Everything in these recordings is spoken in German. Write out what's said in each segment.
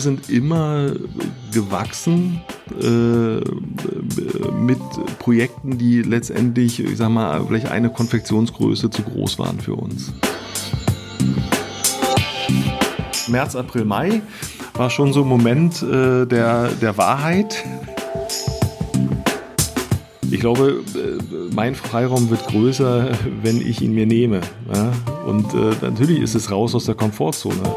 wir sind immer gewachsen äh, mit Projekten, die letztendlich, ich sag mal, vielleicht eine Konfektionsgröße zu groß waren für uns. März, April, Mai war schon so ein Moment äh, der, der Wahrheit. Ich glaube, äh, mein Freiraum wird größer, wenn ich ihn mir nehme. Und äh, natürlich ist es raus aus der Komfortzone.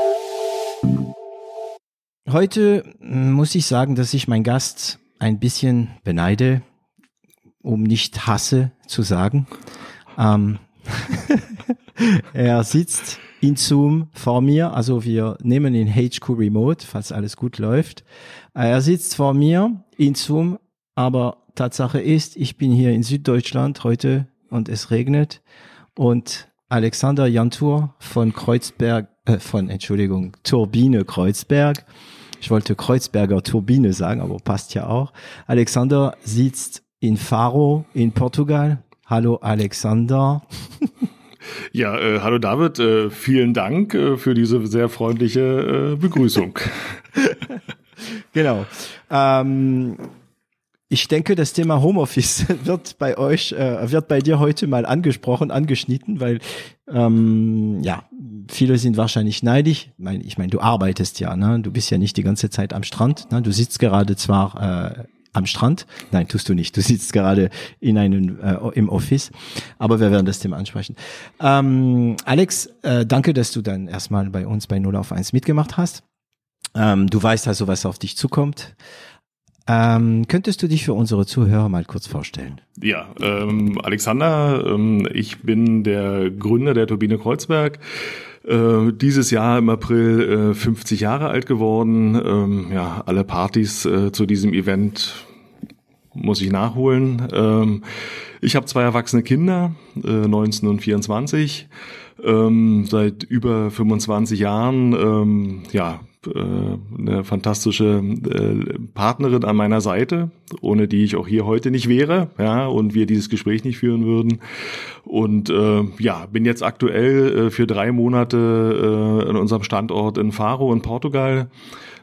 Heute muss ich sagen, dass ich meinen Gast ein bisschen beneide, um nicht hasse zu sagen. Ähm, er sitzt in Zoom vor mir, also wir nehmen in HQ Remote, falls alles gut läuft. Er sitzt vor mir in Zoom, aber Tatsache ist, ich bin hier in Süddeutschland heute und es regnet und Alexander Jantur von Kreuzberg, äh, von, Entschuldigung, Turbine Kreuzberg. Ich wollte Kreuzberger Turbine sagen, aber passt ja auch. Alexander sitzt in Faro in Portugal. Hallo Alexander. Ja, äh, hallo David, äh, vielen Dank äh, für diese sehr freundliche äh, Begrüßung. genau. Ähm, ich denke, das Thema Homeoffice wird bei euch, äh, wird bei dir heute mal angesprochen, angeschnitten, weil ähm, ja, viele sind wahrscheinlich neidisch. Ich meine, ich mein, du arbeitest ja, ne? Du bist ja nicht die ganze Zeit am Strand. Ne? Du sitzt gerade zwar äh, am Strand. Nein, tust du nicht. Du sitzt gerade in einem äh, im Office, aber wir werden das Thema ansprechen. Ähm, Alex, äh, danke, dass du dann erstmal bei uns bei 0 auf 1 mitgemacht hast. Ähm, du weißt also, was auf dich zukommt. Ähm, könntest du dich für unsere Zuhörer mal kurz vorstellen? Ja, ähm, Alexander, ähm, ich bin der Gründer der Turbine Kreuzberg. Äh, dieses Jahr im April äh, 50 Jahre alt geworden. Ähm, ja, alle Partys äh, zu diesem Event muss ich nachholen. Ähm, ich habe zwei erwachsene Kinder, 19 und 24. Ähm, seit über 25 Jahren, ähm, ja, äh, eine fantastische äh, Partnerin an meiner Seite, ohne die ich auch hier heute nicht wäre, ja, und wir dieses Gespräch nicht führen würden. Und äh, ja, bin jetzt aktuell äh, für drei Monate äh, an unserem Standort in Faro in Portugal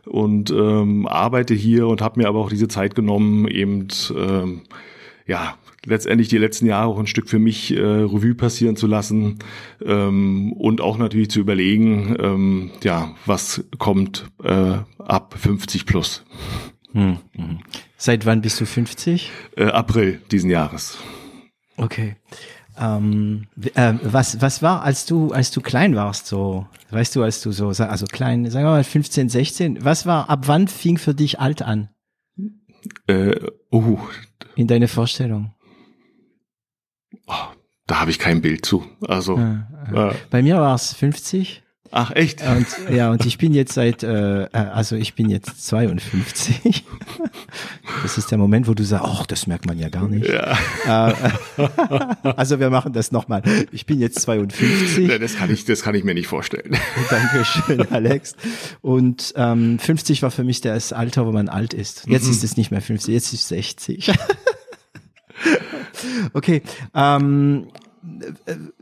und ähm, arbeite hier und habe mir aber auch diese Zeit genommen, eben ähm, ja letztendlich die letzten Jahre auch ein Stück für mich äh, Revue passieren zu lassen ähm, und auch natürlich zu überlegen, ähm, ja, was kommt äh, ab 50 plus. Hm, hm. Seit wann bist du 50? Äh, April diesen Jahres. Okay. Ähm, äh, was, was war, als du, als du klein warst, so, weißt du, als du so, also klein, sagen wir mal 15, 16, was war, ab wann fing für dich alt an? Äh, uh. In deine Vorstellung? Oh, da habe ich kein Bild zu. Also ja, ja. bei mir war es 50. Ach echt? Und, ja, und ich bin jetzt seit, äh, also ich bin jetzt 52. Das ist der Moment, wo du sagst, ach, das merkt man ja gar nicht. Ja. Äh, also wir machen das nochmal. Ich bin jetzt 52. Ja, das kann ich, das kann ich mir nicht vorstellen. Dankeschön, Alex. Und ähm, 50 war für mich das Alter, wo man alt ist. Jetzt mhm. ist es nicht mehr 50, jetzt ist es 60. Okay. Ähm,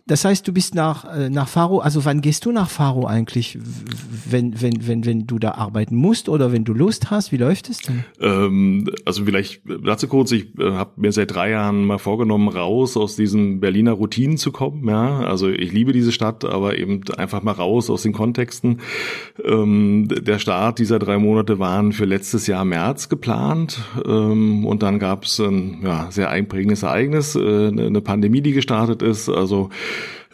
das heißt, du bist nach, äh, nach Faro, also wann gehst du nach Faro eigentlich, wenn, wenn, wenn, wenn du da arbeiten musst oder wenn du Lust hast? Wie läuft es denn? Ähm, also vielleicht dazu kurz, ich äh, habe mir seit drei Jahren mal vorgenommen, raus aus diesen Berliner Routinen zu kommen. Ja, also ich liebe diese Stadt, aber eben einfach mal raus aus den Kontexten. Ähm, der Start dieser drei Monate waren für letztes Jahr März geplant ähm, und dann gab es ein ja, sehr einprägendes Ereignis, äh, eine Pandemie, die gestartet ist. Also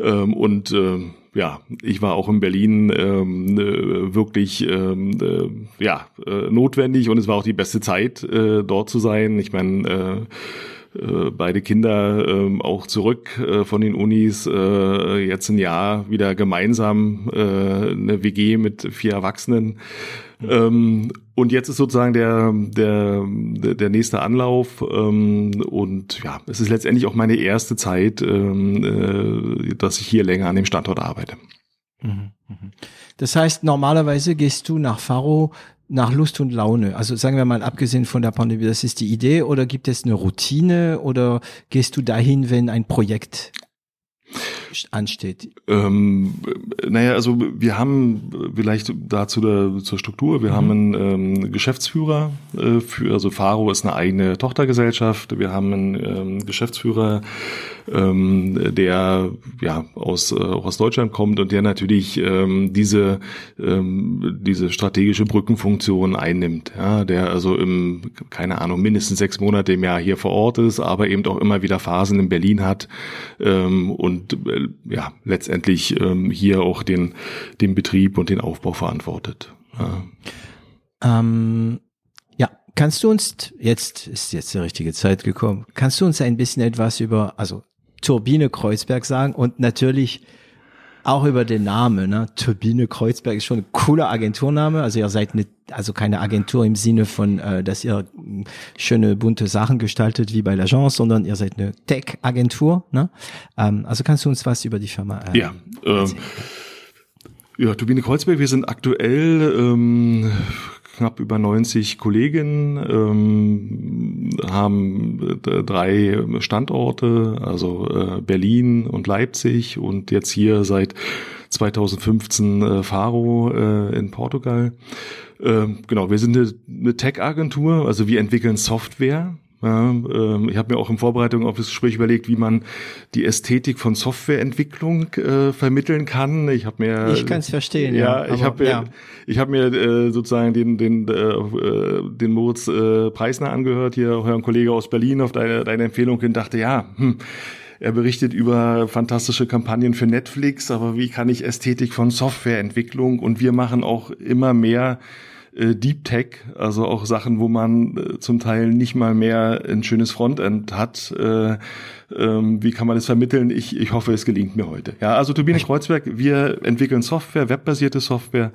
ähm, und äh, ja, ich war auch in Berlin ähm, äh, wirklich ähm, äh, ja äh, notwendig und es war auch die beste Zeit äh, dort zu sein. Ich meine äh, beide Kinder äh, auch zurück äh, von den Unis, äh, jetzt ein Jahr wieder gemeinsam äh, eine WG mit vier Erwachsenen. Ähm, und jetzt ist sozusagen der, der, der nächste Anlauf. Ähm, und ja, es ist letztendlich auch meine erste Zeit, ähm, äh, dass ich hier länger an dem Standort arbeite. Mhm, mhm. Das heißt, normalerweise gehst du nach Faro nach Lust und Laune? Also sagen wir mal, abgesehen von der Pandemie, das ist die Idee oder gibt es eine Routine oder gehst du dahin, wenn ein Projekt ansteht? Ähm, naja, also wir haben vielleicht dazu der, zur Struktur, wir mhm. haben einen ähm, Geschäftsführer äh, für, also Faro ist eine eigene Tochtergesellschaft, wir haben einen ähm, Geschäftsführer, ähm, der ja aus, äh, aus Deutschland kommt und der natürlich ähm, diese, ähm, diese strategische Brückenfunktion einnimmt, ja, der also im, keine Ahnung, mindestens sechs Monate im Jahr hier vor Ort ist, aber eben auch immer wieder Phasen in Berlin hat ähm, und ja, letztendlich ähm, hier auch den, den Betrieb und den Aufbau verantwortet. Ja. Ähm, ja, kannst du uns, jetzt ist jetzt die richtige Zeit gekommen, kannst du uns ein bisschen etwas über, also Turbine Kreuzberg sagen und natürlich auch über den Namen, ne? Turbine Kreuzberg ist schon ein cooler Agenturname. Also ihr seid nicht, also keine Agentur im Sinne von, äh, dass ihr schöne bunte Sachen gestaltet wie bei l'Agence, sondern ihr seid eine Tech-Agentur. Ne? Ähm, also kannst du uns was über die Firma äh, Ja, ähm, ja, Turbine Kreuzberg, wir sind aktuell ähm, knapp über 90 Kolleginnen, ähm, haben äh, drei Standorte, also äh, Berlin und Leipzig und jetzt hier seit 2015 äh, Faro äh, in Portugal. Ähm, genau, wir sind eine, eine Tech-Agentur, also wir entwickeln Software ja, ähm, ich habe mir auch in Vorbereitung auf das Gespräch überlegt, wie man die Ästhetik von Softwareentwicklung äh, vermitteln kann. Ich habe mir ich kann es verstehen. Ja, ja ich habe ja. ich habe mir äh, sozusagen den den äh, äh, den Moritz äh, Preisner angehört hier, euer Kollege aus Berlin, auf deine deine Empfehlung hin, dachte ja. Hm, er berichtet über fantastische Kampagnen für Netflix, aber wie kann ich Ästhetik von Softwareentwicklung und wir machen auch immer mehr äh, Deep Tech, also auch Sachen, wo man äh, zum Teil nicht mal mehr ein schönes Frontend hat. Äh, ähm, wie kann man das vermitteln? Ich, ich hoffe, es gelingt mir heute. Ja, also Turbine Kreuzberg, wir entwickeln Software, webbasierte Software.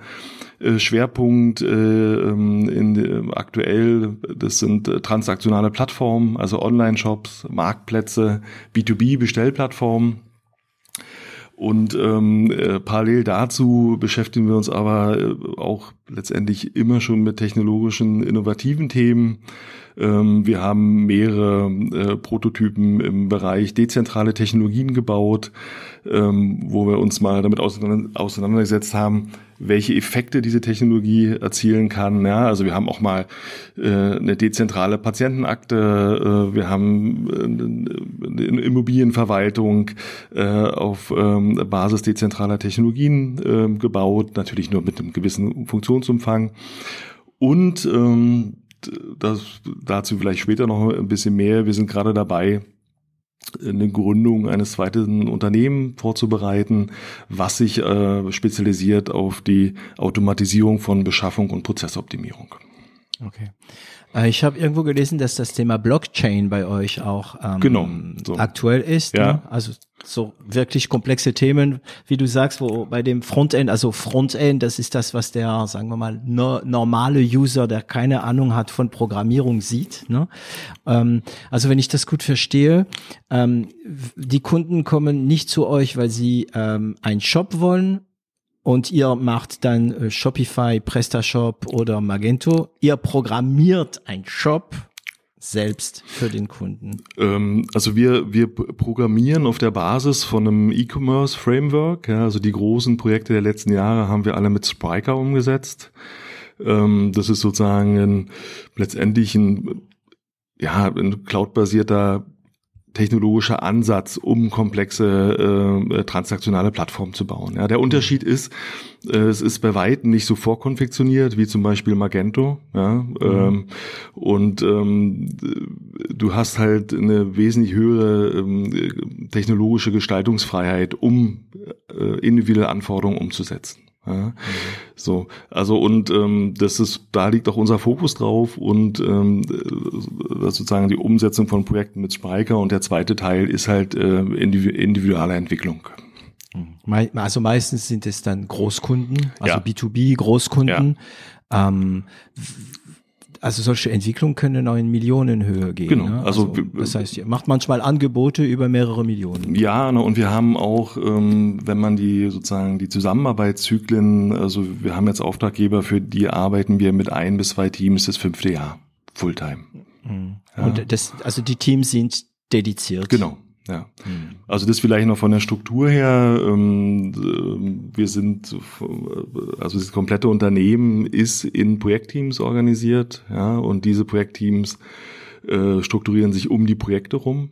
Äh, Schwerpunkt äh, ähm, in, äh, aktuell, das sind transaktionale Plattformen, also Online-Shops, Marktplätze, B2B-Bestellplattformen. Und ähm, äh, parallel dazu beschäftigen wir uns aber äh, auch letztendlich immer schon mit technologischen, innovativen Themen. Ähm, wir haben mehrere äh, Prototypen im Bereich dezentrale Technologien gebaut, ähm, wo wir uns mal damit auseinandergesetzt haben, welche Effekte diese Technologie erzielen kann. Ja, also wir haben auch mal äh, eine dezentrale Patientenakte, äh, wir haben äh, eine Immobilienverwaltung äh, auf ähm, Basis dezentraler Technologien äh, gebaut, natürlich nur mit einem gewissen Funktionsumfang. Und ähm, das, dazu vielleicht später noch ein bisschen mehr. Wir sind gerade dabei, eine Gründung eines zweiten Unternehmens vorzubereiten, was sich äh, spezialisiert auf die Automatisierung von Beschaffung und Prozessoptimierung. Okay. Äh, ich habe irgendwo gelesen, dass das Thema Blockchain bei euch auch ähm, genau, so. aktuell ist. Ja. Ne? Also so wirklich komplexe Themen, wie du sagst, wo bei dem Frontend, also Frontend, das ist das, was der, sagen wir mal, no, normale User, der keine Ahnung hat von Programmierung sieht. Ne? Ähm, also wenn ich das gut verstehe, ähm, die Kunden kommen nicht zu euch, weil sie ähm, einen Shop wollen, und ihr macht dann äh, Shopify, PrestaShop oder Magento. Ihr programmiert ein Shop selbst für den Kunden? Ähm, also wir, wir programmieren auf der Basis von einem E-Commerce Framework. Ja, also die großen Projekte der letzten Jahre haben wir alle mit Spryker umgesetzt. Ähm, das ist sozusagen ein, letztendlich ein, ja, ein cloud-basierter technologischer Ansatz, um komplexe äh, transaktionale Plattformen zu bauen. Ja, der Unterschied ist, äh, es ist bei weitem nicht so vorkonfektioniert wie zum Beispiel Magento. Ja, mhm. ähm, und ähm, du hast halt eine wesentlich höhere ähm, technologische Gestaltungsfreiheit, um äh, individuelle Anforderungen umzusetzen. Ja, so, also und ähm, das ist, da liegt auch unser Fokus drauf und ähm, das sozusagen die Umsetzung von Projekten mit Spryker und der zweite Teil ist halt äh, individuelle Entwicklung. Also meistens sind es dann Großkunden, also ja. B2B Großkunden. Ja. Ähm, also solche Entwicklungen können auch in Millionenhöhe gehen. Genau. Ne? Also, also, das heißt, ihr macht manchmal Angebote über mehrere Millionen. Ja, ne, und wir haben auch, ähm, wenn man die sozusagen die Zusammenarbeitszyklen, also wir haben jetzt Auftraggeber, für die arbeiten wir mit ein bis zwei Teams das fünfte Jahr Fulltime. Mhm. Ja. Und das, also die Teams sind dediziert. Genau. Ja, hm. also das vielleicht noch von der Struktur her. Ähm, äh, wir sind, also das komplette Unternehmen ist in Projektteams organisiert, ja, und diese Projektteams äh, strukturieren sich um die Projekte rum.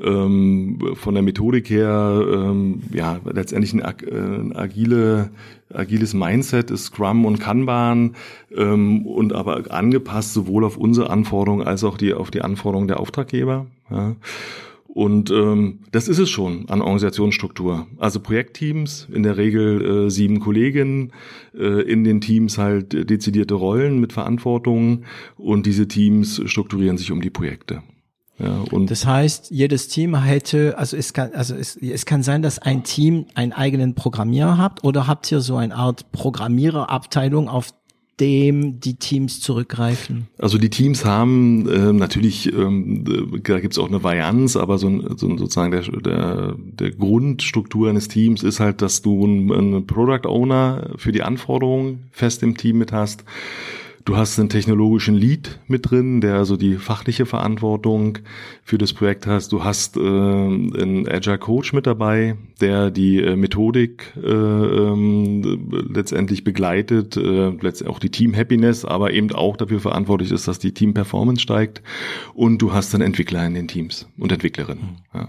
Ähm, von der Methodik her, ähm, ja, letztendlich ein, äh, ein agile, agiles Mindset ist Scrum und Kanban und aber angepasst sowohl auf unsere Anforderungen als auch die auf die Anforderungen der Auftraggeber. Ja. Und ähm, das ist es schon an Organisationsstruktur. Also Projektteams, in der Regel äh, sieben Kolleginnen, äh, in den Teams halt dezidierte Rollen mit Verantwortung und diese Teams strukturieren sich um die Projekte. Ja, und das heißt, jedes Team hätte, also es kann, also es, es kann sein, dass ein Team einen eigenen Programmierer habt oder habt ihr so eine Art Programmiererabteilung, auf dem die Teams zurückgreifen? Also die Teams haben äh, natürlich, ähm, da gibt es auch eine Varianz, aber so, so sozusagen der, der, der Grundstruktur eines Teams ist halt, dass du einen, einen Product Owner für die Anforderungen fest im Team mit hast Du hast einen technologischen Lead mit drin, der also die fachliche Verantwortung für das Projekt hast. Du hast äh, einen Agile Coach mit dabei, der die äh, Methodik äh, ähm, letztendlich begleitet, äh, letztendlich auch die Team Happiness, aber eben auch dafür verantwortlich ist, dass die Team Performance steigt. Und du hast einen Entwickler in den Teams und Entwicklerinnen. Ja.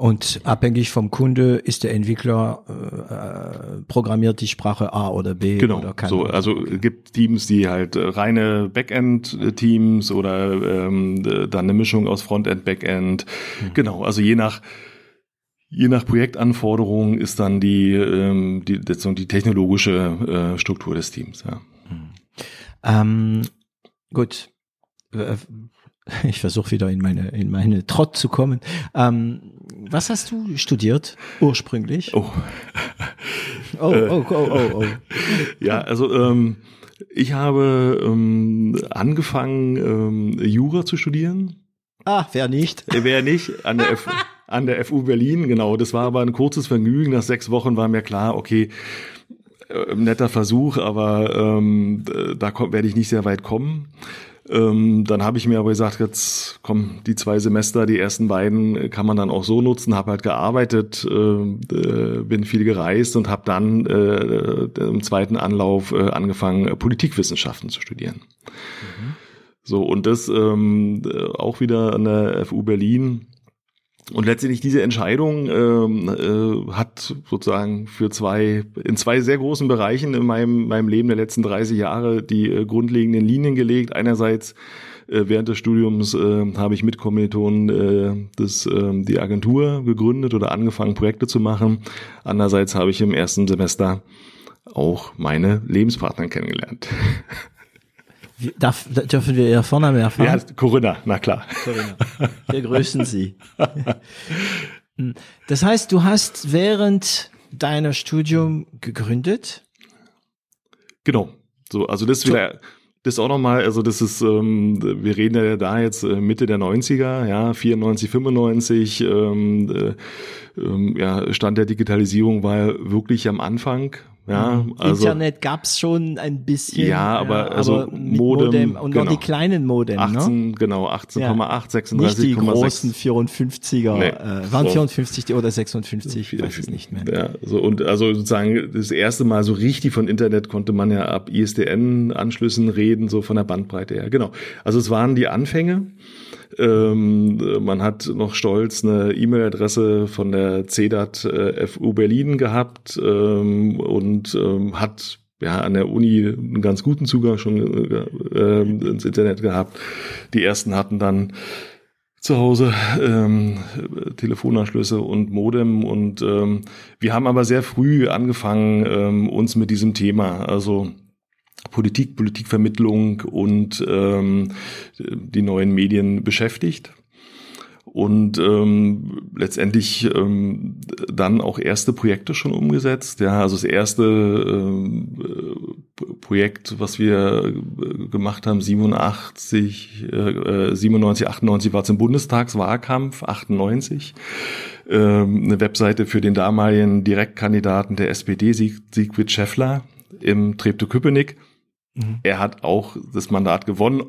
Und abhängig vom Kunde ist der Entwickler äh, programmiert die Sprache A oder B genau, oder kann. So, also gibt Teams, die halt äh, reine Backend-Teams oder ähm, dann eine Mischung aus Frontend, Backend. Mhm. Genau, also je nach Je nach Projektanforderung ist dann die, ähm, die, die technologische äh, Struktur des Teams. Ja. Mhm. Ähm, gut, ich versuche wieder in meine in meine Trott zu kommen. Ähm, was hast du studiert ursprünglich? Oh, oh, oh, oh, oh, oh. ja, also ähm, ich habe ähm, angefangen ähm, Jura zu studieren. Ah, wer nicht? Wer nicht an der F an der FU Berlin, genau. Das war aber ein kurzes Vergnügen. Nach sechs Wochen war mir klar, okay, äh, netter Versuch, aber ähm, da werde ich nicht sehr weit kommen. Ähm, dann habe ich mir aber gesagt, jetzt komm, die zwei Semester, die ersten beiden kann man dann auch so nutzen. Habe halt gearbeitet, äh, äh, bin viel gereist und habe dann äh, im zweiten Anlauf äh, angefangen, Politikwissenschaften zu studieren. Mhm. So und das ähm, auch wieder an der FU Berlin und letztendlich diese Entscheidung ähm, äh, hat sozusagen für zwei, in zwei sehr großen Bereichen in meinem, meinem Leben der letzten 30 Jahre die äh, grundlegenden Linien gelegt. Einerseits äh, während des Studiums äh, habe ich mit Kommilitonen äh, das, äh, die Agentur gegründet oder angefangen, Projekte zu machen. Andererseits habe ich im ersten Semester auch meine Lebenspartner kennengelernt. Darf, dürfen wir Ihr Vornamen erfahren? Ja, Corinna, na klar. Corinna. Wir grüßen Sie. Das heißt, du hast während deiner Studium gegründet? Genau. So, also das wieder, das auch nochmal, also das ist, ähm, wir reden ja da jetzt äh, Mitte der 90er, ja, 94, 95, ähm, äh, ähm, ja, Stand der Digitalisierung war wirklich am Anfang, ja, mhm. also, Internet gab's schon ein bisschen. Ja, aber ja, also aber Modem, Modem, und genau. noch die kleinen Modem, 18, ne? genau, 18,8, ja. 36,6. Nicht die großen 54er, nee. äh, waren so. 54 die oder 56, ich weiß es nicht mehr. Ja, so und also sozusagen das erste Mal so richtig von Internet konnte man ja ab ISDN-Anschlüssen reden, so von der Bandbreite her. Genau. Also es waren die Anfänge. Ähm, man hat noch stolz eine E-Mail-Adresse von der CEDAT äh, FU Berlin gehabt ähm, und ähm, hat ja an der Uni einen ganz guten Zugang schon äh, ins Internet gehabt. Die ersten hatten dann zu Hause, ähm, Telefonanschlüsse und Modem und ähm, wir haben aber sehr früh angefangen, ähm, uns mit diesem Thema, also Politik, Politikvermittlung und ähm, die neuen Medien beschäftigt und ähm, letztendlich ähm, dann auch erste Projekte schon umgesetzt. Ja, also das erste ähm, Projekt, was wir äh, gemacht haben, 87, äh, 97, 98 war zum Bundestagswahlkampf, 98. Ähm, eine Webseite für den damaligen Direktkandidaten der SPD, Sieg, Siegfried Scheffler im Treptow-Köpenick. Mhm. Er hat auch das Mandat gewonnen,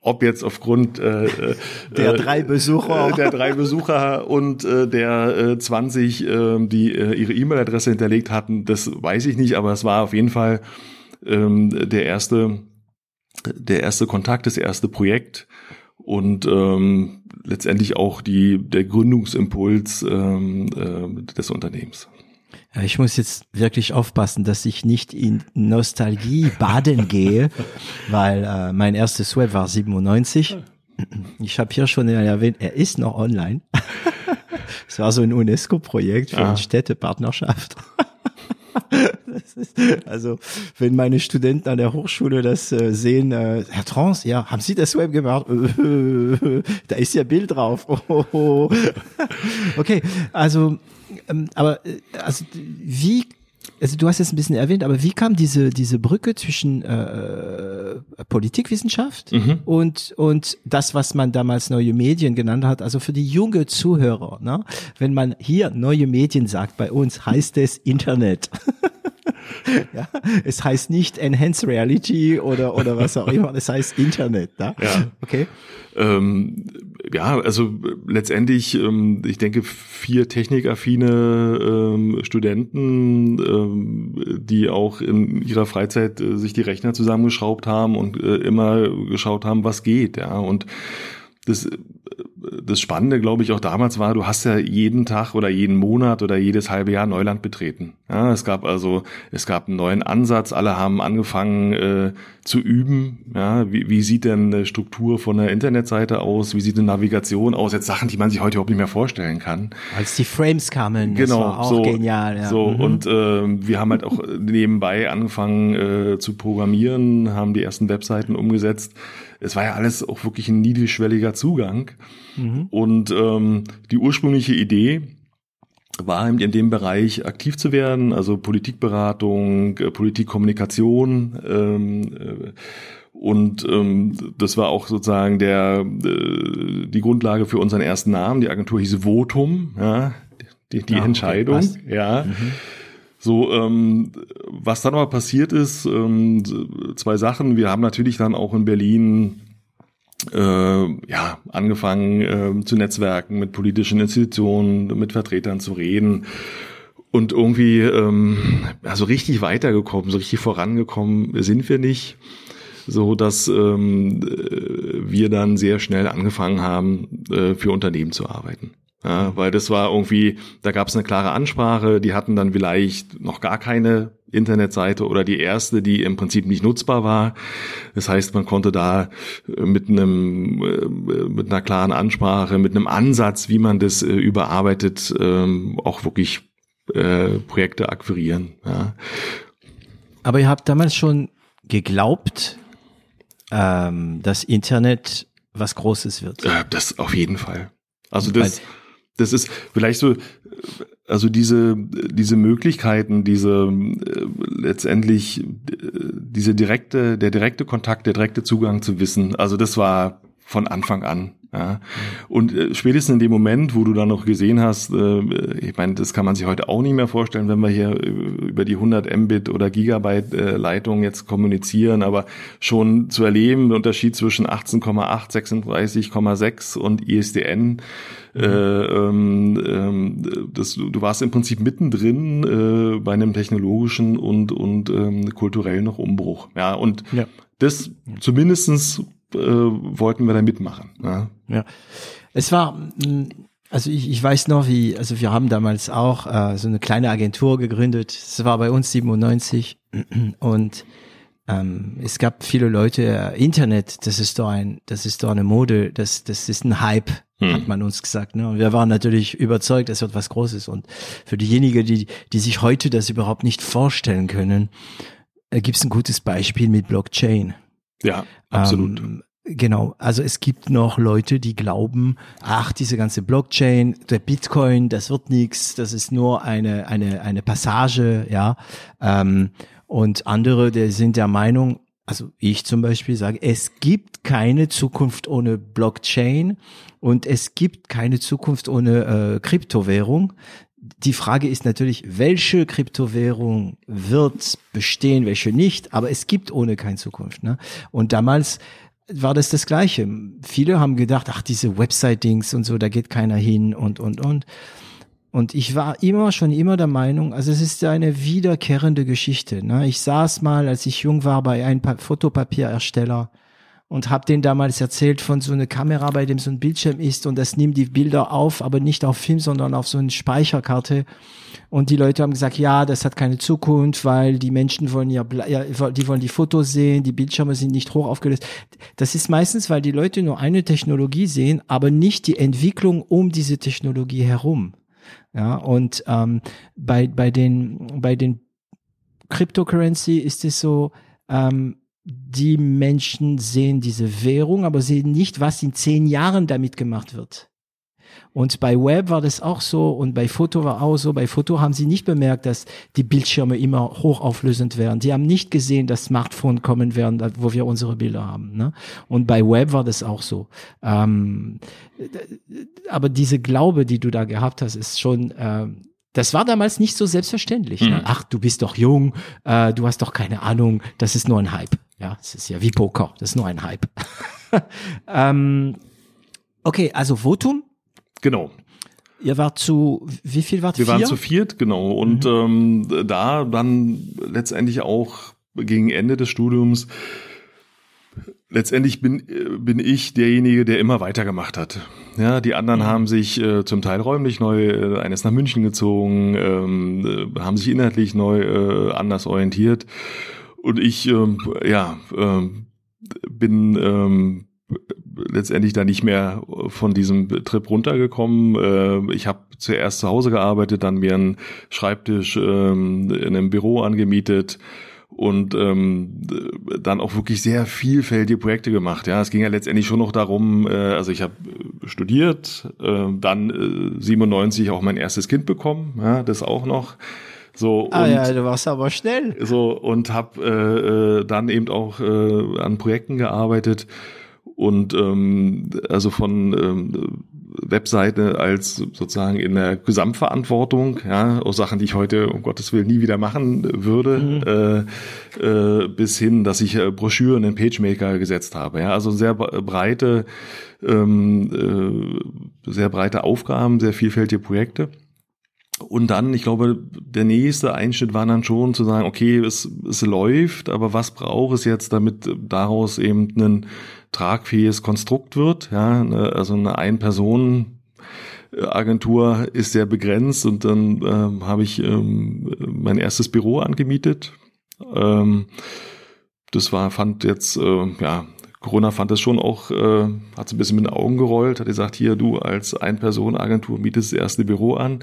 ob jetzt aufgrund äh, äh der drei Besucher, äh, der drei Besucher und äh, der äh, 20, äh, die äh, ihre E-Mail-Adresse hinterlegt hatten, das weiß ich nicht, aber es war auf jeden Fall ähm, der erste, der erste Kontakt, das erste Projekt und ähm, letztendlich auch die der Gründungsimpuls ähm, äh, des Unternehmens. Ja, ich muss jetzt wirklich aufpassen, dass ich nicht in Nostalgie baden gehe, weil äh, mein erstes Web war 97. Ich habe hier schon erwähnt, er ist noch online. Es war so ein UNESCO-Projekt für ah. eine Städtepartnerschaft. Ist, also, wenn meine Studenten an der Hochschule das äh, sehen, äh, Herr Trans, ja, haben Sie das Web gemacht? da ist ja Bild drauf. okay, also aber äh, also wie also du hast es ein bisschen erwähnt, aber wie kam diese diese Brücke zwischen äh, Politikwissenschaft mhm. und und das, was man damals neue Medien genannt hat, also für die junge Zuhörer, ne? Wenn man hier neue Medien sagt bei uns, heißt es Internet. ja, es heißt nicht Enhanced Reality oder oder was auch immer, es heißt Internet, ne? Ja. Okay. Ähm, ja, also letztendlich, ähm, ich denke, vier technikaffine ähm, Studenten, ähm, die auch in ihrer Freizeit äh, sich die Rechner zusammengeschraubt haben und äh, immer geschaut haben, was geht, ja. Und das das Spannende, glaube ich, auch damals war, du hast ja jeden Tag oder jeden Monat oder jedes halbe Jahr Neuland betreten. Ja, es gab also, es gab einen neuen Ansatz, alle haben angefangen äh, zu üben. Ja, wie, wie sieht denn eine Struktur von einer Internetseite aus? Wie sieht eine Navigation aus? Jetzt Sachen, die man sich heute überhaupt nicht mehr vorstellen kann. Als die Frames kamen, genau, das war auch so, genial. Ja. So, mhm. und äh, wir haben halt auch nebenbei angefangen äh, zu programmieren, haben die ersten Webseiten umgesetzt es war ja alles auch wirklich ein niedrigschwelliger Zugang. Mhm. Und ähm, die ursprüngliche Idee war eben in dem Bereich aktiv zu werden, also Politikberatung, äh, Politikkommunikation. Ähm, äh, und ähm, das war auch sozusagen der äh, die Grundlage für unseren ersten Namen. Die Agentur hieß Votum, ja, die, die ja, Entscheidung, okay, ja. Mhm. So, ähm, was dann aber passiert ist, ähm, zwei Sachen. Wir haben natürlich dann auch in Berlin äh, ja, angefangen äh, zu netzwerken mit politischen Institutionen, mit Vertretern zu reden und irgendwie ähm, also richtig weitergekommen, so richtig vorangekommen sind wir nicht, so dass ähm, wir dann sehr schnell angefangen haben, äh, für Unternehmen zu arbeiten. Ja, weil das war irgendwie, da gab es eine klare Ansprache, die hatten dann vielleicht noch gar keine Internetseite oder die erste, die im Prinzip nicht nutzbar war. Das heißt, man konnte da äh, mit einem äh, mit einer klaren Ansprache, mit einem Ansatz, wie man das äh, überarbeitet, ähm, auch wirklich Projekte akquirieren. Ja. Aber ihr habt damals schon geglaubt, ähm, dass Internet was Großes wird. Das auf jeden Fall. Also das, das ist vielleicht so, also diese, diese Möglichkeiten, diese äh, letztendlich äh, diese direkte, der direkte Kontakt, der direkte Zugang zu Wissen, also das war von Anfang an. Ja. Und äh, spätestens in dem Moment, wo du dann noch gesehen hast, äh, ich meine, das kann man sich heute auch nicht mehr vorstellen, wenn wir hier über die 100 Mbit oder Gigabyte äh, Leitung jetzt kommunizieren, aber schon zu erleben, der Unterschied zwischen 18,8, 36,6 und ISDN, mhm. äh, ähm, ähm, das, du warst im Prinzip mittendrin äh, bei einem technologischen und, und ähm, kulturellen noch Umbruch. Ja, und ja. das zumindestens äh, wollten wir da mitmachen. Ja. ja. Es war, mm, also ich, ich weiß noch, wie, also wir haben damals auch äh, so eine kleine Agentur gegründet. Es war bei uns 97 und ähm, es gab viele Leute, äh, Internet, das ist doch ein, das ist doch eine Mode, das, das ist ein Hype. hm. hat man uns gesagt. Ne? Und wir waren natürlich überzeugt, es wird was Großes. Und für diejenigen, die, die sich heute das überhaupt nicht vorstellen können, äh, gibt es ein gutes Beispiel mit Blockchain. Ja, absolut. Ähm, Genau, also es gibt noch Leute, die glauben, ach, diese ganze Blockchain, der Bitcoin, das wird nichts, das ist nur eine, eine, eine Passage, ja. Ähm, und andere, die sind der Meinung, also ich zum Beispiel sage, es gibt keine Zukunft ohne Blockchain und es gibt keine Zukunft ohne äh, Kryptowährung. Die Frage ist natürlich, welche Kryptowährung wird bestehen, welche nicht, aber es gibt ohne keine Zukunft. Ne? Und damals war das das Gleiche. Viele haben gedacht, ach, diese Website-Dings und so, da geht keiner hin und, und, und. Und ich war immer, schon immer der Meinung, also es ist eine wiederkehrende Geschichte. Ne? Ich saß mal, als ich jung war, bei einem Fotopapierersteller und habe den damals erzählt von so einer Kamera, bei dem so ein Bildschirm ist und das nimmt die Bilder auf, aber nicht auf Film, sondern auf so eine Speicherkarte. Und die Leute haben gesagt, ja, das hat keine Zukunft, weil die Menschen wollen ja die wollen die Fotos sehen, die Bildschirme sind nicht hoch aufgelöst. Das ist meistens, weil die Leute nur eine Technologie sehen, aber nicht die Entwicklung um diese Technologie herum. Ja, und ähm, bei bei den bei den Cryptocurrency ist es so, ähm, die Menschen sehen diese Währung, aber sehen nicht, was in zehn Jahren damit gemacht wird. Und bei Web war das auch so und bei Foto war auch so. Bei Foto haben sie nicht bemerkt, dass die Bildschirme immer hochauflösend werden. Die haben nicht gesehen, dass Smartphone kommen werden, wo wir unsere Bilder haben. Ne? Und bei Web war das auch so. Ähm, aber diese Glaube, die du da gehabt hast, ist schon äh, das war damals nicht so selbstverständlich. Ne? Mhm. Ach, du bist doch jung, äh, du hast doch keine Ahnung, das ist nur ein Hype. Ja, es ist ja wie Poker, das ist nur ein Hype. ähm, okay, also Votum. Genau. Ihr wart zu, wie viel wart ihr? Wir vier? waren zu viert, genau. Und mhm. ähm, da dann letztendlich auch gegen Ende des Studiums letztendlich bin, bin ich derjenige, der immer weitergemacht hat. Ja, die anderen mhm. haben sich äh, zum Teil räumlich neu, äh, eines nach München gezogen, ähm, äh, haben sich inhaltlich neu äh, anders orientiert. Und ich, ähm, ja, ähm, bin ähm, letztendlich da nicht mehr von diesem Trip runtergekommen. Äh, ich habe zuerst zu Hause gearbeitet, dann mir einen Schreibtisch ähm, in einem Büro angemietet und ähm, dann auch wirklich sehr vielfältige Projekte gemacht. Ja, es ging ja letztendlich schon noch darum, äh, also ich habe studiert, äh, dann äh, 97 auch mein erstes Kind bekommen, ja, das auch noch. So, ah und, ja, du warst aber schnell. So und habe äh, äh, dann eben auch äh, an Projekten gearbeitet und ähm, also von ähm, Webseite als sozusagen in der Gesamtverantwortung, ja, aus Sachen, die ich heute um Gottes Willen nie wieder machen würde, mhm. äh, äh, bis hin, dass ich äh, Broschüren in PageMaker gesetzt habe. Ja, also sehr breite, ähm, äh, sehr breite Aufgaben, sehr vielfältige Projekte. Und dann, ich glaube, der nächste Einschnitt war dann schon zu sagen, okay, es, es läuft, aber was braucht es jetzt, damit daraus eben ein tragfähiges Konstrukt wird? Ja, also eine Ein-Personen-Agentur ist sehr begrenzt und dann ähm, habe ich ähm, mein erstes Büro angemietet. Ähm, das war, fand jetzt, äh, ja, Corona fand das schon auch, äh, hat so ein bisschen mit den Augen gerollt, hat gesagt, hier, du als Ein-Personen-Agentur mietest das erste Büro an.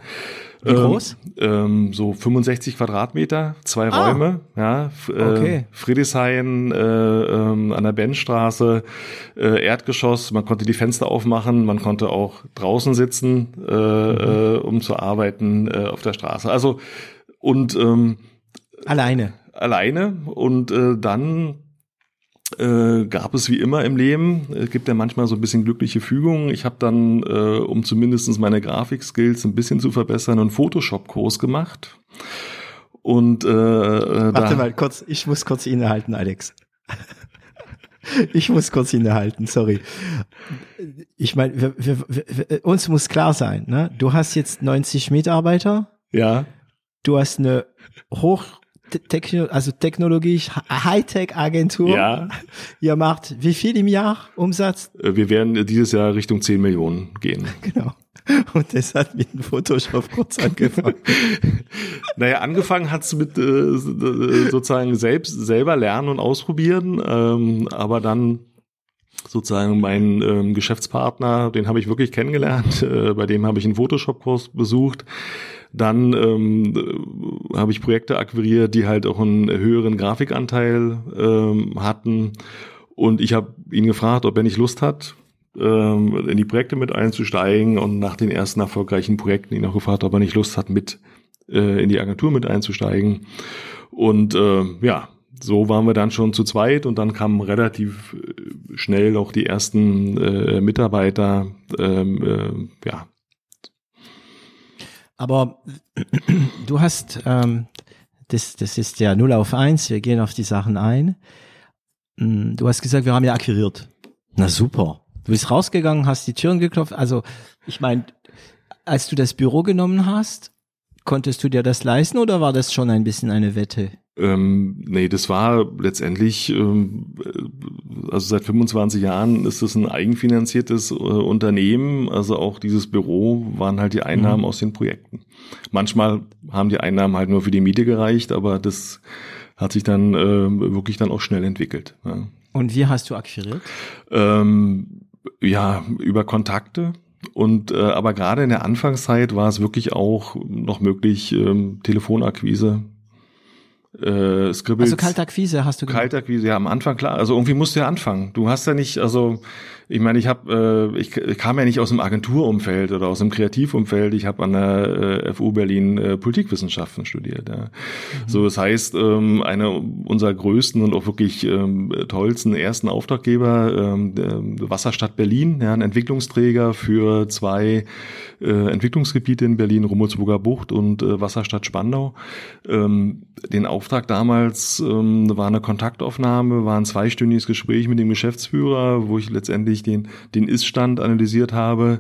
Wie groß? Ähm, so 65 Quadratmeter, zwei ah, Räume, ja. Äh, okay. Friedrichshain äh, ähm, an der Benstraße, äh, Erdgeschoss, man konnte die Fenster aufmachen, man konnte auch draußen sitzen, äh, mhm. äh, um zu arbeiten äh, auf der Straße. Also und ähm, alleine. Alleine und äh, dann äh, gab es wie immer im Leben. Es gibt ja manchmal so ein bisschen glückliche Fügungen. Ich habe dann, äh, um zumindest meine Grafikskills ein bisschen zu verbessern, einen Photoshop-Kurs gemacht. Und äh, äh Warte mal kurz, ich muss kurz innehalten, Alex. ich muss kurz innehalten, sorry. Ich meine, uns muss klar sein, ne? Du hast jetzt 90 Mitarbeiter. Ja. Du hast eine hoch Techno also Technologie, Hightech-Agentur. Ja. Ihr macht wie viel im Jahr Umsatz? Äh, wir werden dieses Jahr Richtung 10 Millionen gehen. Genau. Und das hat mit dem Photoshop kurz angefangen. naja, angefangen hat's mit äh, sozusagen selbst selber lernen und ausprobieren, ähm, aber dann sozusagen meinen ähm, Geschäftspartner, den habe ich wirklich kennengelernt, äh, bei dem habe ich einen Photoshop-Kurs besucht. Dann ähm, habe ich Projekte akquiriert, die halt auch einen höheren Grafikanteil ähm, hatten. Und ich habe ihn gefragt, ob er nicht Lust hat, ähm, in die Projekte mit einzusteigen. Und nach den ersten erfolgreichen Projekten ihn auch gefragt, ob er nicht Lust hat, mit äh, in die Agentur mit einzusteigen. Und äh, ja, so waren wir dann schon zu zweit und dann kamen relativ äh, schnell auch die ersten äh, Mitarbeiter. Ähm, äh, ja. Aber du hast, ähm, das, das ist ja 0 auf 1, wir gehen auf die Sachen ein. Mm, du hast gesagt, wir haben ja akquiriert. Na super. Du bist rausgegangen, hast die Türen geklopft. Also, ich meine, als du das Büro genommen hast, konntest du dir das leisten oder war das schon ein bisschen eine Wette? Ähm, nee, das war letztendlich, ähm, also seit 25 Jahren ist es ein eigenfinanziertes äh, Unternehmen. Also auch dieses Büro waren halt die Einnahmen mhm. aus den Projekten. Manchmal haben die Einnahmen halt nur für die Miete gereicht, aber das hat sich dann äh, wirklich dann auch schnell entwickelt. Ja. Und wie hast du akquiriert? Ähm, ja, über Kontakte. Und äh, aber gerade in der Anfangszeit war es wirklich auch noch möglich, ähm, Telefonakquise äh, Scribbles. Also Kaltakquise hast du gemacht? Kaltakquise, ja, am Anfang klar. Also irgendwie musst du ja anfangen. Du hast ja nicht, also ich meine, ich habe, äh, ich, kam ja nicht aus dem Agenturumfeld oder aus dem Kreativumfeld. Ich habe an der äh, FU Berlin äh, Politikwissenschaften studiert. Ja. Mhm. So, das heißt, ähm, einer unserer größten und auch wirklich ähm, tollsten ersten Auftraggeber, ähm, Wasserstadt Berlin, ja, ein Entwicklungsträger für zwei äh, Entwicklungsgebiete in Berlin, Rummelsburger Bucht und äh, Wasserstadt Spandau. Ähm, den Auftrag damals ähm, war eine Kontaktaufnahme, war ein zweistündiges Gespräch mit dem Geschäftsführer, wo ich letztendlich den, den Ist-Stand analysiert habe,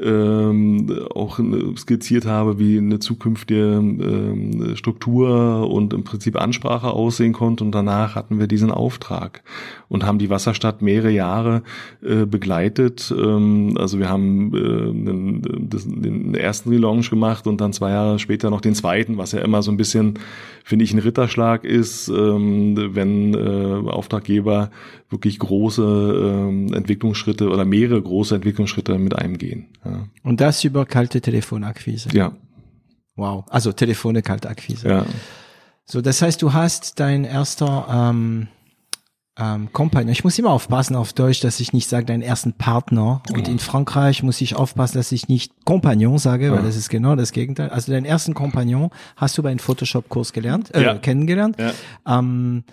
ähm, auch skizziert habe, wie eine zukünftige ähm, Struktur und im Prinzip Ansprache aussehen konnte. Und danach hatten wir diesen Auftrag und haben die Wasserstadt mehrere Jahre äh, begleitet. Ähm, also wir haben äh, den, den ersten Relaunch gemacht und dann zwei Jahre später noch den zweiten, was ja immer so ein bisschen, finde ich, ein Ritterschlag ist, ähm, wenn äh, Auftraggeber wirklich große ähm, Entwicklungsschritte oder mehrere große Entwicklungsschritte mit einem gehen. Ja. Und das über kalte Telefonakquise. Ja. Wow. Also Telefone, kalte Akquise. Ja. So, das heißt, du hast dein erster ähm, ähm, Kompagnon. Ich muss immer aufpassen auf Deutsch, dass ich nicht sage deinen ersten Partner. Und in Frankreich muss ich aufpassen, dass ich nicht Kompagnon sage, ja. weil das ist genau das Gegenteil. Also deinen ersten Kompagnon hast du bei einem Photoshop-Kurs gelernt, äh, ja. kennengelernt. Ja. Ähm,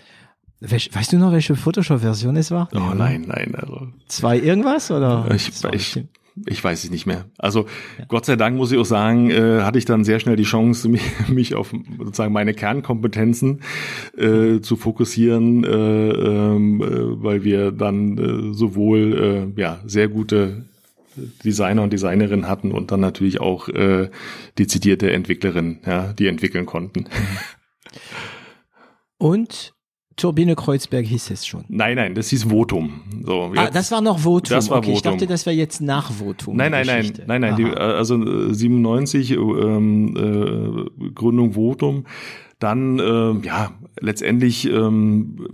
weißt du noch, welche Photoshop-Version es war? Oh nein, nein. Also. Zwei irgendwas oder? Ich, ich, ich weiß es nicht mehr. Also ja. Gott sei Dank muss ich auch sagen, äh, hatte ich dann sehr schnell die Chance, mich, mich auf sozusagen meine Kernkompetenzen äh, zu fokussieren, äh, ähm, äh, weil wir dann äh, sowohl äh, ja sehr gute Designer und Designerinnen hatten und dann natürlich auch dezidierte Entwicklerinnen, ja, die entwickeln konnten. Und Turbine Kreuzberg hieß es schon. Nein, nein, das hieß Votum. So, ah, das war noch Votum. Das war okay, Votum. Ich dachte, das wäre jetzt nach Votum. Nein, nein, nein, nein, nein. Die, also 97 äh, ähm, äh, Gründung Votum. Dann äh, ja letztendlich ähm,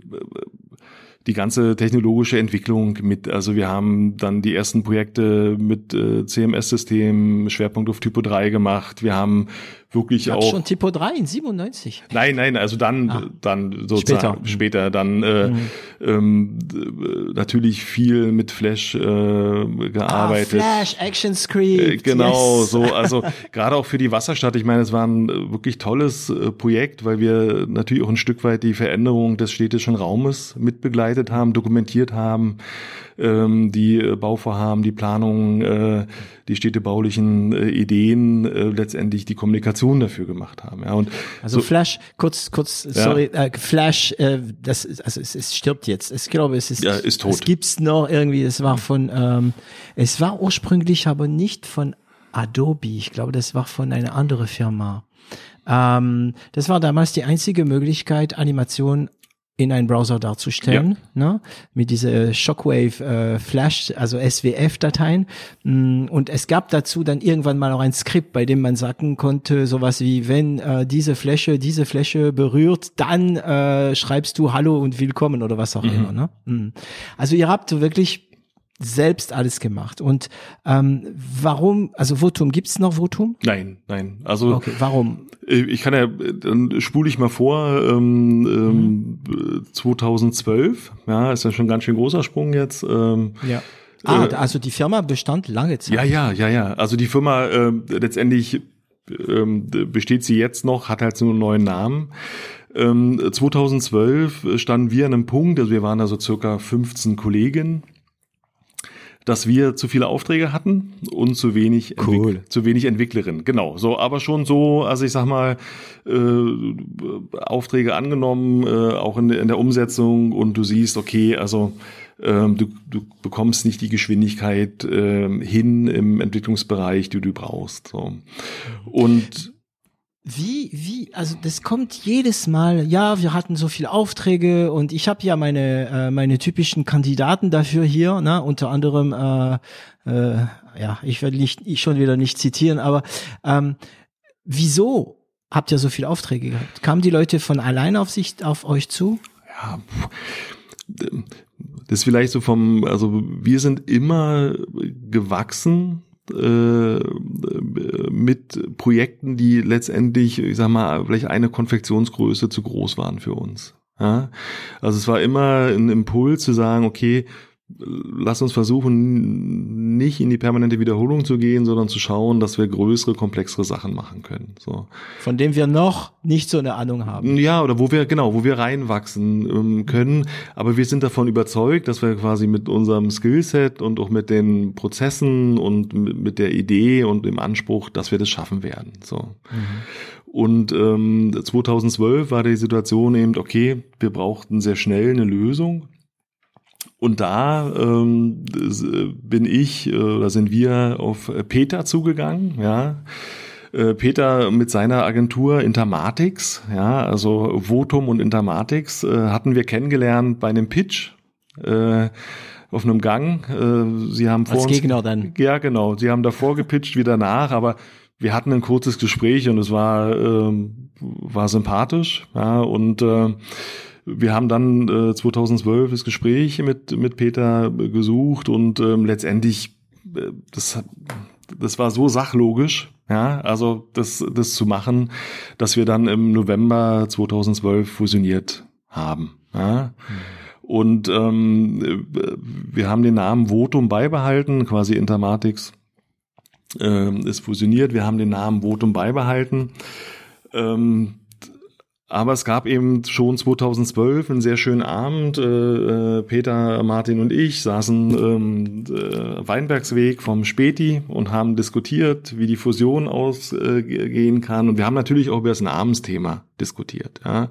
die ganze technologische Entwicklung mit, also wir haben dann die ersten Projekte mit äh, CMS-Systemen, Schwerpunkt auf Typo 3 gemacht. Wir haben wirklich Gab's auch. schon Typo 3 in 97? Nein, nein, also dann, ah. dann sozusagen später, später dann äh, mhm. ähm, natürlich viel mit Flash äh, gearbeitet. Ah, Flash, Action Script. Äh, genau, yes. so, also gerade auch für die Wasserstadt. Ich meine, es war ein wirklich tolles äh, Projekt, weil wir natürlich auch ein Stück weit die Veränderung des städtischen Raumes mitbegleitet haben, dokumentiert haben ähm, die äh, Bauvorhaben, die Planung, äh, die städtebaulichen äh, Ideen, äh, letztendlich die Kommunikation dafür gemacht haben. Ja, und also so, Flash, kurz, kurz, ja. sorry, äh, Flash, äh, das, also es, es stirbt jetzt. Ich glaube, es ist, ja, ist tot. Es gibt's noch irgendwie. Es war von, ähm, es war ursprünglich aber nicht von Adobe. Ich glaube, das war von einer anderen Firma. Ähm, das war damals die einzige Möglichkeit, Animation in einen Browser darzustellen, ja. ne? mit dieser Shockwave äh, Flash, also SWF-Dateien. Mm, und es gab dazu dann irgendwann mal auch ein Skript, bei dem man sagen konnte, sowas wie, wenn äh, diese Fläche diese Fläche berührt, dann äh, schreibst du Hallo und Willkommen oder was auch mhm. immer. Ne? Mm. Also ihr habt wirklich selbst alles gemacht. Und ähm, warum, also Votum, gibt's noch Votum? Nein, nein. Also okay, warum? Äh, ich kann ja, dann spule ich mal vor, ähm, mhm. 2012, ja, ist ja schon ein ganz schön großer Sprung jetzt. Ähm, ja. Ah, äh, also die Firma bestand lange Zeit. Ja, ja, ja, ja. Also die Firma äh, letztendlich ähm, besteht sie jetzt noch, hat halt so einen neuen Namen. Ähm, 2012 standen wir an einem Punkt, also wir waren da so circa 15 Kollegen dass wir zu viele Aufträge hatten und zu wenig, cool. Zu wenig Entwicklerinnen. Genau, so, aber schon so, also ich sag mal, äh, Aufträge angenommen, äh, auch in, in der Umsetzung und du siehst, okay, also ähm, du, du bekommst nicht die Geschwindigkeit ähm, hin im Entwicklungsbereich, die du brauchst. So. Und wie, wie, also das kommt jedes Mal, ja, wir hatten so viele Aufträge und ich habe ja meine, äh, meine typischen Kandidaten dafür hier, ne, unter anderem, äh, äh, ja, ich werde nicht, ich schon wieder nicht zitieren, aber ähm, wieso habt ihr so viele Aufträge gehabt? Kamen die Leute von alleine auf sich, auf euch zu? Ja, das ist vielleicht so vom, also wir sind immer gewachsen äh, mit Projekten, die letztendlich, ich sag mal, vielleicht eine Konfektionsgröße zu groß waren für uns. Ja? Also es war immer ein Impuls zu sagen, okay, lass uns versuchen, nicht in die permanente Wiederholung zu gehen, sondern zu schauen, dass wir größere, komplexere Sachen machen können. So. Von dem wir noch nicht so eine Ahnung haben. Ja, oder wo wir, genau, wo wir reinwachsen ähm, können. Aber wir sind davon überzeugt, dass wir quasi mit unserem Skillset und auch mit den Prozessen und mit der Idee und dem Anspruch, dass wir das schaffen werden. So. Mhm. Und ähm, 2012 war die Situation eben, okay, wir brauchten sehr schnell eine Lösung und da ähm, bin ich äh, oder sind wir auf Peter zugegangen, ja. Äh, Peter mit seiner Agentur Intermatix, ja, also Votum und Intermatix, äh, hatten wir kennengelernt bei einem Pitch äh, auf einem Gang. Äh, sie haben vor Als uns, Gegner dann. Ja, genau. Sie haben davor gepitcht, wieder nach, aber wir hatten ein kurzes Gespräch und es war äh, war sympathisch, ja und äh, wir haben dann äh, 2012 das Gespräch mit, mit Peter gesucht und ähm, letztendlich, äh, das, das war so sachlogisch, ja, also das, das zu machen, dass wir dann im November 2012 fusioniert haben. Ja. Und ähm, wir haben den Namen Votum beibehalten, quasi Intermatix äh, ist fusioniert. Wir haben den Namen Votum beibehalten. Ähm, aber es gab eben schon 2012 einen sehr schönen Abend. Äh, äh, Peter, Martin und ich saßen ähm, äh, Weinbergsweg vom Späti und haben diskutiert, wie die Fusion ausgehen kann. Und wir haben natürlich auch über das Namensthema diskutiert. Ja.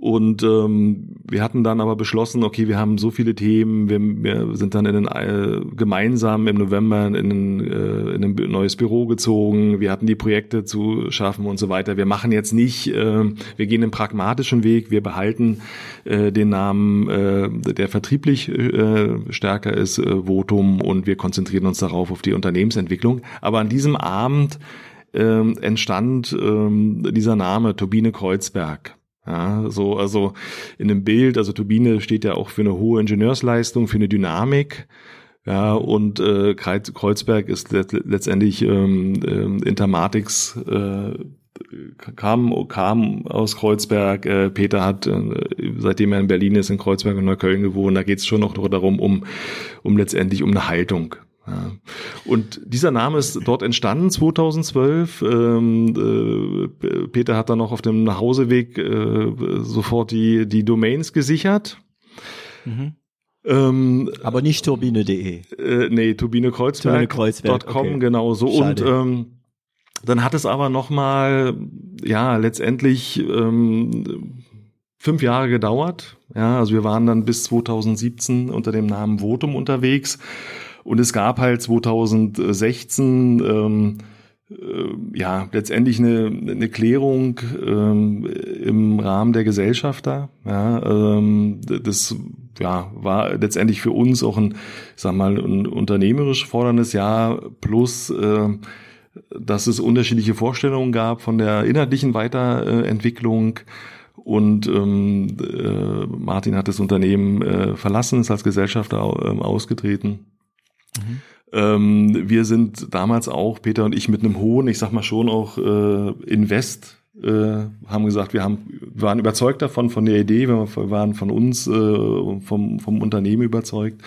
Und ähm, wir hatten dann aber beschlossen, okay, wir haben so viele Themen, wir, wir sind dann in den, äh, gemeinsam im November in, ein, äh, in ein neues Büro gezogen, wir hatten die Projekte zu schaffen und so weiter. Wir machen jetzt nicht, äh, wir gehen den pragmatischen Weg, wir behalten äh, den Namen, äh, der vertrieblich äh, stärker ist, äh, Votum, und wir konzentrieren uns darauf auf die Unternehmensentwicklung. Aber an diesem Abend äh, entstand äh, dieser Name Turbine Kreuzberg. Ja, so, also in dem Bild, also Turbine steht ja auch für eine hohe Ingenieursleistung, für eine Dynamik. Ja, und äh, Kreuzberg ist letztendlich ähm, äh, Intermatix äh, kam, kam aus Kreuzberg. Äh, Peter hat, äh, seitdem er in Berlin ist, in Kreuzberg und Neukölln gewohnt. Da geht es schon noch darum, um, um letztendlich um eine Haltung. Ja. Und dieser Name ist dort entstanden 2012. Ähm, äh, Peter hat dann noch auf dem Nachhauseweg äh, sofort die, die Domains gesichert. Mhm. Ähm, Aber nicht turbine.de. Äh, nee, turbinekreuzberg.com, Kreuzberg, okay. genau so. Und ähm, dann hat es aber nochmal, ja, letztendlich ähm, fünf Jahre gedauert. Ja, also wir waren dann bis 2017 unter dem Namen Votum unterwegs und es gab halt 2016 ähm, äh, ja letztendlich eine, eine Klärung ähm, im Rahmen der Gesellschafter. Ja, ähm, das ja, war letztendlich für uns auch ein, sag mal, ein unternehmerisch forderndes Jahr plus äh, dass es unterschiedliche Vorstellungen gab von der inhaltlichen Weiterentwicklung Und ähm, äh, Martin hat das Unternehmen äh, verlassen, ist als Gesellschafter äh, ausgetreten. Ähm, wir sind damals auch, Peter und ich, mit einem hohen, ich sag mal schon auch äh, Invest äh, haben gesagt, wir haben, waren überzeugt davon, von der Idee, wir waren von uns, äh, vom, vom Unternehmen überzeugt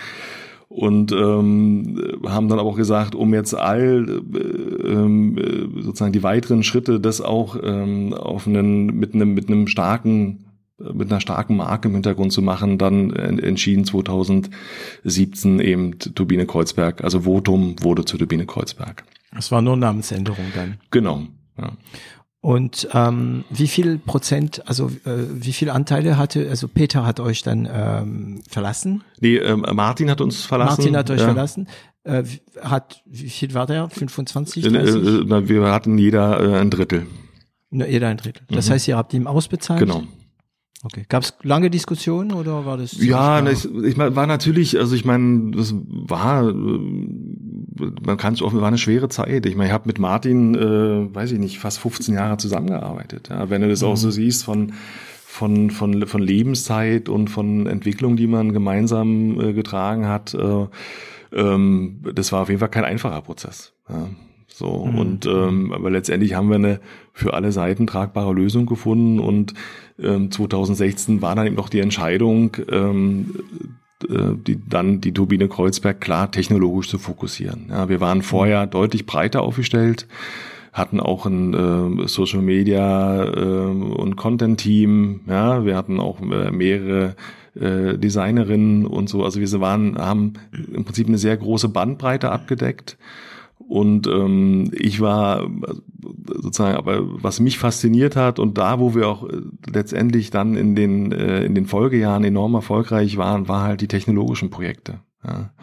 und ähm, haben dann aber auch gesagt, um jetzt all äh, äh, sozusagen die weiteren Schritte, das auch ähm, auf einen mit einem mit einem starken mit einer starken Marke im Hintergrund zu machen, dann entschieden 2017 eben Turbine Kreuzberg, also Votum wurde zu Turbine Kreuzberg. Das war nur Namensänderung dann. Genau. Ja. Und ähm, wie viel Prozent, also äh, wie viel Anteile hatte, also Peter hat euch dann ähm, verlassen? Nee, ähm, Martin hat uns verlassen. Martin hat euch ja. verlassen. Äh, hat, wie viel war der? 25, 30? Äh, äh, wir hatten jeder äh, ein Drittel. Jeder ein Drittel. Das mhm. heißt, ihr habt ihm ausbezahlt? Genau. Okay. Gab es lange Diskussionen oder war das? Ja, ich, ich mein, war natürlich, also ich meine, das war, äh, man kann es auch, war eine schwere Zeit. Ich meine, ich habe mit Martin, äh, weiß ich nicht, fast 15 Jahre zusammengearbeitet. Ja, wenn du das mhm. auch so mhm. siehst von von von von Lebenszeit und von Entwicklung, die man gemeinsam äh, getragen hat, äh, ähm, das war auf jeden Fall kein einfacher Prozess. Ja. So, mhm. und ähm, aber letztendlich haben wir eine für alle Seiten tragbare Lösung gefunden und ähm, 2016 war dann eben noch die Entscheidung, ähm, äh, die, dann die Turbine Kreuzberg klar technologisch zu fokussieren. Ja, wir waren vorher mhm. deutlich breiter aufgestellt, hatten auch ein äh, Social Media äh, und Content Team. Ja, wir hatten auch äh, mehrere äh, Designerinnen und so. Also wir waren, haben im Prinzip eine sehr große Bandbreite abgedeckt und ähm, ich war sozusagen, aber was mich fasziniert hat und da, wo wir auch äh, letztendlich dann in den äh, in den Folgejahren enorm erfolgreich waren, war halt die technologischen Projekte. Ja.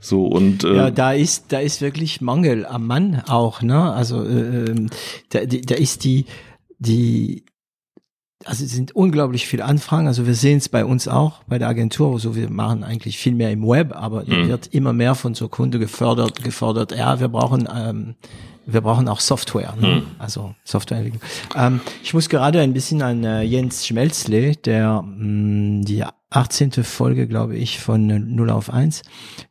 So und äh, ja, da ist da ist wirklich Mangel am Mann auch, ne? Also äh, ähm, da, da ist die die also es sind unglaublich viele Anfragen. Also wir sehen es bei uns auch, bei der Agentur. Also wir machen eigentlich viel mehr im Web, aber mhm. wird immer mehr von so Kunde gefördert, gefordert. Ja, wir brauchen, ähm, wir brauchen auch Software, ne? Mhm. also Softwareentwicklung. Ähm, ich muss gerade ein bisschen an äh, Jens Schmelzle, der mh, mm, die 18. Folge, glaube ich, von 0 auf 1,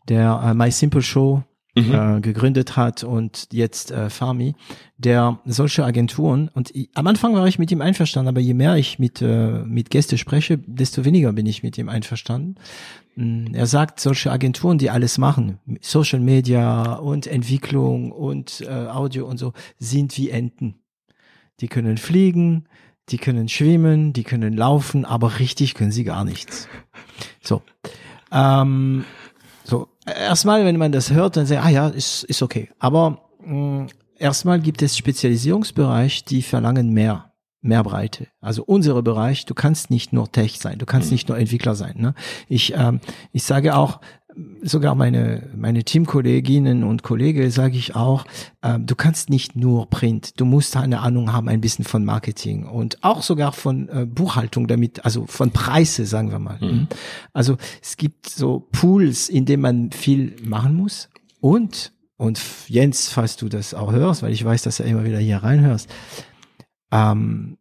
der äh, My Simple Show mhm. äh, gegründet hat und jetzt äh, Farmi, der solche Agenturen und ich, am Anfang war ich mit ihm einverstanden, aber je mehr ich mit äh, mit Gäste spreche, desto weniger bin ich mit ihm einverstanden. Mm, er sagt, solche Agenturen, die alles machen, Social Media und Entwicklung und äh, Audio und so, sind wie Enten. Die können fliegen, die können schwimmen, die können laufen, aber richtig können sie gar nichts. So. Ähm, erstmal, wenn man das hört, dann sagt, ah ja, ist, ist okay. Aber mh, mm, erstmal gibt es Spezialisierungsbereich, die verlangen mehr, mehr Breite. Also unsere Bereich, du kannst nicht nur Tech sein, du kannst mhm. nicht nur Entwickler sein. Ne? Ich, ähm, ich sage auch, sogar meine, meine Teamkolleginnen und Kollegen sage ich auch, äh, du kannst nicht nur Print, du musst eine Ahnung haben, ein bisschen von Marketing und auch sogar von äh, Buchhaltung damit, also von Preise, sagen wir mal. Mhm. Also es gibt so Pools, in denen man viel machen muss und, und Jens, falls du das auch hörst, weil ich weiß, dass er immer wieder hier reinhörst, ähm,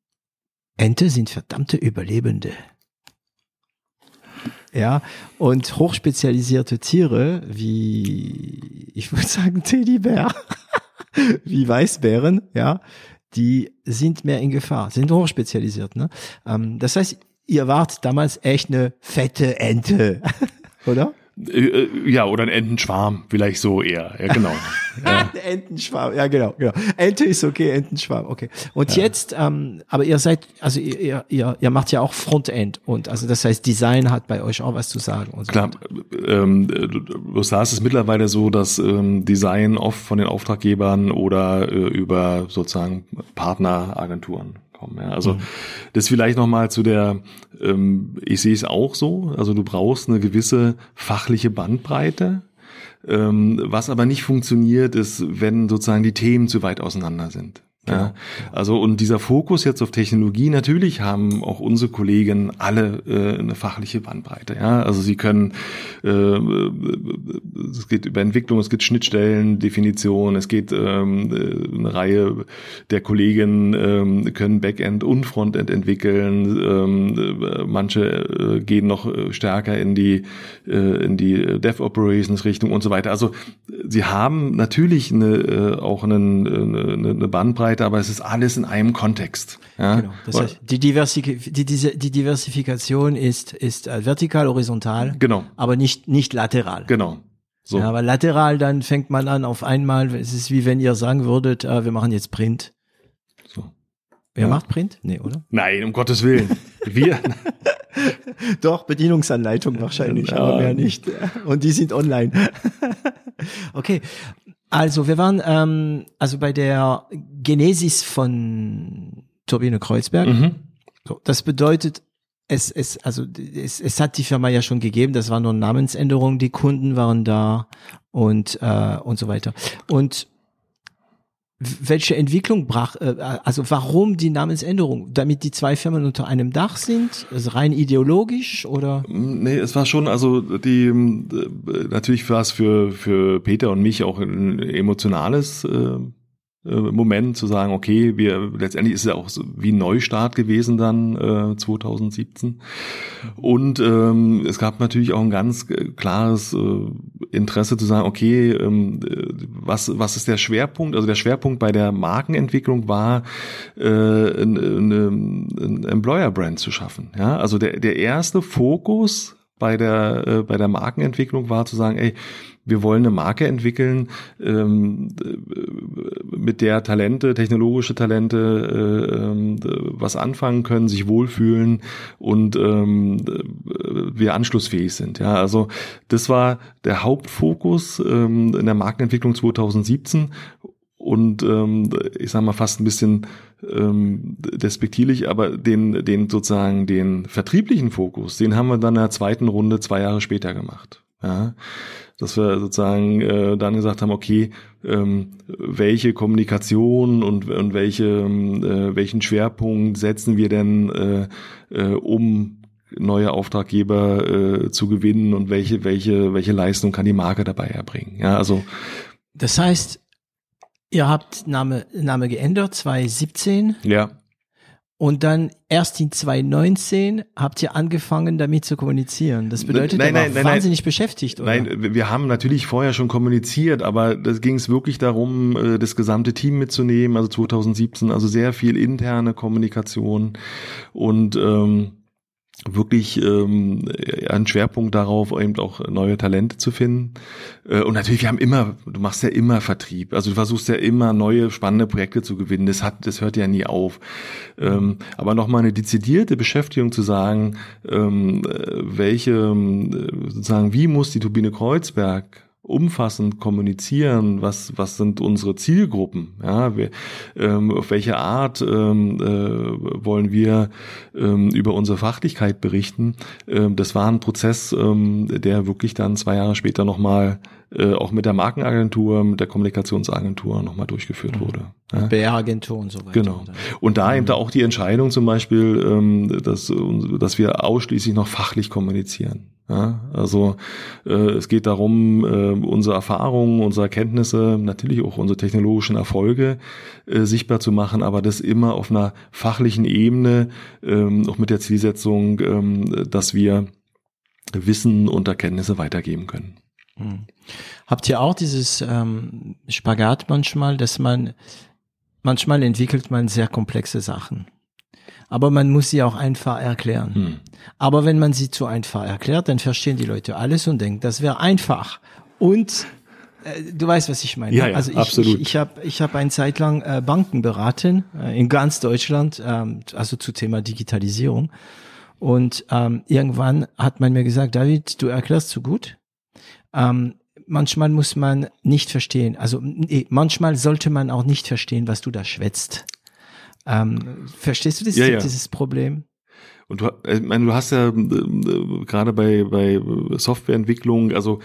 Ente sind verdammte Überlebende. Ja, und hochspezialisierte Tiere wie, ich würde sagen, Teddybär, wie Weißbären, ja, die sind mehr in Gefahr, sind hochspezialisiert. Ne? Ähm, das heißt, ihr wart damals echt eine fette Ente, oder? Äh, äh, ja, oder ein Entenschwarm, vielleicht so eher. Ja, genau. ja. Entenschwarm, ja, genau, genau. Ente ist okay, Entenschwarm, okay. Und ja. jetzt, ähm, aber ihr seid, also ihr, ihr, ihr macht ja auch Frontend und also das heißt, Design hat bei euch auch was zu sagen. Und so Klar, ähm, du sagst es mittlerweile so, dass ähm, Design oft von den Auftraggebern oder äh, über sozusagen Partneragenturen kommen. Ja. Also mhm. das vielleicht nochmal zu der, ähm, ich sehe es auch so, also du brauchst eine gewisse fachliche Bandbreite. Ähm, was aber nicht funktioniert, ist, wenn sozusagen die Themen zu weit auseinander sind. Ja, genau. also und dieser Fokus jetzt auf Technologie, natürlich haben auch unsere Kollegen alle äh, eine fachliche Bandbreite. Ja, also sie können, äh, es geht über Entwicklung, es geht Schnittstellen, Definition, es geht ähm, äh, eine Reihe der Kollegen ähm, können Backend und Frontend entwickeln. Ähm, manche äh, gehen noch stärker in die äh, in die Dev Operations Richtung und so weiter. Also sie haben natürlich eine, äh, auch einen, eine, eine Bandbreite weiter, aber es ist alles in einem Kontext. Ja? Genau. Das heißt, die, Diversik die, diese, die Diversifikation ist, ist äh, vertikal, horizontal, genau. aber nicht, nicht lateral. Genau. So. Ja, aber lateral, dann fängt man an auf einmal, es ist wie wenn ihr sagen würdet, äh, wir machen jetzt Print. So. Wer ja. macht Print? Nee, oder? Nein, um Gottes Willen. Wir. Doch, Bedienungsanleitung wahrscheinlich, ja. aber mehr nicht. Und die sind online. okay. Also wir waren ähm, also bei der Genesis von Turbine Kreuzberg. Mhm. So, das bedeutet, es, es, also es, es hat die Firma ja schon gegeben, das war nur Namensänderung, die Kunden waren da und, äh, und so weiter. Und welche Entwicklung brach, äh, also warum die Namensänderung? Damit die zwei Firmen unter einem Dach sind? Also rein ideologisch oder? Nee, es war schon, also die, äh, natürlich war es für, für Peter und mich auch ein emotionales äh, äh, Moment zu sagen, okay, wir letztendlich ist es ja auch so wie ein Neustart gewesen dann äh, 2017 und ähm, es gab natürlich auch ein ganz klares äh, Interesse zu sagen, okay, ähm, was was ist der Schwerpunkt? Also der Schwerpunkt bei der Markenentwicklung war äh, eine, ein Employer Brand zu schaffen. Ja, also der der erste Fokus bei der äh, bei der Markenentwicklung war zu sagen, ey wir wollen eine Marke entwickeln, ähm, mit der Talente, technologische Talente äh, ähm, was anfangen können, sich wohlfühlen und ähm, wir anschlussfähig sind. Ja, also das war der Hauptfokus ähm, in der Markenentwicklung 2017 und ähm, ich sage mal fast ein bisschen ähm, despektierlich, aber den, den sozusagen den vertrieblichen Fokus, den haben wir dann in der zweiten Runde zwei Jahre später gemacht. Ja, dass wir sozusagen äh, dann gesagt haben, okay, ähm, welche Kommunikation und, und welche, äh, welchen Schwerpunkt setzen wir denn, äh, äh, um neue Auftraggeber äh, zu gewinnen und welche, welche, welche Leistung kann die Marke dabei erbringen. Ja, also. Das heißt, ihr habt Name, Name geändert, 2017. Ja. Und dann erst in 2019 habt ihr angefangen, damit zu kommunizieren. Das bedeutet, nein, nein, nein, wahnsinnig nein, beschäftigt, oder? Nein, wir haben natürlich vorher schon kommuniziert, aber das ging es wirklich darum, äh, das gesamte Team mitzunehmen, also 2017, also sehr viel interne Kommunikation und ähm, wirklich ähm, einen Schwerpunkt darauf, eben auch neue Talente zu finden. Äh, und natürlich, wir haben immer, du machst ja immer Vertrieb. Also du versuchst ja immer neue spannende Projekte zu gewinnen. Das hat, das hört ja nie auf. Ähm, aber nochmal eine dezidierte Beschäftigung zu sagen, ähm, welche, sozusagen, wie muss die Turbine Kreuzberg umfassend kommunizieren, was, was sind unsere Zielgruppen, ja, wir, ähm, auf welche Art ähm, äh, wollen wir ähm, über unsere Fachlichkeit berichten. Ähm, das war ein Prozess, ähm, der wirklich dann zwei Jahre später nochmal äh, auch mit der Markenagentur, mit der Kommunikationsagentur nochmal durchgeführt mhm. wurde. Ja. PR-Agentur und so weiter. Genau. Und da mhm. eben da auch die Entscheidung zum Beispiel, ähm, dass, dass wir ausschließlich noch fachlich kommunizieren. Ja, also äh, es geht darum, äh, unsere Erfahrungen, unsere Erkenntnisse, natürlich auch unsere technologischen Erfolge äh, sichtbar zu machen, aber das immer auf einer fachlichen Ebene, ähm, auch mit der Zielsetzung, ähm, dass wir Wissen und Erkenntnisse weitergeben können. Hm. Habt ihr auch dieses ähm, Spagat manchmal, dass man manchmal entwickelt man sehr komplexe Sachen aber man muss sie auch einfach erklären. Hm. Aber wenn man sie zu einfach erklärt, dann verstehen die Leute alles und denken, das wäre einfach. Und äh, du weißt, was ich meine. Ja, ja also ich, absolut. ich, ich habe ich hab eine Zeit lang äh, Banken beraten äh, in ganz Deutschland, ähm, also zu Thema Digitalisierung. Und ähm, irgendwann hat man mir gesagt, David, du erklärst zu gut. Ähm, manchmal muss man nicht verstehen, also nee, manchmal sollte man auch nicht verstehen, was du da schwätzt. Ähm, verstehst du das, ja, ja. dieses Problem? Und du, äh, ich meine, du hast ja äh, gerade bei, bei Softwareentwicklung, also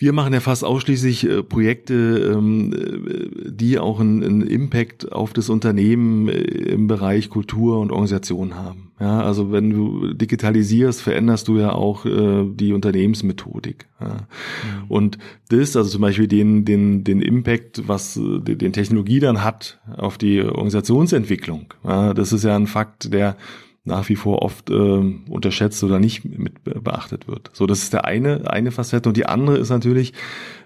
Wir machen ja fast ausschließlich äh, Projekte, ähm, äh, die auch einen, einen, Impact auf das Unternehmen äh, im Bereich Kultur und Organisation haben. Ja, also wenn du digitalisierst, veränderst du ja auch äh, die Unternehmensmethodik. Ja. Mhm. Und das, also zum Beispiel den, den, den Impact, was äh, den Technologie dann hat auf die Organisationsentwicklung, ja, das ist ja ein Fakt, der nach wie vor oft äh, unterschätzt oder nicht mit beachtet wird. So, das ist der eine eine Facette und die andere ist natürlich,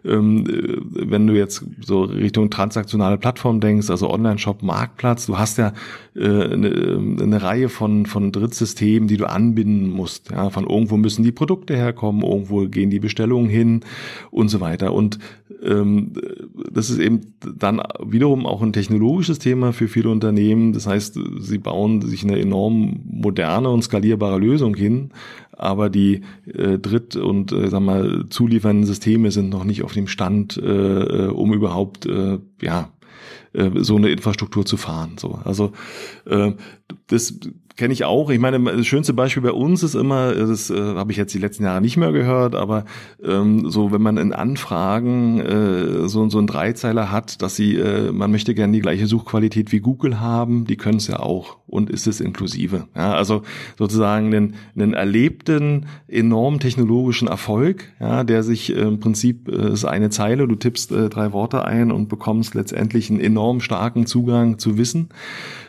ähm, äh, wenn du jetzt so Richtung transaktionale Plattform denkst, also Online-Shop, Marktplatz, du hast ja äh, eine, eine Reihe von von Drittsystemen, die du anbinden musst. Ja, von irgendwo müssen die Produkte herkommen, irgendwo gehen die Bestellungen hin und so weiter. Und ähm, das ist eben dann wiederum auch ein technologisches Thema für viele Unternehmen. Das heißt, sie bauen sich eine enorm moderne und skalierbare Lösung hin, aber die äh, Dritt- und äh, sag mal zuliefernden Systeme sind noch nicht auf dem Stand, äh, äh um überhaupt äh, ja äh, so eine Infrastruktur zu fahren. So, also äh, das kenne ich auch. Ich meine, das schönste Beispiel bei uns ist immer, das äh, habe ich jetzt die letzten Jahre nicht mehr gehört, aber ähm, so, wenn man in Anfragen äh, so, so einen Dreizeiler hat, dass sie, äh, man möchte gerne die gleiche Suchqualität wie Google haben, die können es ja auch und ist es inklusive. Ja, also sozusagen einen, einen erlebten, enorm technologischen Erfolg, ja, der sich äh, im Prinzip äh, ist eine Zeile, du tippst äh, drei Worte ein und bekommst letztendlich einen enorm starken Zugang zu Wissen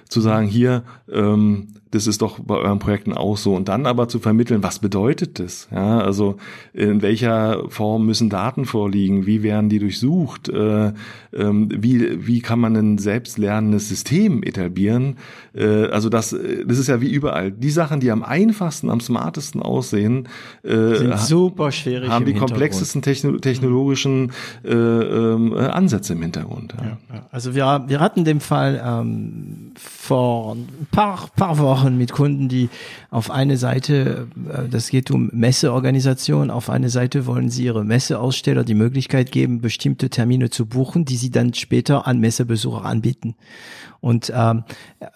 zu sagen, hier, ähm, das ist doch bei euren Projekten auch so. Und dann aber zu vermitteln, was bedeutet das? Ja, also in welcher Form müssen Daten vorliegen? Wie werden die durchsucht? Äh, ähm, wie, wie kann man ein selbstlernendes System etablieren? Äh, also das, das ist ja wie überall. Die Sachen, die am einfachsten, am smartesten aussehen, äh, sind super schwierig. Haben die komplexesten techno technologischen äh, äh, Ansätze im Hintergrund. Ja. Ja, also wir, wir hatten den Fall ähm, vor ein paar, paar Wochen mit Kunden, die auf eine Seite, äh, das geht um Messeorganisation, auf eine Seite wollen sie ihre Messeaussteller die Möglichkeit geben, bestimmte Termine zu buchen, die sie dann später an Messebesucher anbieten. Und, ähm,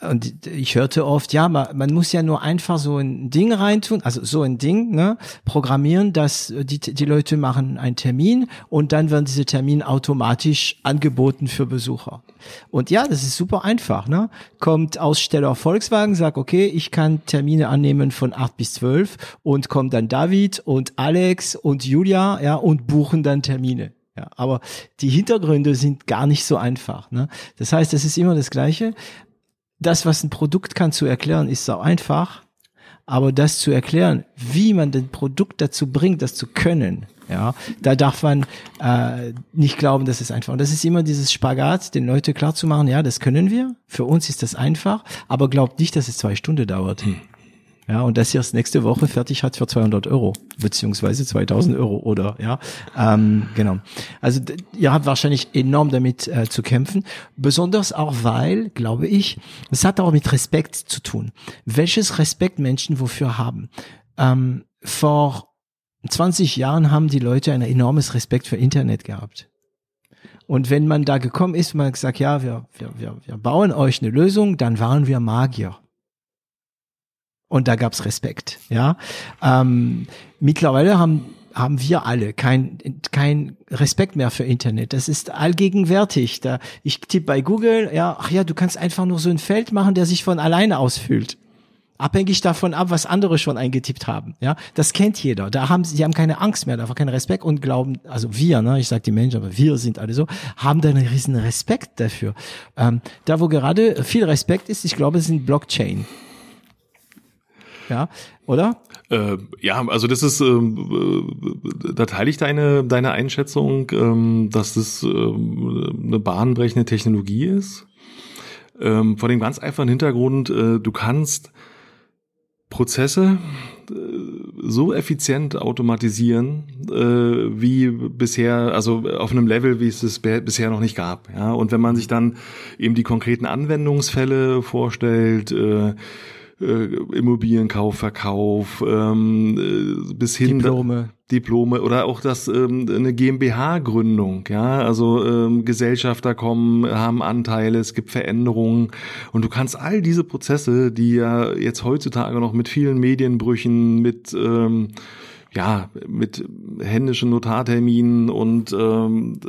und ich hörte oft, ja, man, man muss ja nur einfach so ein Ding reintun, also so ein Ding, ne, programmieren, dass die, die Leute machen einen Termin und dann werden diese Termine automatisch angeboten für Besucher. Und ja, das ist super einfach, ne? Kommt Aussteller Volkswagen, sagt, okay, ich kann Termine annehmen von acht bis zwölf und kommt dann David und Alex und Julia, ja, und buchen dann Termine. Ja, aber die Hintergründe sind gar nicht so einfach. Ne? Das heißt, es ist immer das Gleiche. Das, was ein Produkt kann zu erklären, ist so einfach. Aber das zu erklären, wie man das Produkt dazu bringt, das zu können, ja, da darf man äh, nicht glauben, dass es einfach. Und das ist immer dieses Spagat, den Leuten klar zu machen, ja, das können wir. Für uns ist das einfach, aber glaubt nicht, dass es zwei Stunden dauert. Hm. Ja, und das ihr es nächste Woche fertig hat für 200 Euro, beziehungsweise 2000 Euro oder, ja, ähm, genau. Also ihr habt wahrscheinlich enorm damit äh, zu kämpfen, besonders auch weil, glaube ich, es hat auch mit Respekt zu tun. Welches Respekt Menschen wofür haben? Ähm, vor 20 Jahren haben die Leute ein enormes Respekt für Internet gehabt. Und wenn man da gekommen ist, man gesagt, ja, wir, wir, wir, wir bauen euch eine Lösung, dann waren wir Magier. Und da gab's Respekt. Ja, ähm, mittlerweile haben haben wir alle kein kein Respekt mehr für Internet. Das ist allgegenwärtig. Da ich tippe bei Google, ja, ach ja, du kannst einfach nur so ein Feld machen, der sich von alleine ausfüllt. Abhängig davon ab, was andere schon eingetippt haben. Ja, das kennt jeder. Da haben sie, sie haben keine Angst mehr, davor keinen Respekt und glauben, also wir, ne, ich sage die Menschen, aber wir sind alle so, haben da einen riesen Respekt dafür. Ähm, da, wo gerade viel Respekt ist, ich glaube, sind Blockchain ja, oder? Äh, ja, also das ist, ähm, äh, da teile ich deine, deine Einschätzung, ähm, dass das äh, eine bahnbrechende Technologie ist. Ähm, vor dem ganz einfachen Hintergrund, äh, du kannst Prozesse äh, so effizient automatisieren äh, wie bisher, also auf einem Level, wie es es bisher noch nicht gab. Ja, und wenn man sich dann eben die konkreten Anwendungsfälle vorstellt, äh, äh, Immobilienkauf, Verkauf, ähm, äh, bis hin Diplome. Diplome oder auch das ähm, eine GmbH-Gründung, ja, also ähm, Gesellschafter kommen, haben Anteile, es gibt Veränderungen. Und du kannst all diese Prozesse, die ja jetzt heutzutage noch mit vielen Medienbrüchen, mit ähm, ja, mit händischen Notarterminen und ähm,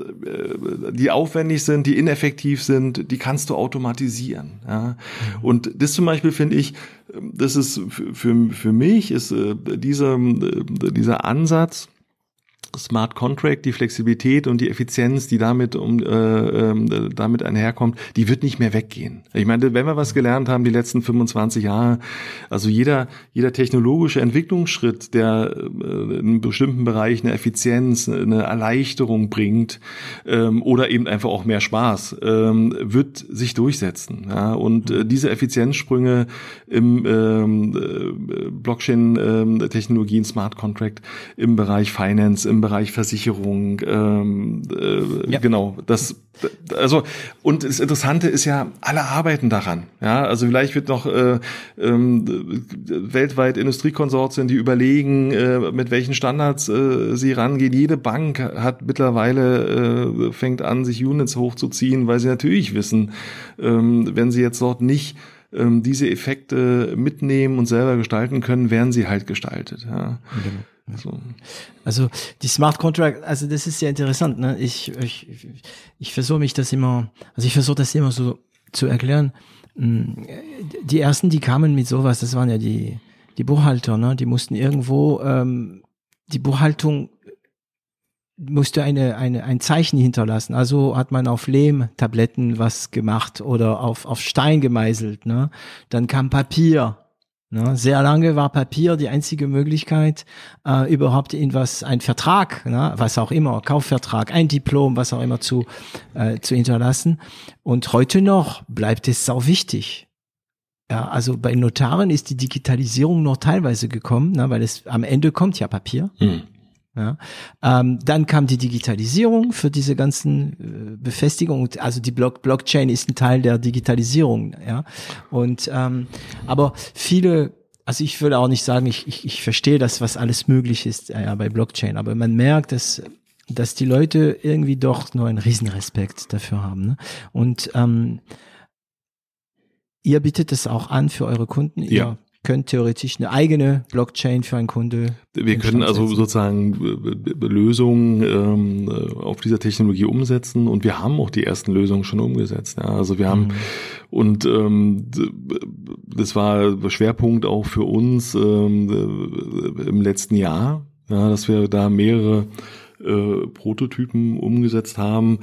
die aufwendig sind, die ineffektiv sind, die kannst du automatisieren. Ja. Mhm. Und das zum Beispiel finde ich, das ist für, für mich ist äh, dieser, dieser Ansatz, Smart Contract, die Flexibilität und die Effizienz, die damit um äh, äh, damit einherkommt, die wird nicht mehr weggehen. Ich meine, wenn wir was gelernt haben die letzten 25 Jahre, also jeder jeder technologische Entwicklungsschritt, der äh, in bestimmten Bereich eine Effizienz, eine Erleichterung bringt ähm, oder eben einfach auch mehr Spaß, ähm, wird sich durchsetzen. Ja? Und äh, diese Effizienzsprünge im ähm, äh, Blockchain-Technologien, Smart Contract im Bereich Finance, im Bereich Versicherung, ähm, äh, ja. genau, das also und das Interessante ist ja, alle arbeiten daran. Ja, also vielleicht wird noch äh, ähm, weltweit Industriekonsortien, die überlegen, äh, mit welchen Standards äh, sie rangehen. Jede Bank hat mittlerweile äh, fängt an, sich Units hochzuziehen, weil sie natürlich wissen, ähm, wenn sie jetzt dort nicht ähm, diese Effekte mitnehmen und selber gestalten können, werden sie halt gestaltet. Ja. Genau. So. Also die Smart Contract, also das ist sehr interessant. Ne? Ich, ich, ich versuche mich das immer, also ich versuche das immer so zu erklären. Hm, die ersten, die kamen mit sowas, das waren ja die, die Buchhalter, ne? die mussten irgendwo ähm, die Buchhaltung musste eine, eine, ein Zeichen hinterlassen. Also hat man auf Lehmtabletten was gemacht oder auf, auf Stein gemeißelt. Ne? Dann kam Papier. Ne? Sehr lange war Papier die einzige Möglichkeit, äh, überhaupt irgendwas, ein Vertrag, ne? was auch immer, Kaufvertrag, ein Diplom, was auch immer zu, äh, zu hinterlassen. Und heute noch bleibt es sau wichtig. Ja, also bei Notaren ist die Digitalisierung noch teilweise gekommen, ne? weil es am Ende kommt ja Papier. Hm. Ja. Ähm, dann kam die Digitalisierung für diese ganzen äh, Befestigungen. Also die Block Blockchain ist ein Teil der Digitalisierung. Ja. Und ähm, aber viele, also ich würde auch nicht sagen, ich, ich, ich verstehe das, was alles möglich ist ja, bei Blockchain, aber man merkt, dass dass die Leute irgendwie doch nur einen Riesenrespekt dafür haben. Ne? Und ähm, ihr bietet es auch an für eure Kunden. Ja. Ihr könnt theoretisch eine eigene Blockchain für einen Kunde. Wir können also sozusagen äh, Lösungen ähm, auf dieser Technologie umsetzen und wir haben auch die ersten Lösungen schon umgesetzt. Ja. Also wir haben mhm. und ähm, das war Schwerpunkt auch für uns ähm, im letzten Jahr, ja, dass wir da mehrere äh, Prototypen umgesetzt haben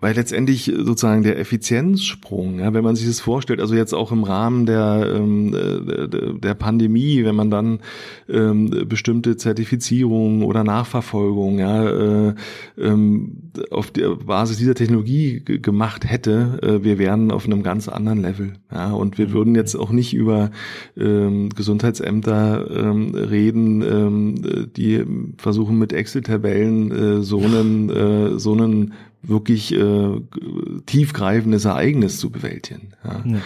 weil letztendlich sozusagen der Effizienzsprung, ja, wenn man sich das vorstellt, also jetzt auch im Rahmen der, ähm, der, der Pandemie, wenn man dann ähm, bestimmte Zertifizierungen oder Nachverfolgung ja, äh, ähm, auf der Basis dieser Technologie gemacht hätte, äh, wir wären auf einem ganz anderen Level. Ja, und wir mhm. würden jetzt auch nicht über ähm, Gesundheitsämter ähm, reden, ähm, die versuchen mit Excel-Tabellen äh, so einen, äh, so einen wirklich äh, tiefgreifendes Ereignis zu bewältigen. Ja. ja.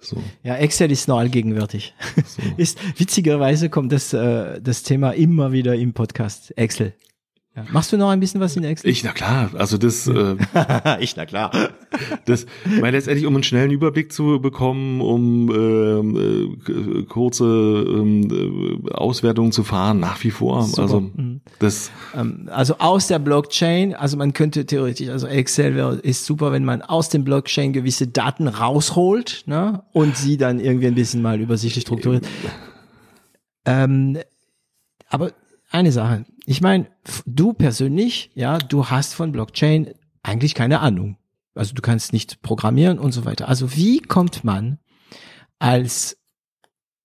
So. Ja, Excel ist noch allgegenwärtig. So. ist witzigerweise kommt das äh, das Thema immer wieder im Podcast Excel. Ja. Machst du noch ein bisschen was in Excel? Ich, na klar, also das. Äh, ich, na klar. Das, weil letztendlich, um einen schnellen Überblick zu bekommen, um ähm, äh, kurze ähm, äh, Auswertungen zu fahren, nach wie vor. Super. Also mhm. das. Ähm, also aus der Blockchain, also man könnte theoretisch, also Excel wäre, ist super, wenn man aus dem Blockchain gewisse Daten rausholt, ne, und sie dann irgendwie ein bisschen mal übersichtlich strukturiert. Ähm, aber eine Sache. Ich meine, du persönlich, ja, du hast von Blockchain eigentlich keine Ahnung. Also du kannst nicht programmieren und so weiter. Also wie kommt man als,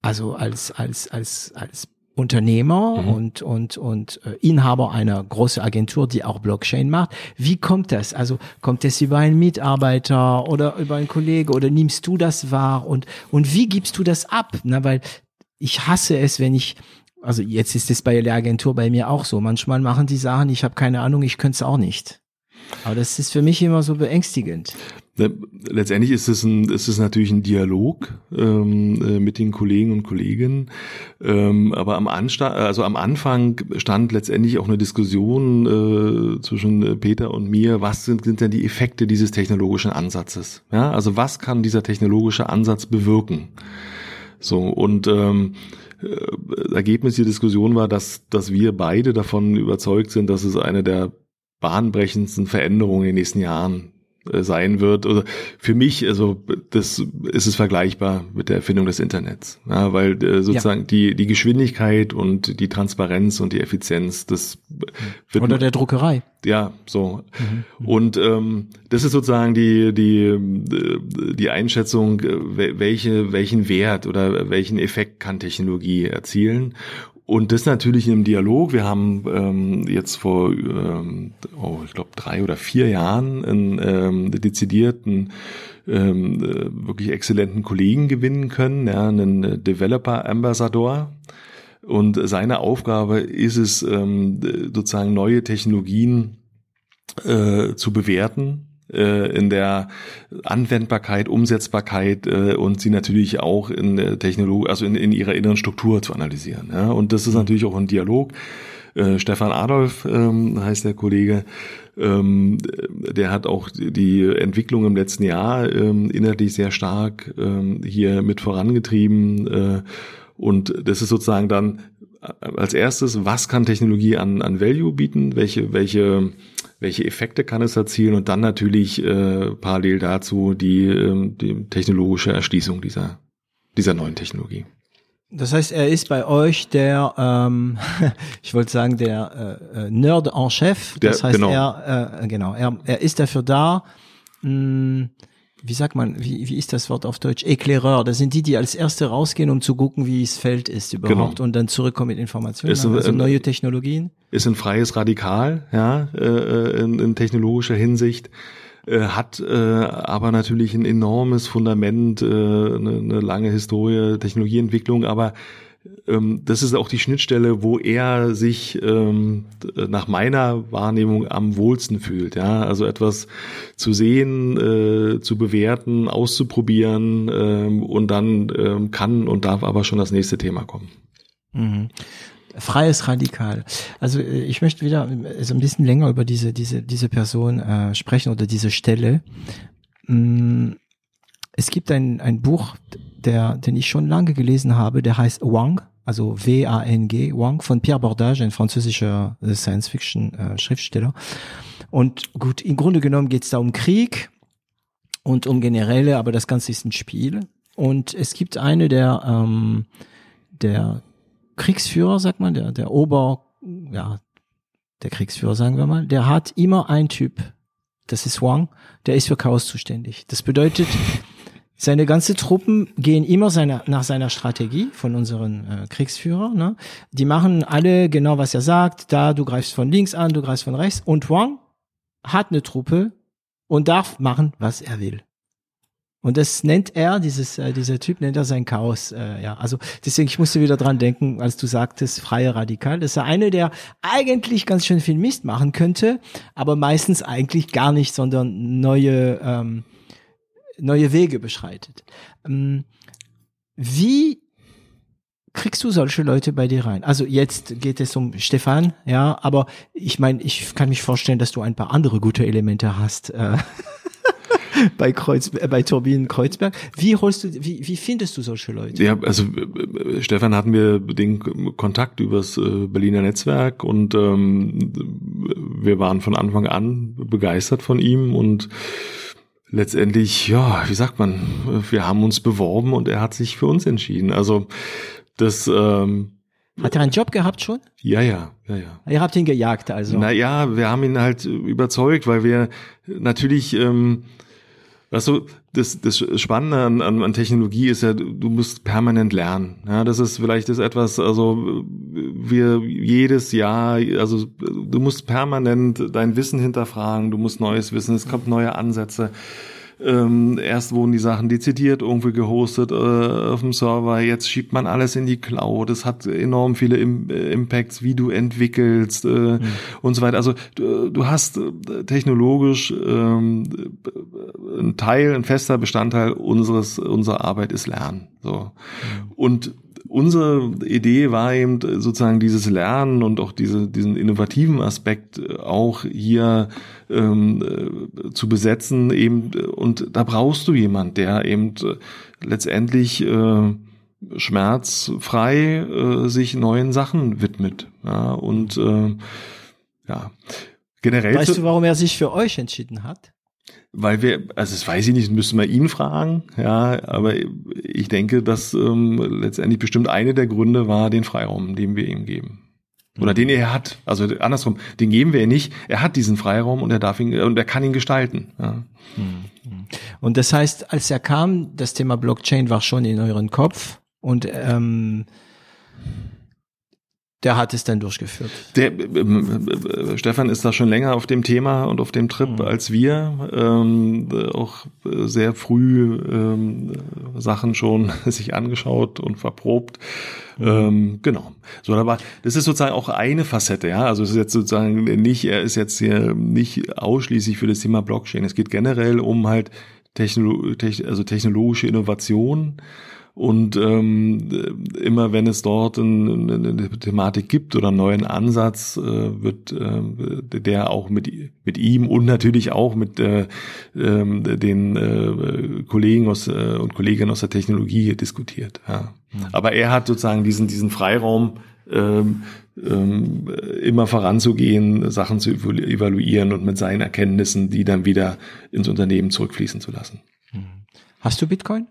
also als, als, als, als Unternehmer mhm. und, und, und äh, Inhaber einer großen Agentur, die auch Blockchain macht. Wie kommt das? Also kommt das über einen Mitarbeiter oder über einen Kollege oder nimmst du das wahr und, und wie gibst du das ab? Na, weil ich hasse es, wenn ich also jetzt ist es bei der Agentur bei mir auch so. Manchmal machen die Sachen, ich habe keine Ahnung, ich könnte es auch nicht. Aber das ist für mich immer so beängstigend. Letztendlich ist es, ein, ist es natürlich ein Dialog ähm, äh, mit den Kollegen und Kolleginnen. Ähm, aber am, Ansta also am Anfang stand letztendlich auch eine Diskussion äh, zwischen Peter und mir, was sind, sind denn die Effekte dieses technologischen Ansatzes? Ja, also was kann dieser technologische Ansatz bewirken? So und ähm, äh, Ergebnis der Diskussion war, dass, dass wir beide davon überzeugt sind, dass es eine der bahnbrechendsten Veränderungen in den nächsten Jahren sein wird. Oder für mich, also das ist es vergleichbar mit der Erfindung des Internets, ja, weil äh, sozusagen ja. die die Geschwindigkeit und die Transparenz und die Effizienz, das wird oder der Druckerei. Ja, so mhm. und ähm, das ist sozusagen die die die Einschätzung, äh, welche welchen Wert oder welchen Effekt kann Technologie erzielen und das natürlich im Dialog. Wir haben ähm, jetzt vor, ähm, oh, ich glaube, drei oder vier Jahren einen ähm, dezidierten, ähm, äh, wirklich exzellenten Kollegen gewinnen können, ja, einen Developer Ambassador. Und seine Aufgabe ist es, ähm, sozusagen neue Technologien äh, zu bewerten äh, in der Anwendbarkeit, Umsetzbarkeit äh, und sie natürlich auch in der Technologie, also in, in ihrer inneren Struktur zu analysieren. Ja? Und das ist natürlich auch ein Dialog. Äh, Stefan Adolf ähm, heißt der Kollege, ähm, der hat auch die Entwicklung im letzten Jahr ähm, inhaltlich sehr stark hier mit vorangetrieben. Äh, und das ist sozusagen dann als erstes, was kann Technologie an, an Value bieten? Welche, welche welche Effekte kann es erzielen und dann natürlich äh, parallel dazu die, äh, die technologische Erschließung dieser, dieser neuen Technologie. Das heißt, er ist bei euch der, ähm, ich wollte sagen, der äh, äh Nerd en Chef. Das der, heißt, genau. er, äh, genau, er, er ist dafür da, mh, wie sagt man, wie, wie ist das Wort auf Deutsch? Éclaireur. Das sind die, die als Erste rausgehen, um zu gucken, wie es Feld ist überhaupt genau. und dann zurückkommen mit Informationen, ist, also neue Technologien. Ist ein freies Radikal, ja, äh, in, in technologischer Hinsicht äh, hat äh, aber natürlich ein enormes Fundament, äh, eine, eine lange Historie, Technologieentwicklung, aber ähm, das ist auch die Schnittstelle, wo er sich ähm, nach meiner Wahrnehmung am wohlsten fühlt. Ja, also etwas zu sehen, äh, zu bewerten, auszuprobieren ähm, und dann ähm, kann und darf aber schon das nächste Thema kommen. Mhm. Freies Radikal. Also äh, ich möchte wieder äh, so ein bisschen länger über diese diese diese Person äh, sprechen oder diese Stelle. Mm, es gibt ein ein Buch, der, den ich schon lange gelesen habe, der heißt Wang, also W-A-N-G, Wang von Pierre Bordage, ein französischer äh, Science-Fiction-Schriftsteller. Und gut, im Grunde genommen geht es da um Krieg und um generelle, aber das Ganze ist ein Spiel. Und es gibt eine der, ähm, der Kriegsführer, sagt man, der, der Ober, ja, der Kriegsführer, sagen wir mal, der hat immer ein Typ, das ist Wang, der ist für Chaos zuständig. Das bedeutet, seine ganze Truppen gehen immer seine, nach seiner Strategie von unseren äh, Kriegsführer. Ne? Die machen alle genau, was er sagt. Da, du greifst von links an, du greifst von rechts. Und Wang hat eine Truppe und darf machen, was er will. Und das nennt er, dieses, äh, dieser Typ nennt er sein Chaos. Äh, ja, also deswegen, ich musste wieder dran denken, als du sagtest, freie Radikal. Das ist ja eine, der eigentlich ganz schön viel Mist machen könnte, aber meistens eigentlich gar nicht, sondern neue ähm, neue Wege beschreitet. Ähm, wie kriegst du solche Leute bei dir rein? Also jetzt geht es um Stefan, ja, aber ich meine, ich kann mich vorstellen, dass du ein paar andere gute Elemente hast. Äh, bei Kreuz, äh, bei Turbinen Kreuzberg. Wie holst du, wie, wie findest du solche Leute? Ja, also äh, Stefan hatten wir den Kontakt übers äh, Berliner Netzwerk und ähm, wir waren von Anfang an begeistert von ihm und letztendlich, ja, wie sagt man, wir haben uns beworben und er hat sich für uns entschieden. Also das ähm, hat er einen Job gehabt schon? Ja, ja, ja, ja. Ihr habt ihn gejagt, also. Naja, wir haben ihn halt überzeugt, weil wir natürlich ähm, Weißt du, das, das Spannende an, an, an Technologie ist ja, du musst permanent lernen. Ja, das ist vielleicht das etwas, also wir jedes Jahr, also du musst permanent dein Wissen hinterfragen, du musst neues Wissen, es kommt neue Ansätze. Ähm, erst wurden die Sachen dezidiert irgendwie gehostet äh, auf dem Server, jetzt schiebt man alles in die Cloud. Es hat enorm viele Im äh, Impacts, wie du entwickelst äh, mhm. und so weiter. Also du, du hast äh, technologisch ähm, ein Teil, ein fester Bestandteil unseres unserer Arbeit ist Lernen. So mhm. und unsere Idee war eben sozusagen dieses Lernen und auch diese, diesen innovativen Aspekt auch hier ähm, äh, zu besetzen eben und da brauchst du jemand, der eben letztendlich äh, schmerzfrei äh, sich neuen Sachen widmet. Ja, und äh, ja, generell. Weißt du, warum er sich für euch entschieden hat? Weil wir, also das weiß ich nicht, müssen wir ihn fragen, ja, aber ich denke, dass ähm, letztendlich bestimmt eine der Gründe war den Freiraum, den wir ihm geben. Oder mhm. den er hat. Also andersrum, den geben wir ihm nicht. Er hat diesen Freiraum und er darf ihn und er kann ihn gestalten. Ja. Mhm. Und das heißt, als er kam, das Thema Blockchain war schon in euren Kopf und ähm, der hat es dann durchgeführt. Der, äh, äh, Stefan ist da schon länger auf dem Thema und auf dem Trip mhm. als wir. Ähm, auch sehr früh ähm, Sachen schon sich angeschaut und verprobt. Mhm. Ähm, genau. So, aber das ist sozusagen auch eine Facette, ja. Also es ist jetzt sozusagen nicht, er ist jetzt hier nicht ausschließlich für das Thema Blockchain. Es geht generell um halt Technolo also technologische Innovation und ähm, immer wenn es dort eine, eine Thematik gibt oder einen neuen Ansatz, äh, wird äh, der auch mit, mit ihm und natürlich auch mit äh, äh, den äh, Kollegen aus, äh, und Kolleginnen aus der Technologie diskutiert. Ja. Mhm. Aber er hat sozusagen diesen, diesen Freiraum, ähm, ähm, immer voranzugehen, Sachen zu evaluieren und mit seinen Erkenntnissen, die dann wieder ins Unternehmen zurückfließen zu lassen. Mhm. Hast du Bitcoin?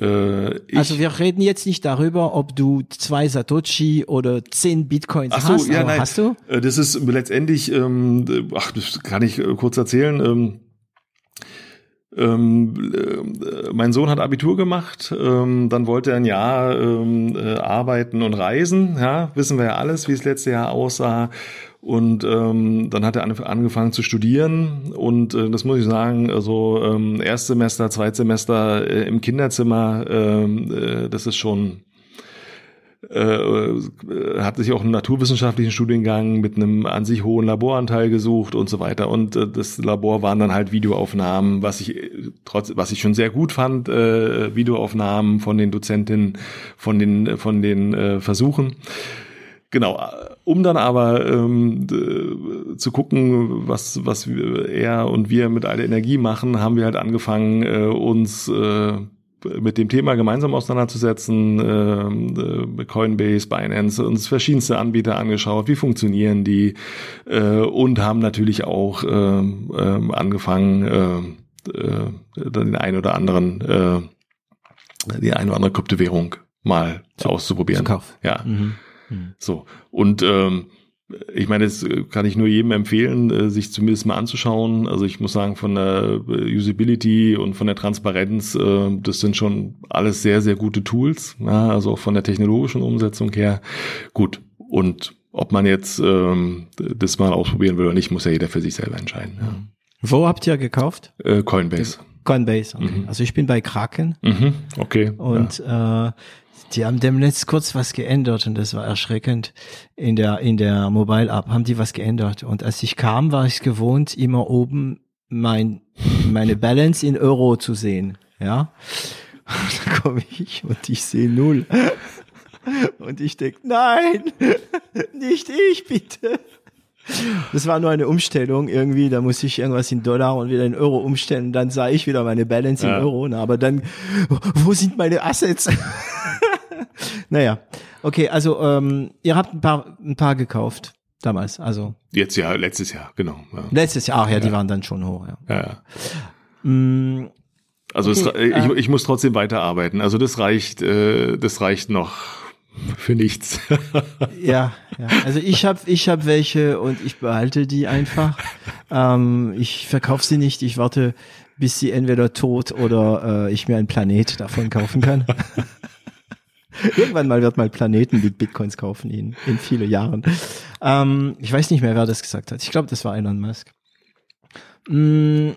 Äh, also wir reden jetzt nicht darüber, ob du zwei Satoshi oder zehn Bitcoins ach so, hast. Ja, nein. Hast du? Äh, das ist letztendlich, ähm, ach, das kann ich äh, kurz erzählen. Ähm, ähm, äh, mein Sohn hat Abitur gemacht, ähm, dann wollte er ein Jahr ähm, äh, arbeiten und reisen. Ja, wissen wir ja alles, wie es letztes Jahr aussah. Und ähm, dann hat er angefangen zu studieren und äh, das muss ich sagen, also ähm, Erstsemester, Zweitsemester äh, im Kinderzimmer, ähm, äh, das ist schon äh, äh, hat sich auch einen naturwissenschaftlichen Studiengang mit einem an sich hohen Laboranteil gesucht und so weiter. Und äh, das Labor waren dann halt Videoaufnahmen, was ich äh, trotz, was ich schon sehr gut fand, äh, Videoaufnahmen von den Dozentinnen, von den von den äh, Versuchen. Genau, um dann aber ähm, zu gucken, was, was er und wir mit all der Energie machen, haben wir halt angefangen, äh, uns äh, mit dem Thema gemeinsam auseinanderzusetzen, äh, Coinbase, Binance, uns verschiedenste Anbieter angeschaut, wie funktionieren die äh, und haben natürlich auch äh, äh, angefangen, äh, äh, den ein oder anderen, äh, die eine oder andere Kryptowährung mal auszuprobieren. Kauf. Ja. Mhm. Mhm. So. Und ähm, ich meine, das kann ich nur jedem empfehlen, äh, sich zumindest mal anzuschauen. Also ich muss sagen, von der äh, Usability und von der Transparenz, äh, das sind schon alles sehr, sehr gute Tools. Ja, also auch von der technologischen Umsetzung her. Gut. Und ob man jetzt ähm, das mal ausprobieren will oder nicht, muss ja jeder für sich selber entscheiden. Ja. Wo habt ihr gekauft? Coinbase. Coinbase. Okay. Mhm. Also ich bin bei Kraken. Mhm. Okay. Und ja. äh, die haben demnächst kurz was geändert und das war erschreckend. In der, in der Mobile App haben die was geändert. Und als ich kam, war ich gewohnt, immer oben mein, meine Balance in Euro zu sehen. Ja. Und dann komme ich und ich sehe null. Und ich denke, nein, nicht ich, bitte. Das war nur eine Umstellung irgendwie, da musste ich irgendwas in Dollar und wieder in Euro umstellen und dann sah ich wieder meine Balance in ja. Euro. Na, aber dann, wo sind meine Assets? naja, okay, also ähm, ihr habt ein paar, ein paar gekauft damals, also. Jetzt ja, letztes Jahr, genau. Ja. Letztes Jahr, ach ja, ja, die waren dann schon hoch, ja. Ja, ja. Mm, also okay, es, ich, äh, ich muss trotzdem weiterarbeiten. Also das reicht, äh, das reicht noch für nichts. ja, ja, also ich habe ich hab welche und ich behalte die einfach. Ähm, ich verkaufe sie nicht. Ich warte, bis sie entweder tot oder äh, ich mir einen Planet davon kaufen kann. Irgendwann mal wird mal Planeten mit Bitcoins kaufen in, in viele Jahren. Ähm, ich weiß nicht mehr, wer das gesagt hat. Ich glaube, das war Elon Musk. Mm,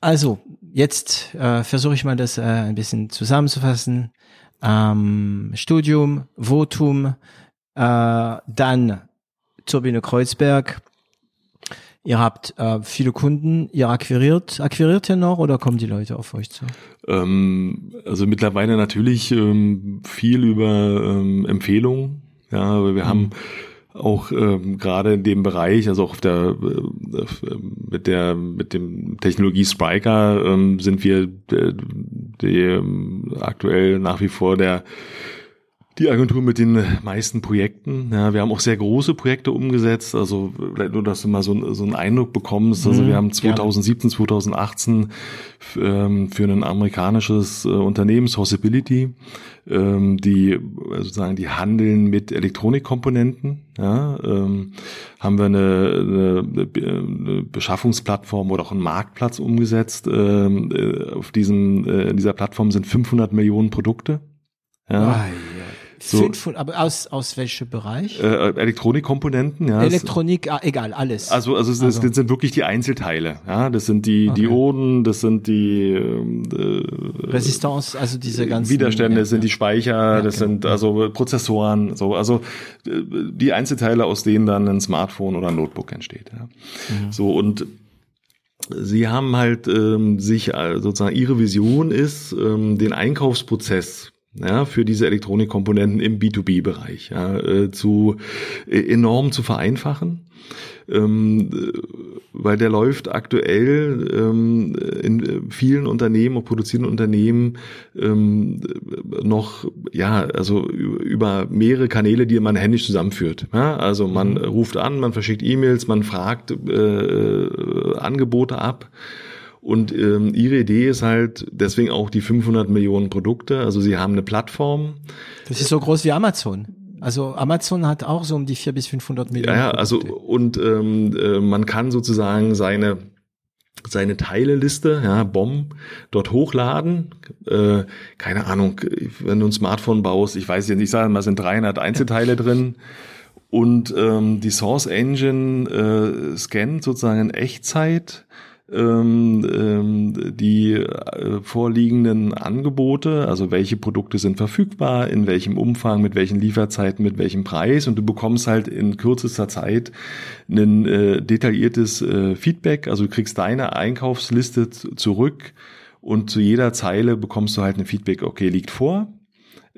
also, jetzt äh, versuche ich mal das äh, ein bisschen zusammenzufassen. Ähm, Studium, Votum, äh, dann Turbine Kreuzberg, Ihr habt äh, viele Kunden, ihr akquiriert, akquiriert ihr noch oder kommen die Leute auf euch zu? Ähm, also mittlerweile natürlich ähm, viel über ähm, Empfehlungen. Ja, aber wir mhm. haben auch ähm, gerade in dem Bereich, also auch auf der äh, mit der mit dem Technologie Spriker ähm, sind wir äh, die ähm, aktuell nach wie vor der die Agentur mit den meisten Projekten. Ja, wir haben auch sehr große Projekte umgesetzt. Also nur, dass du mal so, so einen Eindruck bekommst. Also mhm, wir haben 2017, gerne. 2018 ähm, für ein amerikanisches äh, Unternehmen, Sourceability, ähm, die sozusagen die handeln mit Elektronikkomponenten. Ja, ähm, haben wir eine, eine, eine Beschaffungsplattform oder auch einen Marktplatz umgesetzt. Ähm, äh, auf diesem, äh, in dieser Plattform sind 500 Millionen Produkte. Ja. Ah, ja. So, 500, aber aus, aus welchem Bereich? Äh, Elektronikkomponenten, ja. Elektronik, ah, egal, alles. Also, also, das, also. das sind wirklich die Einzelteile, ja. Das sind die okay. Dioden, das sind die äh, Resistance, also diese ganzen Widerstände, das sind die Speicher, ja, das genau. sind also Prozessoren, so, also äh, die Einzelteile, aus denen dann ein Smartphone oder ein Notebook entsteht. Ja. Mhm. So und Sie haben halt ähm, sich äh, sozusagen ihre Vision ist, ähm, den Einkaufsprozess ja, für diese Elektronikkomponenten im B2B-Bereich ja, äh, zu äh, enorm zu vereinfachen. Ähm, äh, weil der läuft aktuell ähm, in vielen Unternehmen, auch produzierenden Unternehmen, ähm, noch, ja, also über mehrere Kanäle, die man händisch zusammenführt. Ja, also man mhm. ruft an, man verschickt E-Mails, man fragt äh, äh Angebote ab und ähm, ihre Idee ist halt deswegen auch die 500 Millionen Produkte. Also sie haben eine Plattform. Das ist so groß wie Amazon. Also Amazon hat auch so um die 4 bis 500 Millionen. Ja, also und ähm, äh, man kann sozusagen seine seine Teileliste, ja, BOM, dort hochladen. Äh, keine Ahnung, wenn du ein Smartphone baust, ich weiß jetzt nicht, ich sage mal, sind 300 Einzelteile ja. drin. Und ähm, die Source Engine äh, scannt sozusagen in Echtzeit ähm, ähm, die äh, vorliegenden Angebote, also welche Produkte sind verfügbar, in welchem Umfang, mit welchen Lieferzeiten, mit welchem Preis. Und du bekommst halt in kürzester Zeit ein äh, detailliertes äh, Feedback, also du kriegst deine Einkaufsliste zurück und zu jeder Zeile bekommst du halt ein Feedback, okay, liegt vor,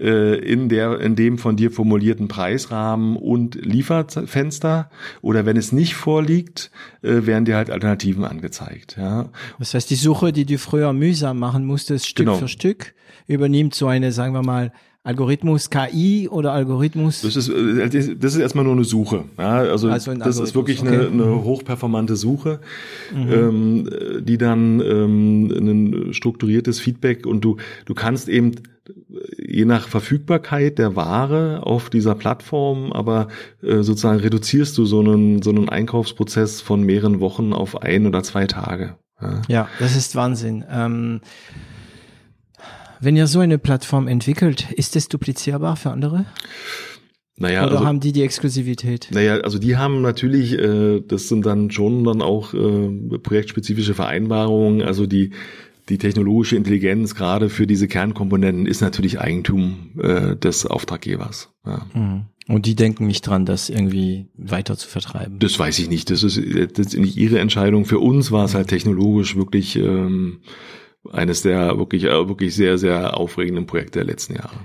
in der in dem von dir formulierten Preisrahmen und Lieferfenster oder wenn es nicht vorliegt, äh, werden dir halt Alternativen angezeigt. Ja. Das heißt, die Suche, die du früher mühsam machen musstest, Stück genau. für Stück, übernimmt so eine, sagen wir mal, Algorithmus KI oder Algorithmus? Das ist, äh, das ist erstmal nur eine Suche. Ja, also, also ein das ist wirklich okay. eine, eine hochperformante Suche, mhm. ähm, die dann ähm, ein strukturiertes Feedback und du, du kannst eben je nach Verfügbarkeit der Ware auf dieser Plattform, aber äh, sozusagen reduzierst du so einen, so einen Einkaufsprozess von mehreren Wochen auf ein oder zwei Tage. Ja, ja das ist Wahnsinn. Ähm, wenn ihr so eine Plattform entwickelt, ist es duplizierbar für andere? Naja, Oder also, haben die die Exklusivität? Naja, also die haben natürlich, äh, das sind dann schon dann auch äh, projektspezifische Vereinbarungen, also die die technologische Intelligenz gerade für diese Kernkomponenten ist natürlich Eigentum äh, des Auftraggebers. Ja. Mhm. Und die denken nicht dran, das irgendwie weiter zu vertreiben. Das weiß ich nicht. Das ist, das ist nicht ihre Entscheidung. Für uns war es halt technologisch wirklich ähm, eines der wirklich, äh, wirklich sehr, sehr aufregenden Projekte der letzten Jahre.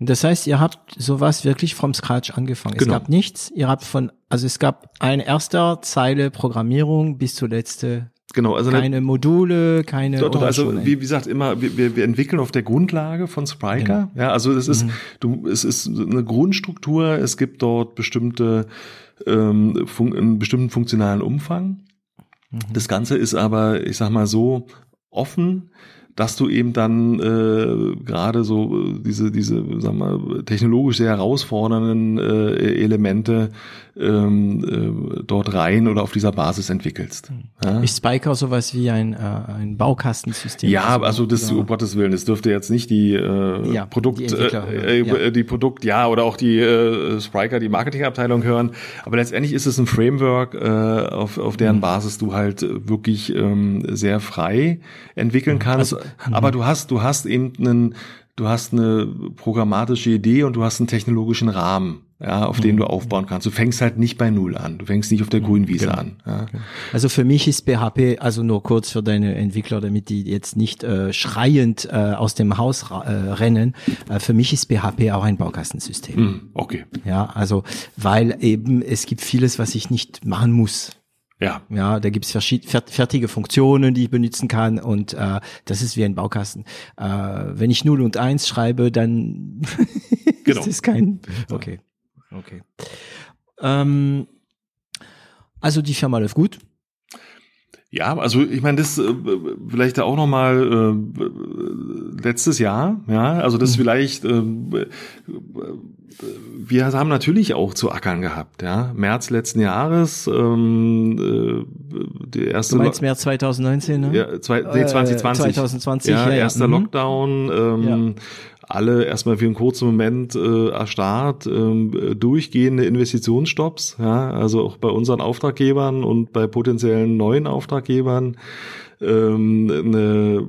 Das heißt, ihr habt sowas wirklich vom Scratch angefangen. Genau. Es gab nichts. Ihr habt von, also es gab eine erster Zeile Programmierung bis zur letzte Genau, also keine Module, keine. Doch also wie, wie gesagt immer, wir, wir entwickeln auf der Grundlage von Spriker. Genau. Ja, also es ist, mhm. du, es ist eine Grundstruktur. Es gibt dort bestimmte ähm, fun einen bestimmten funktionalen Umfang. Mhm. Das Ganze ist aber, ich sag mal so, offen dass du eben dann äh, gerade so äh, diese diese sag mal technologisch sehr herausfordernden äh, Elemente ähm, äh, dort rein oder auf dieser Basis entwickelst. Ja? Ist Spiker sowas wie ein, äh, ein Baukastensystem? Ja, also, also das, um Gottes Willen, das dürfte jetzt nicht die äh, ja, Produkt, die, äh, äh, ja. die Produkt, ja, oder auch die äh, Spriker, die Marketingabteilung hören. Aber letztendlich ist es ein Framework, äh, auf, auf deren mhm. Basis du halt wirklich ähm, sehr frei entwickeln mhm. kannst. Also, aber mhm. du hast, du hast eben einen du hast eine programmatische Idee und du hast einen technologischen Rahmen ja, auf mhm. den du aufbauen kannst. Du fängst halt nicht bei Null an. Du fängst nicht auf der mhm, grünen Wiese genau. an. Ja. Also für mich ist PHP, also nur kurz für deine Entwickler, damit die jetzt nicht äh, schreiend äh, aus dem Haus äh, rennen, äh, für mich ist PHP auch ein Baukastensystem. Mhm, okay. Ja, also weil eben es gibt vieles, was ich nicht machen muss. Ja. Ja, da gibt's fer- fertige Funktionen, die ich benutzen kann und äh, das ist wie ein Baukasten. Äh, wenn ich 0 und 1 schreibe, dann Genau. ist das kein. Okay. Okay. Ähm, also die Firma läuft gut. Ja, also ich meine, das äh, vielleicht auch noch mal äh, letztes Jahr, ja, also das vielleicht äh, wir haben natürlich auch zu ackern gehabt, ja. März letzten Jahres, ähm, äh, die erste Du meinst März 2019, ne? ja, zwei, nee, 2020. Äh, 2020, ja, ja, ja. erster Mhm. Lockdown, ähm, alle erstmal für einen kurzen Moment äh, erstarrt, ähm, durchgehende Investitionsstopps, ja, also auch bei unseren Auftraggebern und bei potenziellen neuen Auftraggebern. Ähm, eine,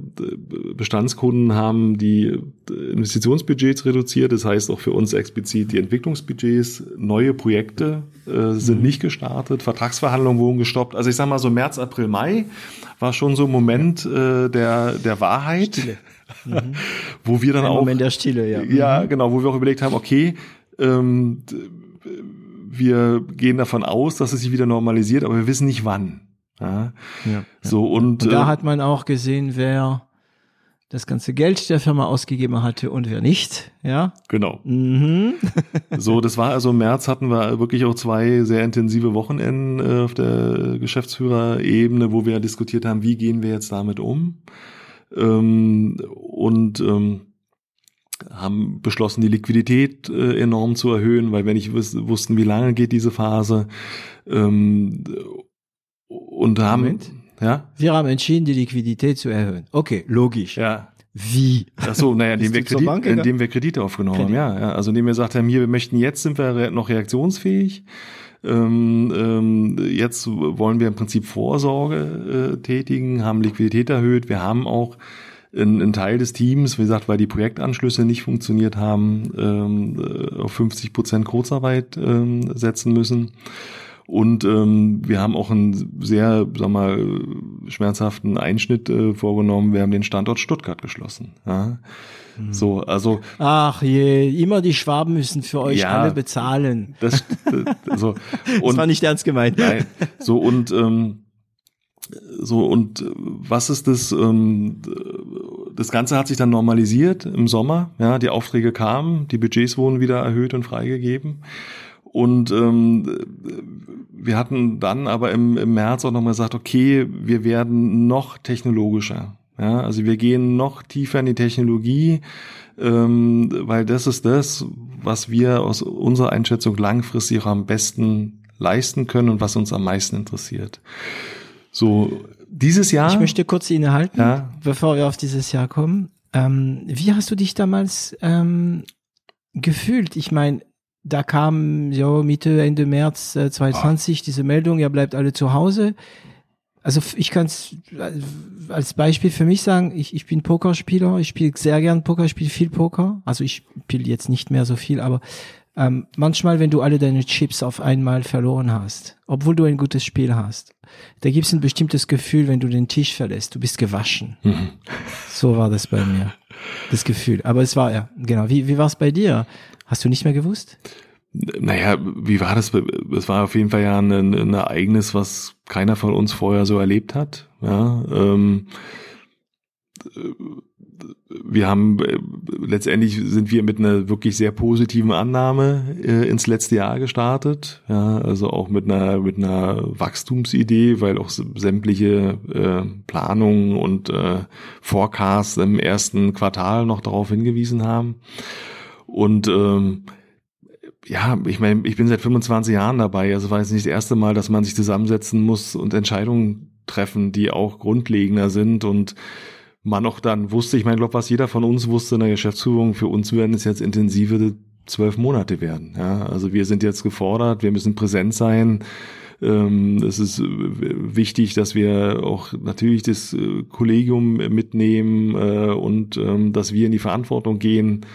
Bestandskunden haben die Investitionsbudgets reduziert, das heißt auch für uns explizit die Entwicklungsbudgets. Neue Projekte äh, sind nicht gestartet, Vertragsverhandlungen wurden gestoppt. Also ich sag mal so März, April, Mai war schon so ein Moment äh, der, der Wahrheit, wo wir dann Ein auch Moment der Stille, ja. ja, genau, wo wir auch überlegt haben, okay, ähm, wir gehen davon aus, dass es sich wieder normalisiert, aber wir wissen nicht wann. Ja, Ja. so und, Und da äh, hat man auch gesehen, wer das ganze Geld der Firma ausgegeben hatte und wer nicht. Ja. genau. Mhm. So, das war also im März hatten wir wirklich auch zwei sehr intensive Wochenenden äh, auf der Geschäftsführerebene, wo wir diskutiert haben, wie gehen wir jetzt damit um. Ähm, und ähm, haben beschlossen, die Liquidität äh, enorm zu erhöhen, weil wir nicht wus wussten, wie lange geht diese Phase. Ähm, und haben Moment. ja Wir haben entschieden, die Liquidität zu erhöhen. Okay, logisch. ja Wie? Ach so, naja, indem wir, Kredit, Bank indem wir Kredite aufgenommen Kredit. haben, ja, ja. Also indem wir gesagt haben, hier, wir möchten jetzt sind wir noch reaktionsfähig. Ähm, ähm, jetzt wollen wir im Prinzip Vorsorge äh, tätigen, haben Liquidität erhöht. Wir haben auch einen, einen Teil des Teams, wie gesagt, weil die Projektanschlüsse nicht funktioniert haben, ähm, äh, auf 50 Prozent Kurzarbeit ähm, setzen müssen. Und ähm, wir haben auch einen sehr, sag mal, schmerzhaften Einschnitt äh, vorgenommen. Wir haben den Standort Stuttgart geschlossen. So, also Ach je, immer die Schwaben müssen für euch Ja. alle bezahlen. das, das so Das und war nicht ernst gemeint. Nein, so und ähm, so und äh, was ist das? Ähm, das Ganze hat sich dann normalisiert im Sommer. Ja, die Aufträge kamen, die Budgets wurden wieder erhöht und freigegeben. Und ähm, wir hatten dann aber im, im März auch nochmal gesagt, okay, wir werden noch technologischer. Ja, also wir gehen noch tiefer in die Technologie, ähm, weil das ist das, was wir aus unserer Einschätzung langfristig auch am besten leisten können und was uns am meisten interessiert. So, dieses Jahr. Ich möchte kurz innehalten, Ja. bevor wir auf dieses Jahr kommen. Ähm, wie hast du dich damals ähm, gefühlt? Ich meine, da kam ja Mitte, Ende März äh, 2020 diese Meldung, ihr bleibt alle zu Hause. Also ich kann es als Beispiel für mich sagen, ich, ich bin Pokerspieler, ich spiele sehr gern Poker, ich spiele viel Poker. Also ich spiele jetzt nicht mehr so viel, aber ähm, manchmal, wenn du alle deine Chips auf einmal verloren hast, obwohl du ein gutes Spiel hast, da gibt es ein bestimmtes Gefühl, wenn du den Tisch verlässt, du bist gewaschen. Mhm. So war das bei mir, das Gefühl. Aber es war ja, genau. Wie, wie war es bei dir? Hast du nicht mehr gewusst? Naja, wie war das? Es war auf jeden Fall ja ein, ein Ereignis, was keiner von uns vorher so erlebt hat. Ja, ähm, wir haben äh, letztendlich sind wir mit einer wirklich sehr positiven Annahme äh, ins letzte Jahr gestartet. Ja, also auch mit einer mit einer Wachstumsidee, weil auch sämtliche äh, Planungen und äh, Forecasts im ersten Quartal noch darauf hingewiesen haben. Und ähm, ja, ich meine, ich bin seit 25 Jahren dabei. Also war jetzt nicht das erste Mal, dass man sich zusammensetzen muss und Entscheidungen treffen, die auch grundlegender sind und man auch dann wusste, ich meine, glaube, was jeder von uns wusste in der Geschäftsführung, für uns werden es jetzt intensive zwölf Monate werden. Ja, also wir sind jetzt gefordert, wir müssen präsent sein. Ähm, Es ist wichtig, dass wir auch natürlich das äh, Kollegium mitnehmen äh, und ähm, dass wir in die Verantwortung gehen,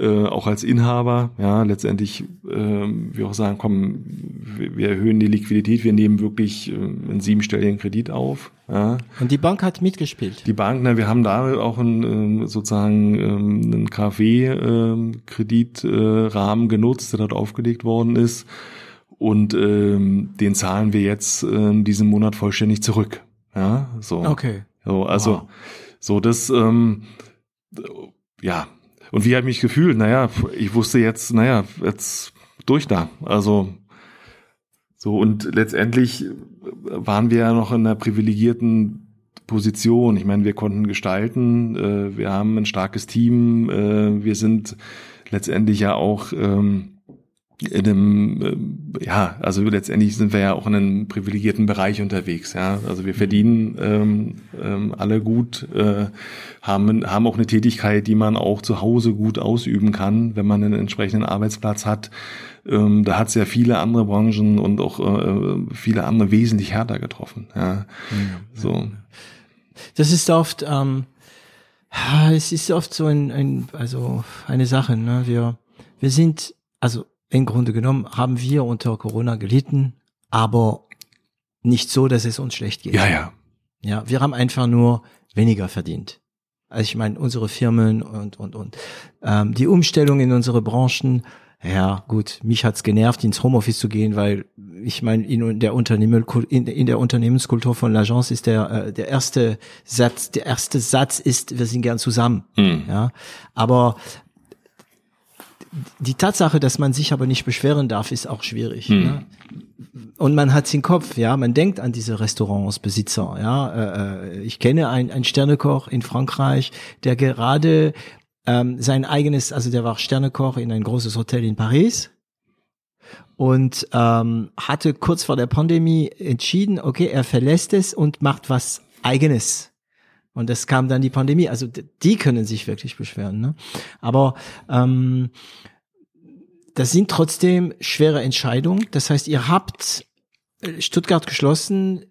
äh, auch als Inhaber, ja, letztendlich, ähm, wir auch sagen, komm, wir, wir erhöhen die Liquidität, wir nehmen wirklich äh, einen siebenstelligen Kredit auf, ja. Und die Bank hat mitgespielt. Die Bank, na, wir haben da auch einen, ähm, sozusagen ähm, einen KfW-Kreditrahmen genutzt, der dort aufgelegt worden ist. und ähm, den zahlen wir jetzt äh, diesen Monat vollständig zurück. Ja, so. Okay. So, also wow. so das, ähm, ja. Und wie habe ich mich gefühlt? Naja, ich wusste jetzt, naja, jetzt durch da. Also so und letztendlich waren wir ja noch in einer privilegierten Position. Ich meine, wir konnten gestalten, äh, wir haben ein starkes Team, äh, wir sind letztendlich ja auch ähm, in einem, äh, ja, also letztendlich sind wir ja auch in einem privilegierten Bereich unterwegs, ja. Also wir verdienen ähm, ähm, alle gut, äh, haben, haben auch eine Tätigkeit, die man auch zu Hause gut ausüben kann, wenn man einen entsprechenden Arbeitsplatz hat. Ähm, da hat es ja viele andere Branchen und auch äh, viele andere wesentlich härter getroffen. Ja. ja so. Das ist oft, ähm, es ist oft so ein, ein also eine Sache. Ne? Wir, wir sind, also im Grunde genommen haben wir unter Corona gelitten, aber nicht so, dass es uns schlecht geht. Ja, ja. Ja, wir haben einfach nur weniger verdient. Also ich meine, unsere Firmen und und und ähm, die Umstellung in unsere Branchen. Ja, gut, mich hat's genervt, ins Homeoffice zu gehen, weil ich meine, in der Unternehmen in, in der Unternehmenskultur von l'Agence ist der äh, der erste Satz, der erste Satz ist, wir sind gern zusammen. Mhm. Ja, aber die Tatsache, dass man sich aber nicht beschweren darf, ist auch schwierig. Hm. Ne? Und man hat im Kopf, ja, man denkt an diese Restaurantsbesitzer, ja. Äh, äh ich kenne einen, einen Sternekoch in Frankreich, der gerade ähm, sein eigenes, also der war Sternekoch in ein großes Hotel in Paris und ähm, hatte kurz vor der Pandemie entschieden, okay, er verlässt es und macht was eigenes. Und das kam dann die Pandemie. Also die können sich wirklich beschweren. Ne? Aber ähm, das sind trotzdem schwere Entscheidungen. Das heißt, ihr habt äh, Stuttgart geschlossen,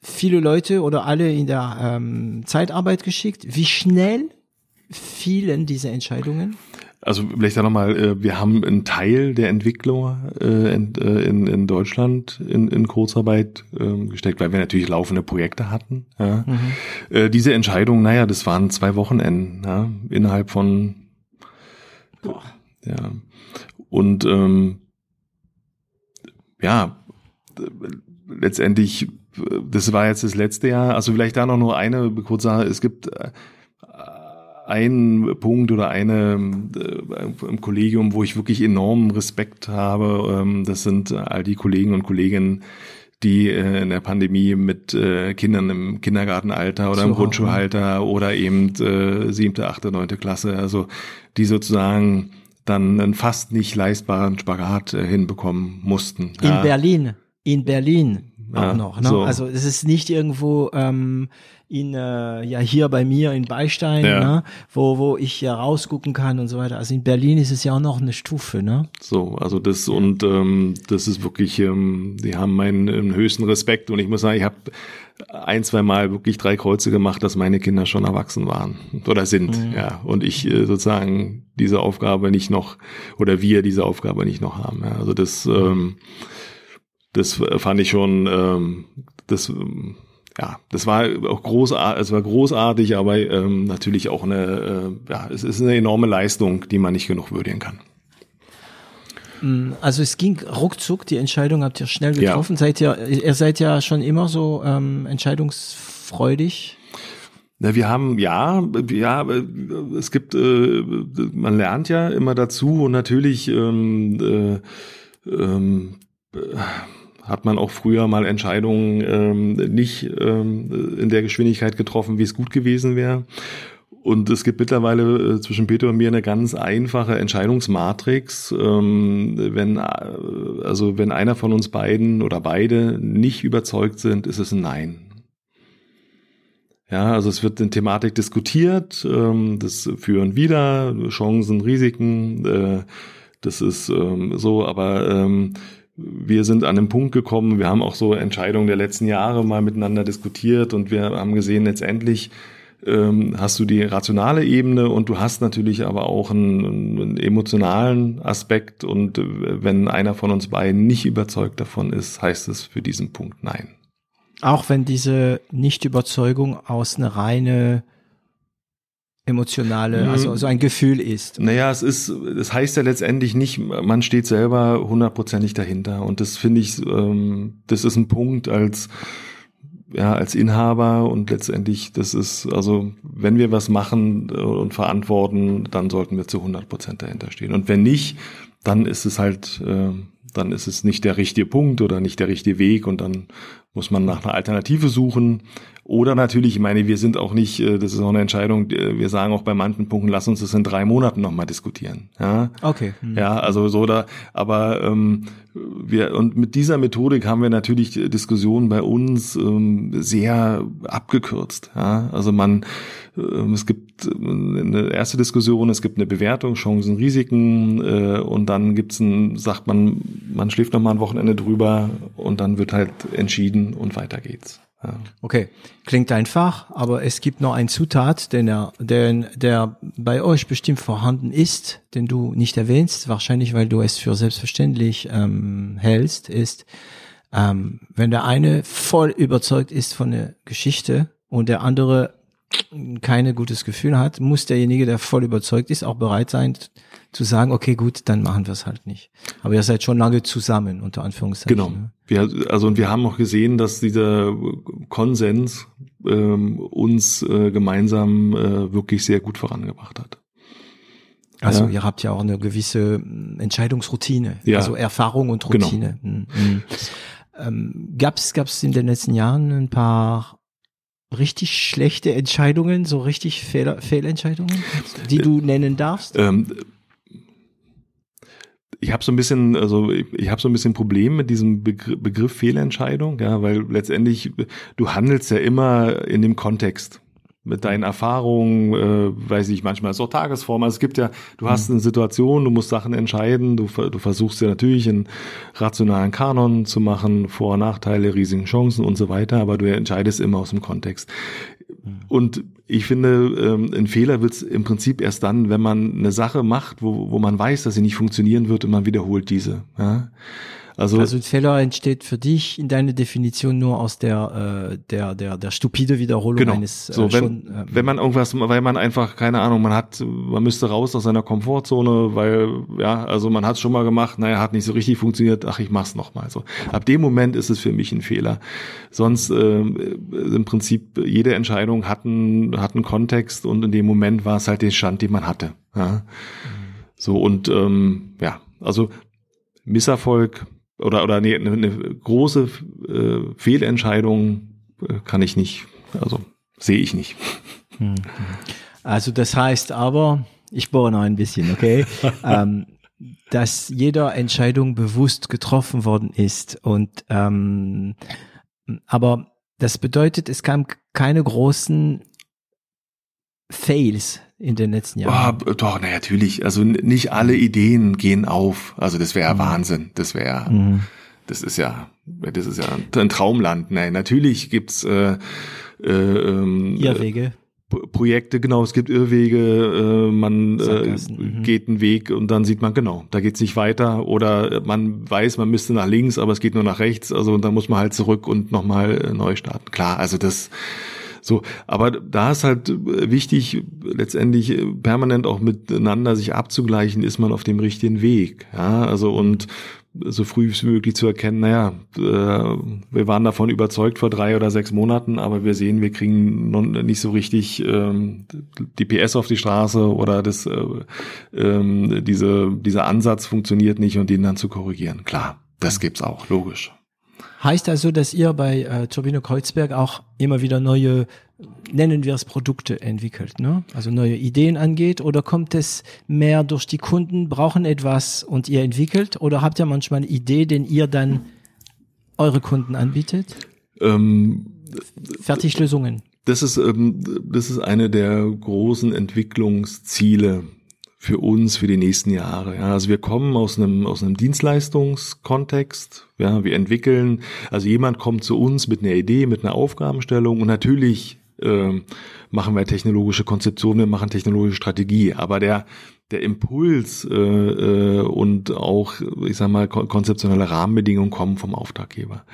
viele Leute oder alle in der ähm, Zeitarbeit geschickt. Wie schnell fielen diese Entscheidungen? Also vielleicht da nochmal, äh, wir haben einen Teil der Entwickler äh, in, äh, in, in Deutschland in, in Kurzarbeit äh, gesteckt, weil wir natürlich laufende Projekte hatten. Ja. Mhm. Äh, diese Entscheidung, naja, das waren zwei Wochenenden ja, innerhalb von Boah. ja. Und ähm, ja, letztendlich, das war jetzt das letzte Jahr. Also vielleicht da noch nur eine kurze Sache. Es gibt ein Punkt oder eine äh, im Kollegium, wo ich wirklich enormen Respekt habe. Ähm, das sind all die Kollegen und Kolleginnen, die äh, in der Pandemie mit äh, Kindern im Kindergartenalter oder so, im Grundschulhalter oder eben äh, siebte, achte, neunte Klasse, also die sozusagen dann einen fast nicht leistbaren Spagat äh, hinbekommen mussten. In ja. Berlin, in Berlin auch ja, noch. Ne? So. Also es ist nicht irgendwo ähm, in äh, ja hier bei mir in Beistein, ja. ne? wo wo ich ja rausgucken kann und so weiter. Also in Berlin ist es ja auch noch eine Stufe, ne? So, also das und ähm, das ist wirklich, ähm, die haben meinen ähm, höchsten Respekt und ich muss sagen, ich habe ein, zwei Mal wirklich drei Kreuze gemacht, dass meine Kinder schon erwachsen waren oder sind, mhm. ja. Und ich äh, sozusagen diese Aufgabe nicht noch oder wir diese Aufgabe nicht noch haben. Ja. Also das, ähm, das fand ich schon, ähm, das ja, das war auch großartig, es war großartig, aber ähm, natürlich auch eine, äh, ja, es ist eine enorme Leistung, die man nicht genug würdigen kann. Mm, also es ging ruckzuck, die Entscheidung habt ihr schnell getroffen. Ja. Seid ihr, ihr seid ja schon immer so ähm, entscheidungsfreudig. Na, wir haben ja, ja, es gibt, äh, man lernt ja immer dazu und natürlich ähm, äh, ähm, hat man auch früher mal Entscheidungen ähm, nicht ähm, in der Geschwindigkeit getroffen, wie es gut gewesen wäre. Und es gibt mittlerweile äh, zwischen Peter und mir eine ganz einfache Entscheidungsmatrix. Ähm, wenn, äh, also wenn einer von uns beiden oder beide nicht überzeugt sind, ist es ein Nein. Ja, also es wird in Thematik diskutiert, ähm, das führen wieder, Chancen, Risiken, äh, das ist ähm, so, aber ähm, wir sind an den Punkt gekommen, wir haben auch so Entscheidungen der letzten Jahre mal miteinander diskutiert und wir haben gesehen, letztendlich ähm, hast du die rationale Ebene und du hast natürlich aber auch einen, einen emotionalen Aspekt und äh, wenn einer von uns beiden nicht überzeugt davon ist, heißt es für diesen Punkt nein. Auch wenn diese Nichtüberzeugung aus einer reine emotionale, mhm. also so ein Gefühl ist. Naja, es ist, das heißt ja letztendlich nicht, man steht selber hundertprozentig dahinter. Und das finde ich, ähm, das ist ein Punkt als ja, als Inhaber und letztendlich, das ist, also, wenn wir was machen äh, und verantworten, dann sollten wir zu 100 Prozent dahinter stehen. Und wenn nicht, dann ist es halt, äh, dann ist es nicht der richtige Punkt oder nicht der richtige Weg und dann muss man nach einer Alternative suchen. Oder natürlich, ich meine, wir sind auch nicht, äh, das ist auch eine Entscheidung, wir sagen auch bei manchen Punkten, lass uns das in drei Monaten nochmal diskutieren. Ja? Okay. Hm. Ja, also so da, aber ähm, wir, und mit dieser Methodik haben wir natürlich Diskussionen bei uns ähm, sehr abgekürzt. Ja? Also man, es gibt eine erste Diskussion, es gibt eine Bewertung, Chancen, Risiken äh, und dann gibt's ein, sagt man, man schläft noch mal ein Wochenende drüber und dann wird halt entschieden und weiter geht's. Okay, klingt einfach, aber es gibt noch einen Zutat, den er, den, der bei euch bestimmt vorhanden ist, den du nicht erwähnst, wahrscheinlich weil du es für selbstverständlich ähm, hältst, ist, ähm, wenn der eine voll überzeugt ist von der Geschichte und der andere keine gutes Gefühl hat, muss derjenige, der voll überzeugt ist, auch bereit sein zu sagen, okay, gut, dann machen wir es halt nicht. Aber ihr seid schon lange zusammen, unter Anführungszeichen. Genau. Ne? Wir, also und wir haben auch gesehen, dass dieser Konsens ähm, uns äh, gemeinsam äh, wirklich sehr gut vorangebracht hat. Also ja. ihr habt ja auch eine gewisse hm, Entscheidungsroutine, ja. also Erfahrung und genau. Routine. Genau. Mhm. Ähm, gab's gab's in den letzten Jahren ein paar richtig schlechte Entscheidungen, so richtig Fehler, Fehlentscheidungen, die du nennen darfst? Ähm, ich habe so ein bisschen, also ich, ich habe so ein bisschen Problem mit diesem Begriff, Begriff Fehlentscheidung, ja, weil letztendlich du handelst ja immer in dem Kontext mit deinen Erfahrungen, äh, weiß ich, manchmal ist auch Tagesform. Also es gibt ja, du hast mhm. eine Situation, du musst Sachen entscheiden, du, du versuchst ja natürlich einen rationalen Kanon zu machen, Vor- Nachteile, Risiken, Chancen und so weiter, aber du entscheidest immer aus dem Kontext. Und ich finde, ähm, ein Fehler wird es im Prinzip erst dann, wenn man eine Sache macht, wo, wo man weiß, dass sie nicht funktionieren wird und man wiederholt diese. Ja? Also, also Fehler entsteht für dich in deiner Definition nur aus der äh, der der der stupide Wiederholung genau. eines äh, so, wenn, schon, äh, wenn man irgendwas, weil man einfach keine Ahnung, man hat, man müsste raus aus seiner Komfortzone, weil ja, also man hat es schon mal gemacht, naja, hat nicht so richtig funktioniert, ach ich mach's noch mal. So ab dem Moment ist es für mich ein Fehler. Sonst äh, im Prinzip jede Entscheidung hat einen hat einen Kontext und in dem Moment war es halt der Stand, den man hatte. Ja? Mhm. So und ähm, ja, also Misserfolg oder oder nee, eine, eine große äh, Fehlentscheidung äh, kann ich nicht, also sehe ich nicht. Hm. Also das heißt aber, ich bohre noch ein bisschen, okay, ähm, dass jeder Entscheidung bewusst getroffen worden ist und ähm, aber das bedeutet, es kam keine großen Fails in den letzten Jahren? Oh, doch, na natürlich. Also nicht alle Ideen gehen auf. Also das wäre ja mhm. Wahnsinn. Das wäre, mhm. das ist ja, das ist ja ein Traumland. Nein, natürlich gibt's äh, äh, ähm, Irrwege. Projekte, genau, es gibt Irrwege, äh, man äh, mhm. geht einen Weg und dann sieht man, genau, da geht's nicht weiter oder man weiß, man müsste nach links, aber es geht nur nach rechts, also dann muss man halt zurück und nochmal äh, neu starten. Klar, also das so, aber da ist halt wichtig, letztendlich permanent auch miteinander sich abzugleichen, ist man auf dem richtigen Weg. Ja, also und so früh wie möglich zu erkennen, naja, äh, wir waren davon überzeugt vor drei oder sechs Monaten, aber wir sehen, wir kriegen noch nicht so richtig ähm, die PS auf die Straße oder das, äh, ähm, diese, dieser Ansatz funktioniert nicht und den dann zu korrigieren. Klar, das gibt's auch, logisch. Heißt also, dass ihr bei äh, Turbine Kreuzberg auch immer wieder neue, nennen wir es Produkte entwickelt, ne? Also neue Ideen angeht oder kommt es mehr durch die Kunden, brauchen etwas und ihr entwickelt oder habt ihr manchmal eine Idee, den ihr dann eure Kunden anbietet? Ähm, Fertiglösungen. Das ist, ähm, das ist eine der großen Entwicklungsziele für uns für die nächsten Jahre. Ja, also wir kommen aus einem aus einem Dienstleistungskontext. Ja, wir entwickeln. Also jemand kommt zu uns mit einer Idee, mit einer Aufgabenstellung und natürlich äh, machen wir technologische Konzeption, wir machen technologische Strategie. Aber der der Impuls äh, äh, und auch, ich sag mal, konzeptionelle Rahmenbedingungen kommen vom Auftraggeber.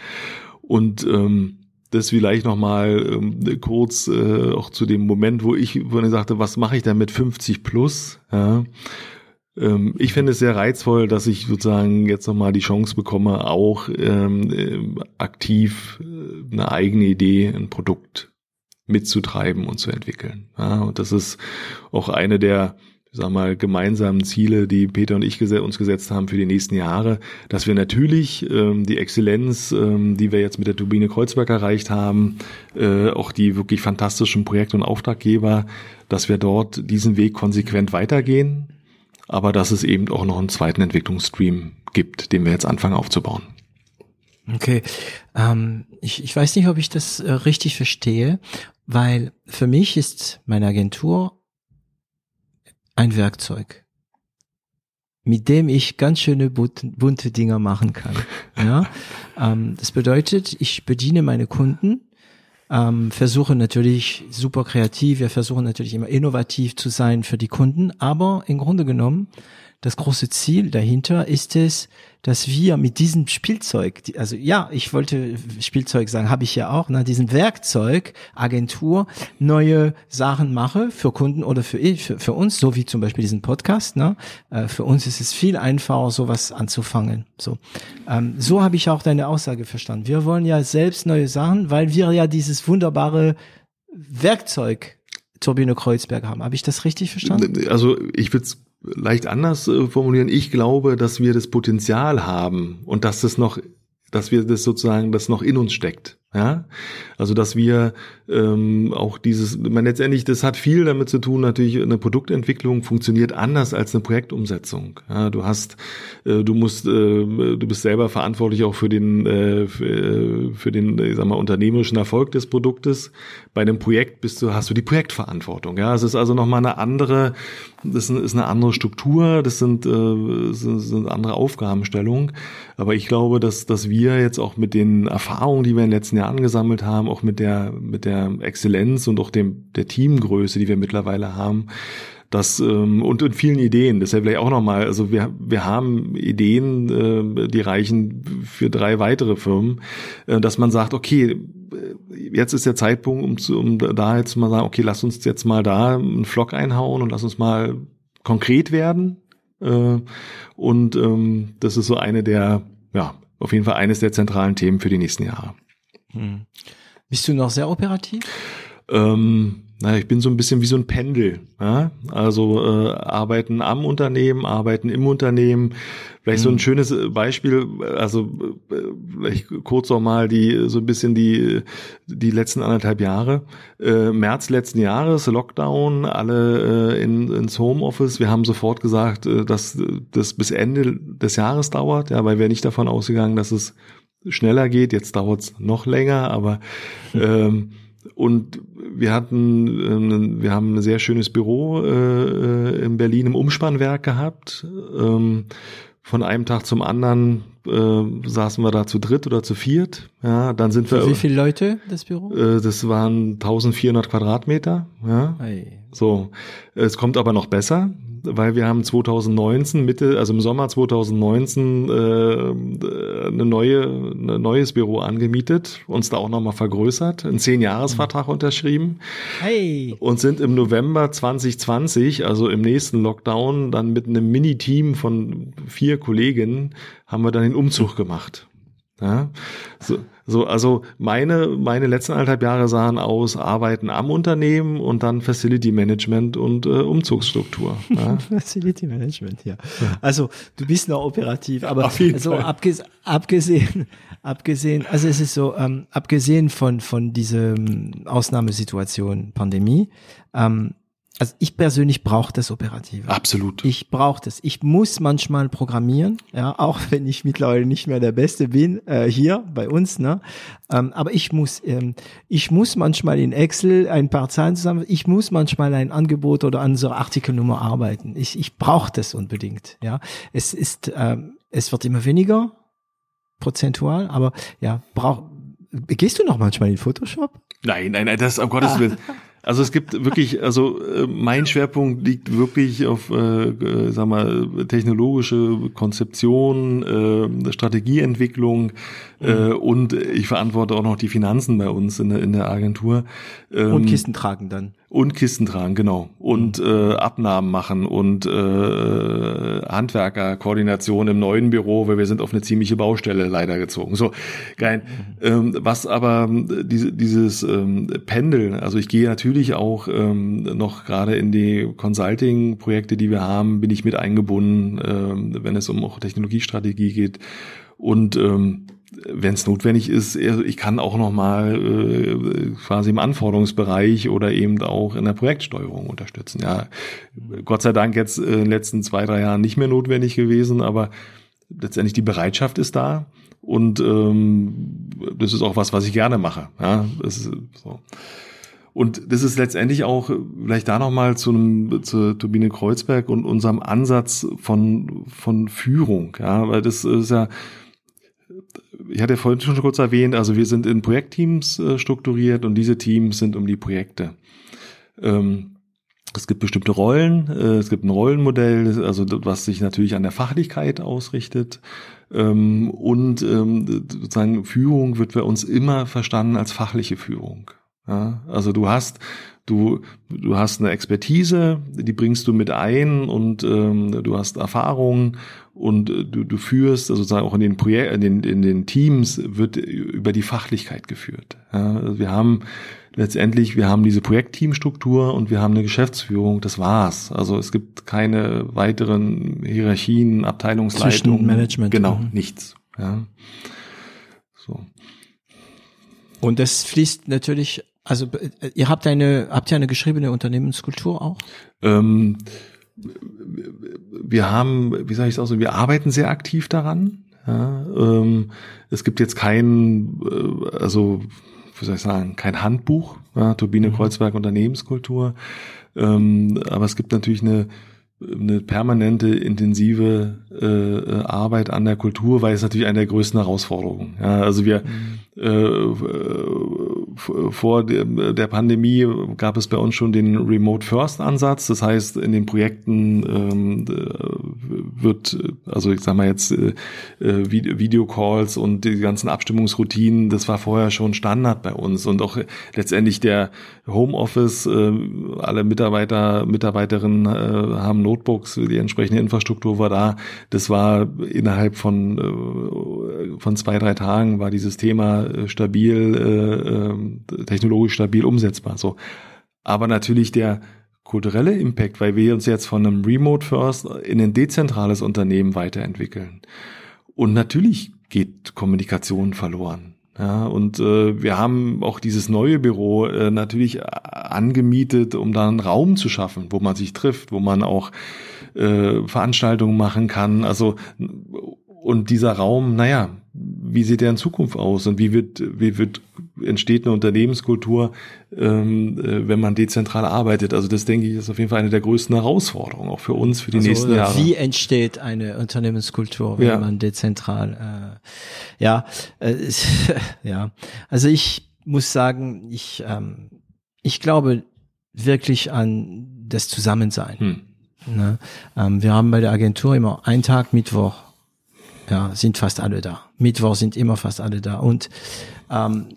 Und ähm, das vielleicht nochmal ähm, kurz äh, auch zu dem Moment, wo ich, wo ich sagte, was mache ich denn mit 50 plus? Ja. Ähm, ich finde es sehr reizvoll, dass ich sozusagen jetzt nochmal die Chance bekomme, auch ähm, äh, aktiv äh, eine eigene Idee, ein Produkt mitzutreiben und zu entwickeln. Ja, und das ist auch eine der sag mal, gemeinsamen Ziele, die Peter und ich uns gesetzt haben für die nächsten Jahre, dass wir natürlich ähm, die Exzellenz, ähm, die wir jetzt mit der Turbine Kreuzberg erreicht haben, äh, auch die wirklich fantastischen Projekte und Auftraggeber, dass wir dort diesen Weg konsequent weitergehen, aber dass es eben auch noch einen zweiten Entwicklungsstream gibt, den wir jetzt anfangen aufzubauen. Okay, ähm, ich, ich weiß nicht, ob ich das äh, richtig verstehe, weil für mich ist meine Agentur ein Werkzeug, mit dem ich ganz schöne bunte, Dinger machen kann. Ja, ähm, das bedeutet, ich bediene meine Kunden, ähm, versuche natürlich super kreativ, wir versuchen natürlich immer innovativ zu sein für die Kunden, aber im Grunde genommen das große Ziel dahinter ist es, dass wir mit diesem Spielzeug, also ja, ich wollte Spielzeug sagen, habe ich ja auch, ne, diesem Werkzeug Agentur neue Sachen mache für Kunden oder für, für, für uns, so wie zum Beispiel diesen Podcast. Ne, äh, für uns ist es viel einfacher, sowas anzufangen. So, ähm, so habe ich auch deine Aussage verstanden. Wir wollen ja selbst neue Sachen, weil wir ja dieses wunderbare Werkzeug Turbine Kreuzberg haben. Habe ich das richtig verstanden? Also ich würde leicht anders äh, formulieren. Ich glaube, dass wir das Potenzial haben und dass es noch, dass wir das sozusagen, das noch in uns steckt. Ja, also dass wir ähm, auch dieses, man letztendlich, das hat viel damit zu tun, natürlich eine Produktentwicklung funktioniert anders als eine Projektumsetzung. Ja, du hast, äh, du musst, äh, du bist selber verantwortlich auch für den, äh, für, äh, für den, ich sag mal, unternehmerischen Erfolg des Produktes. Bei einem Projekt bist du, hast du die Projektverantwortung. Ja, es ist also nochmal eine andere, das ist eine andere Struktur, das sind, äh, sind, andere Aufgabenstellungen. Aber ich glaube, dass, dass wir jetzt auch mit den Erfahrungen, die wir in den letzten Jahren gesammelt haben, auch mit der, mit der Exzellenz und auch dem, der Teamgröße, die wir mittlerweile haben, das ähm, und, und vielen Ideen. Deshalb vielleicht auch nochmal, also wir, wir haben Ideen, äh, die reichen für drei weitere Firmen, äh, dass man sagt, okay, jetzt ist der Zeitpunkt, um, zu, um da jetzt mal sagen, okay, lass uns jetzt mal da einen Flock einhauen und lass uns mal konkret werden. Äh, und ähm, das ist so eine der, ja, auf jeden Fall eines der zentralen Themen für die nächsten Jahre. Hm. Bist du noch sehr operativ? Ähm, naja, ich bin so ein bisschen wie so ein Pendel. Ja? Also äh, arbeiten am Unternehmen, arbeiten im Unternehmen. Vielleicht mhm. so ein hm. schönes äh, Beispiel, also äh, vielleicht kurz noch mal die so ein bisschen die die letzten anderthalb Jahre. Äh, März letzten Jahres Lockdown, alle äh, in, ins Homeoffice. Wir haben sofort gesagt, äh, dass das bis Ende des Jahres dauert, ja, weil wir nicht davon ausgegangen, dass es schneller geht. Jetzt dauert es noch länger, aber ähm, und wir hatten, äh, wir haben ein sehr schönes Büro äh, in Berlin im Umspannwerk gehabt. Ähm, von einem Tag zum anderen äh, saßen wir da zu dritt oder zu viert. Ja, dann sind Für wir. Wie viele Leute das Büro? Äh, das waren 1400 Quadratmeter. Ja, hey. so. Es kommt aber noch besser weil wir haben 2019 Mitte, also im Sommer 2019 äh, eine neue, ein neues Büro angemietet, uns da auch nochmal vergrößert, einen Zehn-Jahres-Vertrag mhm. unterschrieben hey. und sind im November 2020, also im nächsten Lockdown, dann mit einem Mini-Team von vier Kolleginnen haben wir dann den Umzug gemacht. Ja, so, so, also meine, meine letzten anderthalb Jahre sahen aus Arbeiten am Unternehmen und dann Facility Management und äh, Umzugsstruktur. Ja. Facility Management, ja. Also du bist noch operativ, aber also abges abgesehen, abgesehen, also es ist so, ähm, abgesehen von von dieser Ausnahmesituation Pandemie, ähm, also ich persönlich brauche das Operative. Absolut. Ich brauche das. Ich muss manchmal programmieren, ja, auch wenn ich mittlerweile nicht mehr der Beste bin äh, hier bei uns, ne. Ähm, aber ich muss, ähm, ich muss manchmal in Excel ein paar Zahlen zusammen. Ich muss manchmal ein Angebot oder an so Artikelnummer arbeiten. Ich, ich brauche das unbedingt, ja. Es ist, ähm, es wird immer weniger prozentual, aber ja, brauch. Gehst du noch manchmal in Photoshop? Nein, nein, nein, das um Gottes Willen. Also es gibt wirklich, also äh, mein Schwerpunkt liegt wirklich auf, äh, äh, sag mal, technologische Konzeption, äh, Strategieentwicklung. Äh, und ich verantworte auch noch die Finanzen bei uns in der, in der Agentur. Ähm, und Kisten tragen dann. Und Kisten tragen, genau. Und mhm. äh, Abnahmen machen und äh, Handwerkerkoordination im neuen Büro, weil wir sind auf eine ziemliche Baustelle leider gezogen. So, geil. Mhm. Ähm, was aber diese, dieses ähm, Pendeln, also ich gehe natürlich auch ähm, noch gerade in die Consulting-Projekte, die wir haben, bin ich mit eingebunden, ähm, wenn es um auch Technologiestrategie geht. Und ähm, wenn es notwendig ist, ich kann auch noch mal äh, quasi im Anforderungsbereich oder eben auch in der Projektsteuerung unterstützen. Ja, Gott sei Dank jetzt in den letzten zwei, drei Jahren nicht mehr notwendig gewesen, aber letztendlich die Bereitschaft ist da und ähm, das ist auch was, was ich gerne mache. Ja, das ist so. Und das ist letztendlich auch vielleicht da nochmal zu einem, zur Turbine Kreuzberg und unserem Ansatz von, von Führung. Ja, weil das ist ja, ich hatte vorhin schon kurz erwähnt, also wir sind in Projektteams äh, strukturiert und diese Teams sind um die Projekte. Ähm, es gibt bestimmte Rollen, äh, es gibt ein Rollenmodell, also was sich natürlich an der Fachlichkeit ausrichtet. Ähm, und ähm, sozusagen Führung wird bei uns immer verstanden als fachliche Führung. Ja, also du hast du du hast eine Expertise, die bringst du mit ein und ähm, du hast Erfahrung und äh, du, du führst also sozusagen auch in den Projekt in den, in den Teams wird über die Fachlichkeit geführt. Ja, also wir haben letztendlich wir haben diese Projektteamstruktur und wir haben eine Geschäftsführung. Das war's. Also es gibt keine weiteren Hierarchien, Abteilungsleitungen, Management, genau mhm. nichts. Ja, so. Und das fließt natürlich also äh, ihr habt eine, habt ihr eine geschriebene Unternehmenskultur auch? Ähm, wir haben, wie sage ich es auch so, wir arbeiten sehr aktiv daran. Ja, ähm, es gibt jetzt kein, äh, also wie soll ich sagen, kein Handbuch, ja, Turbine mhm. Kreuzberg Unternehmenskultur. Ähm, aber es gibt natürlich eine eine permanente, intensive äh, Arbeit an der Kultur, weil es natürlich eine der größten Herausforderungen. Ja, also wir mhm. äh, vor der Pandemie gab es bei uns schon den Remote First Ansatz. Das heißt, in den Projekten ähm, wird, also ich sag mal jetzt äh, Videocalls und die ganzen Abstimmungsroutinen, das war vorher schon Standard bei uns und auch letztendlich der Homeoffice, äh, alle Mitarbeiter, Mitarbeiterinnen äh, haben Notebooks, die entsprechende Infrastruktur war da. Das war innerhalb von äh, von zwei drei Tagen war dieses Thema äh, stabil äh, ähm, technologisch stabil umsetzbar. So. Aber natürlich der kulturelle Impact, weil wir uns jetzt von einem Remote First in ein dezentrales Unternehmen weiterentwickeln. Und natürlich geht Kommunikation verloren. Ja, und äh, wir haben auch dieses neue Büro äh, natürlich angemietet, um da einen Raum zu schaffen, wo man sich trifft, wo man auch äh, Veranstaltungen machen kann. Also und dieser Raum, naja, wie sieht der in Zukunft aus und wie wird, wie wird, entsteht eine Unternehmenskultur, ähm, äh, wenn man dezentral arbeitet? Also das denke ich ist auf jeden Fall eine der größten Herausforderungen, auch für uns, für die also, nächsten Jahre. Wie entsteht eine Unternehmenskultur, wenn ja. man dezentral, äh, ja, äh, ja, also ich muss sagen, ich, ähm, ich glaube wirklich an das Zusammensein. Hm. Ne? Ähm, wir haben bei der Agentur immer einen Tag Mittwoch ja, sind fast alle da. Mittwoch sind immer fast alle da. Und ähm,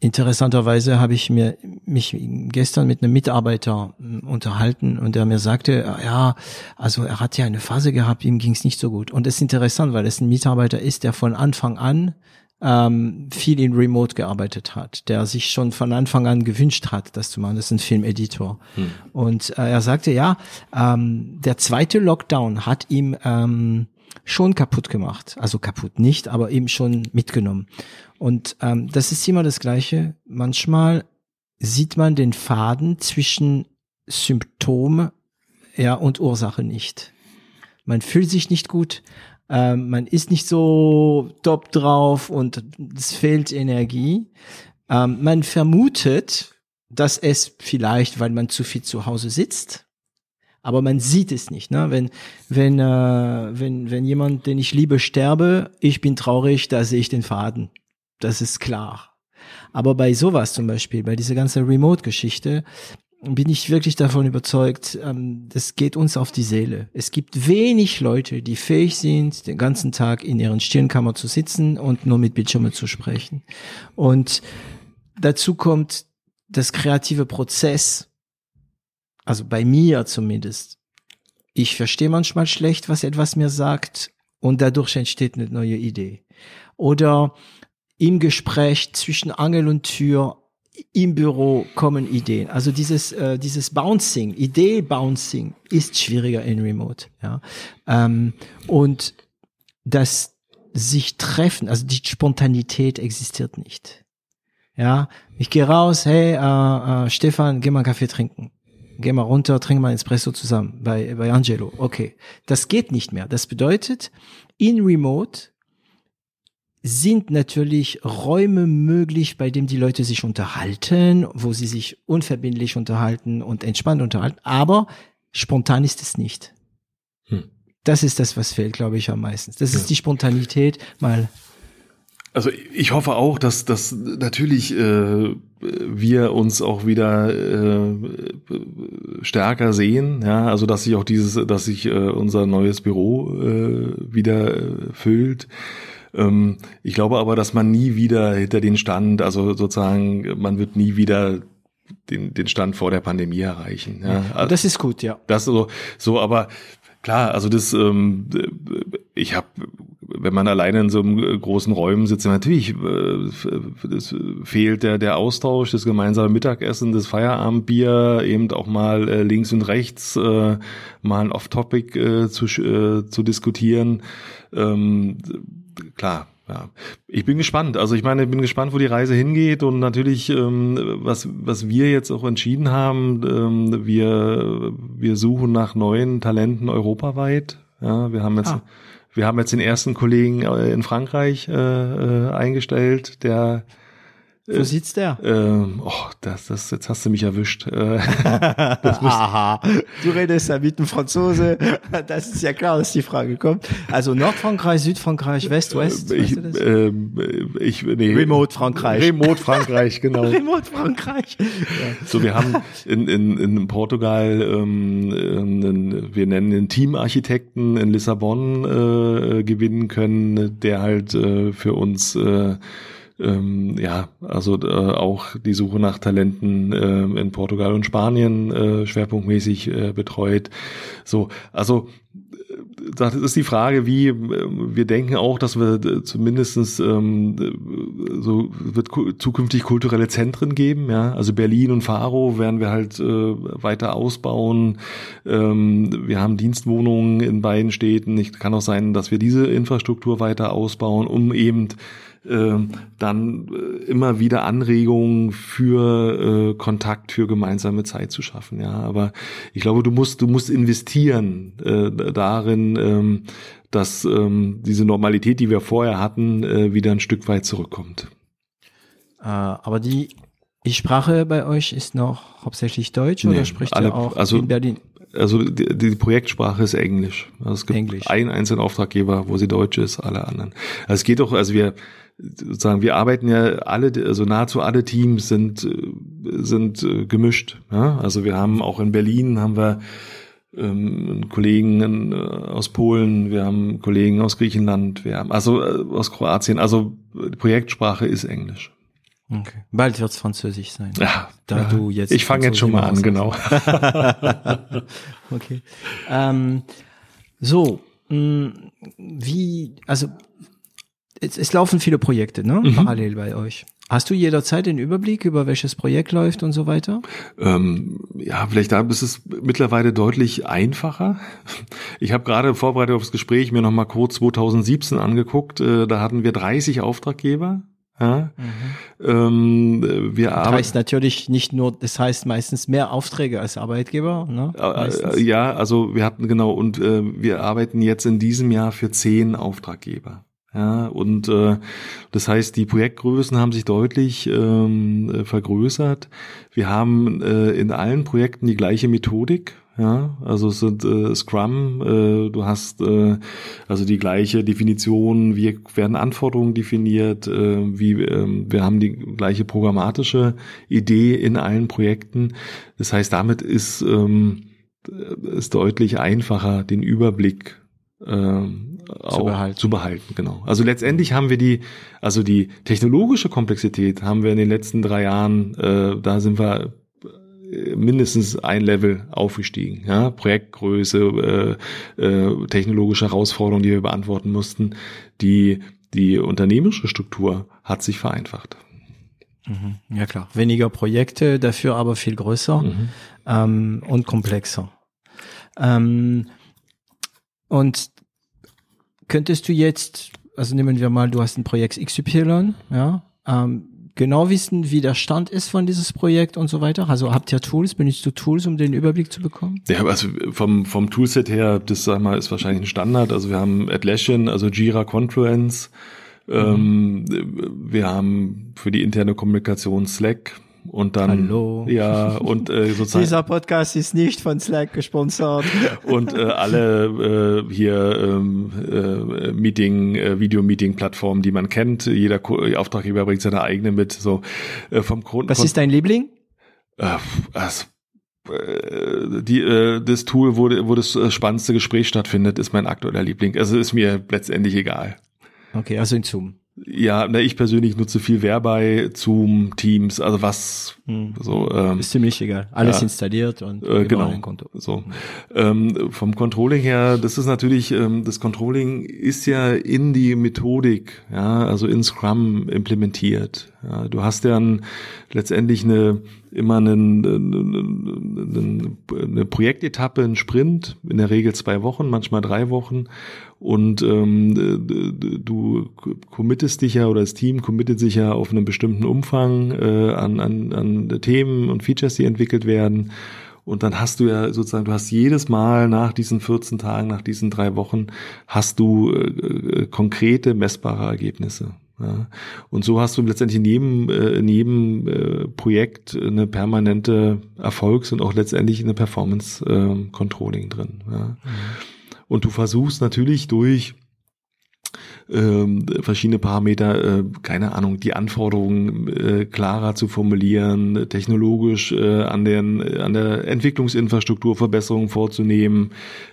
interessanterweise habe ich mir mich gestern mit einem Mitarbeiter hm, unterhalten und der mir sagte, ja, also er hat ja eine Phase gehabt, ihm ging es nicht so gut. Und es ist interessant, weil es ein Mitarbeiter ist, der von Anfang an ähm, viel in Remote gearbeitet hat, der sich schon von Anfang an gewünscht hat, das zu machen. Das ist ein Filmeditor. Hm. Und äh, er sagte, ja, ähm, der zweite Lockdown hat ihm ähm, schon kaputt gemacht. Also kaputt nicht, aber eben schon mitgenommen. Und ähm, das ist immer das Gleiche. Manchmal sieht man den Faden zwischen Symptome ja, und Ursache nicht. Man fühlt sich nicht gut, ähm, man ist nicht so top drauf und es fehlt Energie. Ähm, man vermutet, dass es vielleicht, weil man zu viel zu Hause sitzt, aber man sieht es nicht. Ne? Wenn, wenn, äh, wenn, wenn jemand, den ich liebe, sterbe, ich bin traurig, da sehe ich den Faden. Das ist klar. Aber bei sowas zum Beispiel, bei dieser ganzen Remote-Geschichte, bin ich wirklich davon überzeugt, ähm, das geht uns auf die Seele. Es gibt wenig Leute, die fähig sind, den ganzen Tag in ihren Stirnkammer zu sitzen und nur mit Bildschirmen zu sprechen. Und dazu kommt das kreative Prozess, also bei mir zumindest. Ich verstehe manchmal schlecht, was etwas mir sagt und dadurch entsteht eine neue Idee. Oder im Gespräch zwischen Angel und Tür im Büro kommen Ideen. Also dieses äh, dieses Bouncing, Idee Bouncing ist schwieriger in Remote. Ja, ähm, und das sich treffen, also die Spontanität existiert nicht. Ja, ich gehe raus, hey äh, äh, Stefan, geh mal einen Kaffee trinken. Geh mal runter, trink mal Espresso zusammen bei bei Angelo. Okay, das geht nicht mehr. Das bedeutet, in Remote sind natürlich Räume möglich, bei denen die Leute sich unterhalten, wo sie sich unverbindlich unterhalten und entspannt unterhalten, aber spontan ist es nicht. Hm. Das ist das, was fehlt, glaube ich, am meisten. Das ja. ist die Spontanität, mal also ich hoffe auch, dass, dass natürlich äh, wir uns auch wieder äh, stärker sehen, ja, also dass sich auch dieses, dass sich äh, unser neues Büro äh, wieder füllt. Ähm, ich glaube aber, dass man nie wieder hinter den Stand, also sozusagen, man wird nie wieder den, den Stand vor der Pandemie erreichen. Ja. Das ist gut, ja. Das so, so, aber klar, also das, ähm, ich habe, wenn man alleine in so einem großen Räumen sitzt, natürlich äh, fehlt der der Austausch, das gemeinsame Mittagessen, das Feierabendbier, eben auch mal äh, links und rechts äh, mal ein Off-Topic äh, zu äh, zu diskutieren. Ähm, klar, ja. Ich bin gespannt. Also ich meine, ich bin gespannt, wo die Reise hingeht und natürlich, ähm, was, was wir jetzt auch entschieden haben, ähm, wir, wir suchen nach neuen Talenten europaweit. Ja, wir haben jetzt, ah. wir haben jetzt den ersten Kollegen äh, in Frankreich äh, äh, eingestellt, der wo sitzt der? Ähm, oh, das, das, jetzt hast du mich erwischt. Äh, Aha, du redest ja mit dem Franzose. Das ist ja klar, dass die Frage kommt. Also Nordfrankreich, Südfrankreich, West, West. Ich, weißt du äh, ich, nee. Remote Frankreich. Remote Frankreich, genau. Remote Frankreich. Ja. So, wir haben in, in, in Portugal, ähm, einen, wir nennen den Teamarchitekten in Lissabon äh, gewinnen können, der halt äh, für uns äh, ähm, ja, also äh, auch die Suche nach Talenten äh, in Portugal und Spanien äh, schwerpunktmäßig äh, betreut. So, also äh, das ist die Frage, wie äh, wir denken auch, dass wir äh, zumindestens ähm, so wird zukünftig kulturelle Zentren geben, ja. Also Berlin und Faro werden wir halt äh, weiter ausbauen. Ähm, wir haben Dienstwohnungen in beiden Städten. Ich kann auch sein, dass wir diese Infrastruktur weiter ausbauen, um eben dann äh, immer wieder Anregungen für äh, Kontakt, für gemeinsame Zeit zu schaffen. Ja, aber ich glaube, du musst, du musst investieren äh, darin, ähm, dass ähm, diese Normalität, die wir vorher hatten, wieder ein Stück weit zurückkommt. Aber die die Sprache bei euch ist noch hauptsächlich Deutsch nee, oder spricht alle, ihr auch also, in Berlin? Also die, die Projektsprache ist Englisch. Also es gibt Englisch. einen einzelnen Auftraggeber, wo sie Deutsch ist, alle anderen. Also es geht doch, also wir sozusagen, wir arbeiten ja alle, also nahezu alle Teams sind, sind äh, gemischt. Ja? Also wir haben auch in Berlin haben wir ähm, Kollegen äh, aus Polen, wir haben Kollegen aus Griechenland, wir haben also äh, aus Kroatien. Also die Projektsprache ist Englisch. Okay. Bald wird's Französisch sein. Ja, da ja, du jetzt. Ich fange jetzt schon mal an, genau. okay. Ähm, so, mm, wie, also es, es laufen viele Projekte, ne? Mhm. Parallel bei euch. Hast du jederzeit den Überblick über welches Projekt läuft und so weiter? Ähm, ja, vielleicht da ist es mittlerweile deutlich einfacher. Ich habe gerade vorbereitet auf das Gespräch mir noch mal kurz 2017 angeguckt. Äh, da hatten wir 30 Auftraggeber. Ja? Mhm. Ähm, wir das heißt natürlich nicht nur, das heißt meistens mehr Aufträge als Arbeitgeber. Ne? Äh, ja, also wir hatten genau und äh, wir arbeiten jetzt in diesem Jahr für zehn Auftraggeber. Ja, und äh, das heißt, die Projektgrößen haben sich deutlich ähm, äh, vergrößert. Wir haben äh, in allen Projekten die gleiche Methodik. Ja, also es sind äh, Scrum, äh, du hast äh, also die gleiche Definition, wie werden Anforderungen definiert, äh, wie äh, wir haben die gleiche programmatische Idee in allen Projekten. Das heißt, damit ist ähm, ist deutlich einfacher, den Überblick äh, zu, behalten. zu behalten. Genau. Also letztendlich haben wir die, also die technologische Komplexität haben wir in den letzten drei Jahren, äh, da sind wir mindestens ein Level aufgestiegen. Ja, Projektgröße, äh, äh, technologische Herausforderungen, die wir beantworten mussten. Die, die unternehmerische Struktur hat sich vereinfacht. Mhm. Ja klar, weniger Projekte, dafür aber viel größer mhm. ähm, und komplexer. Ähm, und könntest du jetzt, also nehmen wir mal, du hast ein Projekt XY, ja, ähm, genau wissen, wie der Stand ist von dieses Projekt und so weiter? Also habt ihr Tools, benutzt du Tools, um den Überblick zu bekommen? Ja, also vom, vom Toolset her, das sag mal, ist wahrscheinlich ein Standard. Also wir haben Atlassian, also Jira Confluence, mhm. ähm, wir haben für die interne Kommunikation Slack, und dann Hallo. ja und äh, sozusagen dieser Podcast ist nicht von Slack gesponsert und äh, alle äh, hier ähm, äh, Meeting äh, Video Meeting Plattformen die man kennt jeder Ko Auftraggeber bringt seine eigene mit so äh, vom Grund was ist dein Liebling äh, also, äh, die, äh, das Tool, wo, wo das äh, spannendste Gespräch stattfindet, ist mein aktueller Liebling. Also ist mir letztendlich egal. Okay, also in Zoom. Ja, na, ich persönlich nutze viel Verbei, Zoom, Teams, also was hm. so. Ähm, ist ziemlich egal. Alles ja, installiert und äh, genau. Ein Konto. So ähm, vom Controlling her, das ist natürlich, ähm, das Controlling ist ja in die Methodik, ja, also in Scrum implementiert. Ja, du hast ja ein, letztendlich eine immer eine, eine, eine Projektetappe, ein Sprint, in der Regel zwei Wochen, manchmal drei Wochen. Und ähm, du committest dich ja oder das Team committet sich ja auf einen bestimmten Umfang äh, an, an, an Themen und Features, die entwickelt werden. Und dann hast du ja sozusagen, du hast jedes Mal nach diesen 14 Tagen, nach diesen drei Wochen, hast du äh, äh konkrete, messbare Ergebnisse. Ja. Und so hast du letztendlich in jedem, äh, in jedem äh, Projekt eine permanente Erfolgs- und auch letztendlich eine Performance-Controlling ähm, drin. Ja. Mhm. Und du versuchst natürlich durch ähm, verschiedene Parameter, äh, keine Ahnung, die Anforderungen äh, klarer zu formulieren, technologisch äh, an, den, an der Entwicklungsinfrastruktur Verbesserungen vorzunehmen,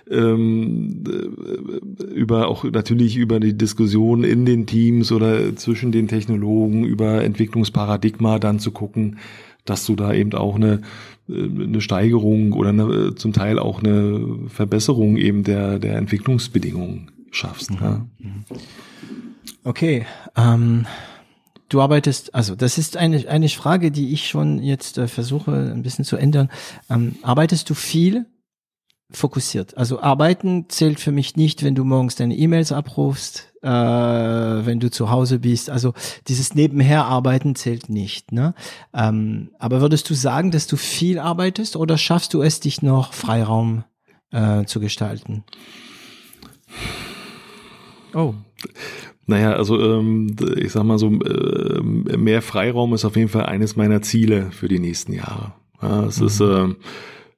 ähm, äh, über auch natürlich über die Diskussion in den Teams oder zwischen den Technologen, über Entwicklungsparadigma dann zu gucken, dass du da eben auch eine, äh, eine Steigerung oder eine, zum Teil auch eine Verbesserung eben der, der Entwicklungsbedingungen schaffst. Mhm. Ja. Mhm. Okay. Ähm, du arbeitest, also das ist eine, eine Frage, die ich schon jetzt äh, versuche ein bisschen zu ändern. Ähm, arbeitest du viel fokussiert? Also arbeiten zählt für mich nicht, wenn du morgens deine E-Mails abrufst, äh, wenn du zu Hause bist. Also dieses Nebenher arbeiten zählt nicht. Ne? Ähm, aber würdest du sagen, dass du viel arbeitest oder schaffst du es, dich noch Freiraum äh, zu gestalten? Oh. Naja, also ähm, ich sag mal so, äh, mehr Freiraum ist auf jeden Fall eines meiner Ziele für die nächsten Jahre. Ja, es mhm. ist äh,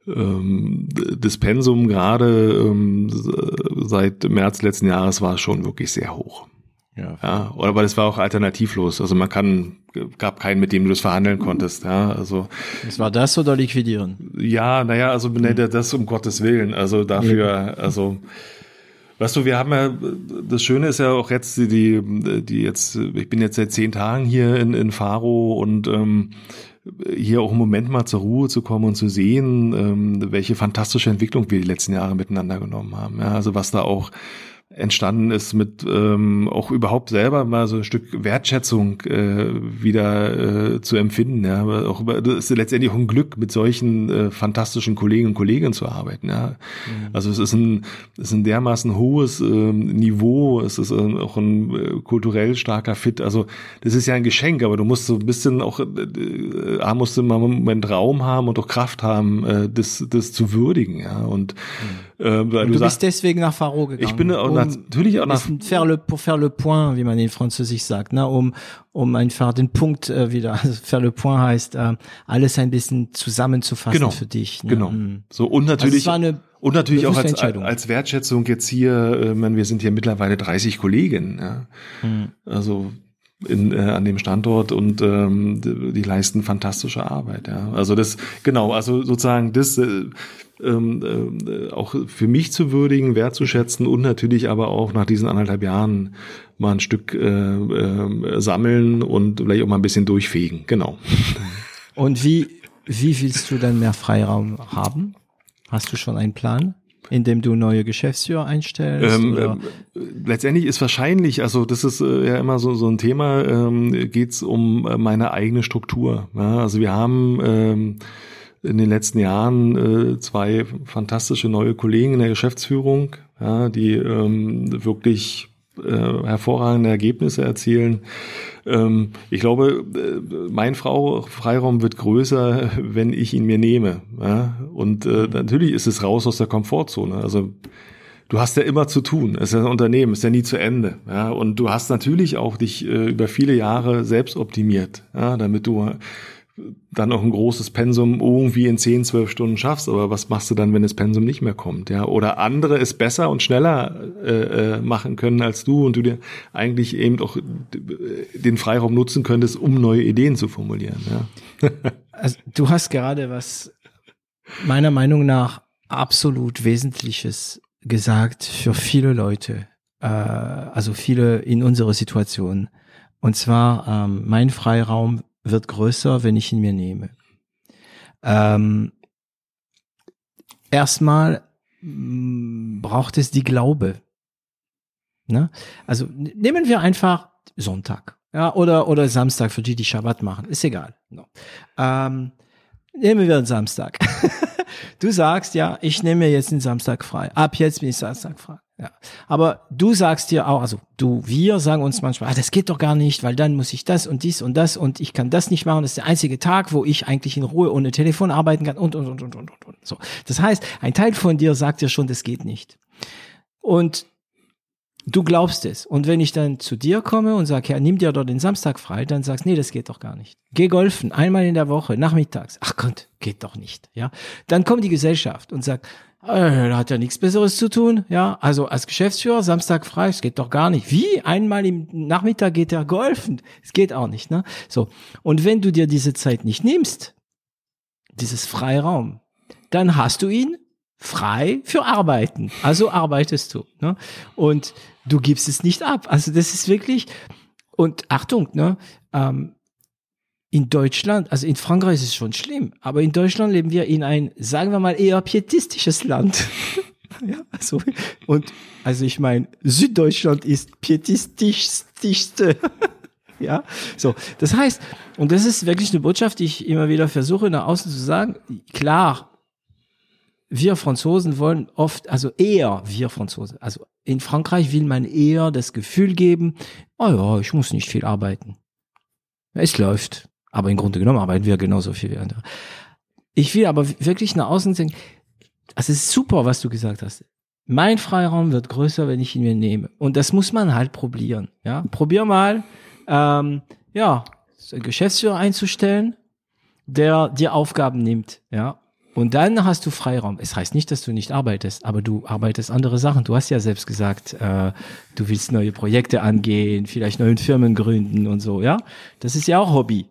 ähm, das Pensum gerade ähm, seit März letzten Jahres war schon wirklich sehr hoch. Ja. ja, oder weil es war auch alternativlos. Also man kann, gab keinen, mit dem du das verhandeln konntest. Ja, also. Was war das oder liquidieren? Ja, naja, also mhm. das um Gottes Willen. Also dafür, also Weißt du, wir haben ja, das Schöne ist ja auch jetzt, die, die jetzt, ich bin jetzt seit zehn Tagen hier in, in Faro und ähm, hier auch im Moment mal zur Ruhe zu kommen und zu sehen, ähm, welche fantastische Entwicklung wir die letzten Jahre miteinander genommen haben. Ja, also was da auch entstanden ist mit ähm, auch überhaupt selber mal so ein Stück Wertschätzung äh, wieder äh, zu empfinden. Ja, Aber auch über, das ist letztendlich auch ein Glück, mit solchen äh, fantastischen Kollegen und Kolleginnen zu arbeiten. Ja, mhm. also es ist ein, es ist ein dermaßen hohes äh, Niveau. Es ist äh, auch ein äh, kulturell starker Fit. Also das ist ja ein Geschenk, aber du musst so ein bisschen auch, äh, äh, musst du mal einen Moment Raum haben und auch Kraft haben, äh, das, das zu würdigen. Ja, und mhm Äh, du, du bist deswegen nach Faro gegangen. Ich bin auch um, natürlich auch nach faire le, pour faire le point, wie man in Französisch sagt, ne, um um einfach den Punkt äh, wieder also faire le point heißt äh, alles ein bisschen zusammenzufassen genau, für dich. Ne? Genau. Mhm. So und natürlich also und natürlich auch als, als Wertschätzung jetzt hier, äh, man, wir sind hier mittlerweile 30 Kollegen. Ja. Mhm. Also in, äh, an dem Standort und ähm, die, die leisten fantastische Arbeit. Ja. Also das genau, also sozusagen das äh, ähm, äh, auch für mich zu würdigen, wertzuschätzen und natürlich aber auch nach diesen anderthalb Jahren mal ein Stück äh, äh, sammeln und vielleicht auch mal ein bisschen durchfegen. Genau. Und wie wie willst du dann mehr Freiraum haben? Hast du schon einen Plan? indem du neue Geschäftsführer einstellst? Ähm, oder? Äh, letztendlich ist wahrscheinlich, also das ist äh, ja immer so, so ein Thema, ähm, geht es um äh, meine eigene Struktur. Ja? Also wir haben ähm, in den letzten Jahren äh, zwei fantastische neue Kollegen in der Geschäftsführung, ja, die ähm, wirklich äh, hervorragende Ergebnisse erzielen. Ähm, ich glaube, äh, mein Frau Freiraum wird größer, wenn ich ihn mir nehme. Ja? Und äh, natürlich ist es raus aus der Komfortzone. Also du hast ja immer zu tun. Es ist ja ein Unternehmen, ist ja nie zu Ende. Ja? Und du hast natürlich auch dich äh, über viele Jahre selbst optimiert, ja? damit du dann auch ein großes Pensum irgendwie in 10, 12 Stunden schaffst, aber was machst du dann, wenn das Pensum nicht mehr kommt, ja? Oder andere es besser und schneller äh, äh, machen können als du und du dir eigentlich eben auch den Freiraum nutzen könntest, um neue Ideen zu formulieren, ja? also, du hast gerade was meiner Meinung nach absolut Wesentliches gesagt für viele Leute, äh, also viele in unserer Situation. Und zwar ähm, mein Freiraum wird größer, wenn ich ihn mir nehme. Ähm, erstmal mm, braucht es die Glaube. Ne? Also nehmen wir einfach Sonntag ja, oder, oder Samstag, für die die Schabbat machen. Ist egal. No. Ähm, nehmen wir einen Samstag. du sagst ja, ich nehme jetzt den Samstag frei. Ab jetzt bin ich Samstag frei. Ja. Aber du sagst dir auch, also du, wir sagen uns manchmal, ah, das geht doch gar nicht, weil dann muss ich das und dies und das und ich kann das nicht machen. Das ist der einzige Tag, wo ich eigentlich in Ruhe ohne Telefon arbeiten kann und, und, und, und, und, und. So. Das heißt, ein Teil von dir sagt dir schon, das geht nicht. Und du glaubst es. Und wenn ich dann zu dir komme und sage, ja, nimm dir doch den Samstag frei, dann sagst, nee, das geht doch gar nicht. Geh golfen, einmal in der Woche, nachmittags. Ach Gott, geht doch nicht. Ja. Dann kommt die Gesellschaft und sagt, äh, da hat ja nichts Besseres zu tun, ja. Also als Geschäftsführer Samstag frei, es geht doch gar nicht. Wie? Einmal im Nachmittag geht er golfen. Es geht auch nicht, ne? So. Und wenn du dir diese Zeit nicht nimmst, dieses Freiraum, dann hast du ihn frei für Arbeiten. Also arbeitest du, ne? Und du gibst es nicht ab. Also das ist wirklich, und Achtung, ne? Ähm, in Deutschland, also in Frankreich ist es schon schlimm, aber in Deutschland leben wir in ein, sagen wir mal, eher pietistisches Land. ja, also, und, also ich meine, Süddeutschland ist pietistischste. ja, so. Das heißt, und das ist wirklich eine Botschaft, die ich immer wieder versuche nach außen zu sagen. Klar, wir Franzosen wollen oft, also eher wir Franzosen, also in Frankreich will man eher das Gefühl geben, oh ja, ich muss nicht viel arbeiten. Es läuft. Aber im Grunde genommen arbeiten wir genauso viel wie andere. Ich will aber wirklich nach außen also es ist super, was du gesagt hast. Mein Freiraum wird größer, wenn ich ihn mir nehme. Und das muss man halt probieren. Ja, probier mal, ähm, ja, einen Geschäftsführer einzustellen, der dir Aufgaben nimmt. Ja, und dann hast du Freiraum. Es heißt nicht, dass du nicht arbeitest, aber du arbeitest andere Sachen. Du hast ja selbst gesagt, äh, du willst neue Projekte angehen, vielleicht neue Firmen gründen und so. Ja, das ist ja auch Hobby.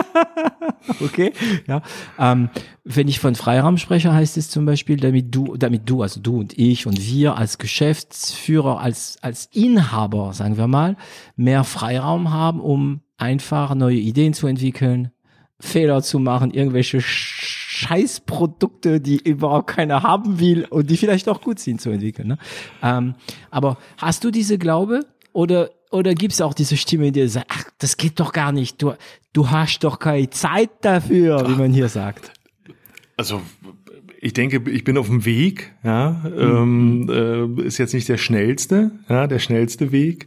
okay, ja. Ähm, wenn ich von Freiraum spreche, heißt es zum Beispiel, damit du, damit du, also du und ich und wir als Geschäftsführer, als, als Inhaber, sagen wir mal, mehr Freiraum haben, um einfach neue Ideen zu entwickeln, Fehler zu machen, irgendwelche Scheißprodukte, die überhaupt keiner haben will und die vielleicht auch gut sind zu entwickeln. Ne? Ähm, aber hast du diese Glaube oder oder gibt es auch diese Stimme, die sagt, ach, das geht doch gar nicht, du, du hast doch keine Zeit dafür, wie man hier sagt. Also ich denke, ich bin auf dem Weg, ja, mhm. ähm, äh, ist jetzt nicht der schnellste, ja, der schnellste Weg.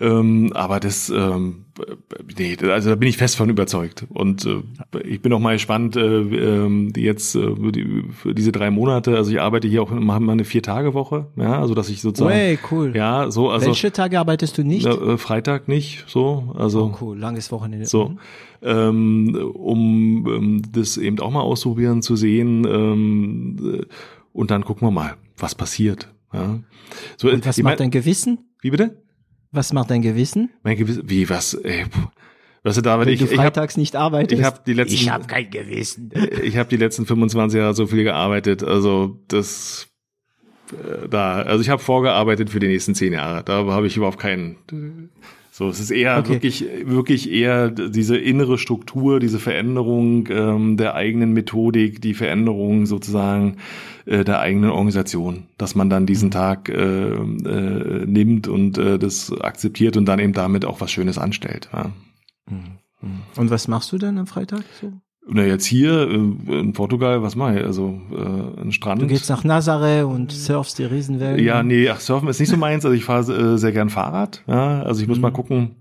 Ähm, aber das, ähm, nee, also da bin ich fest von überzeugt. Und äh, ich bin auch mal gespannt, äh, äh, jetzt äh, die, für diese drei Monate, also ich arbeite hier auch, wir eine Vier-Tage-Woche, ja, also dass ich sozusagen. Way, cool. Ja, so, also. Welche Tage arbeitest du nicht? Äh, Freitag nicht, so, also. Oh, cool, langes Wochenende. So. Mhm. Ähm, um ähm, das eben auch mal ausprobieren zu sehen ähm, äh, und dann gucken wir mal, was passiert. Ja. So, Und was macht mein- dein Gewissen? Wie bitte? Was macht dein Gewissen? Mein Gewissen, wie, was, ey, puh. Weißt du, David, Wenn ich, du ich habe freitags nicht arbeitest? ich hab die letzten, Ich hab kein Gewissen. ich hab die letzten 25 Jahre so viel gearbeitet, also das, äh, da, also ich habe vorgearbeitet für die nächsten zehn Jahre, da habe ich überhaupt keinen, so, es ist eher Okay. wirklich, wirklich eher diese innere Struktur, diese Veränderung ähm, der eigenen Methodik, die Veränderung sozusagen äh, der eigenen Organisation, dass man dann diesen Tag äh, äh, nimmt und äh, das akzeptiert und dann eben damit auch was Schönes anstellt. Ja. Und was machst du dann am Freitag? So? Na jetzt hier äh, in Portugal, was mache ich? Also äh, ein Strand. Du gehst nach Nazaré und surfst die Riesenwellen. ja, nee, ach, Surfen ist nicht so meins. Also ich fahre äh, sehr gern Fahrrad. Ja, also ich muss Mhm. mal gucken,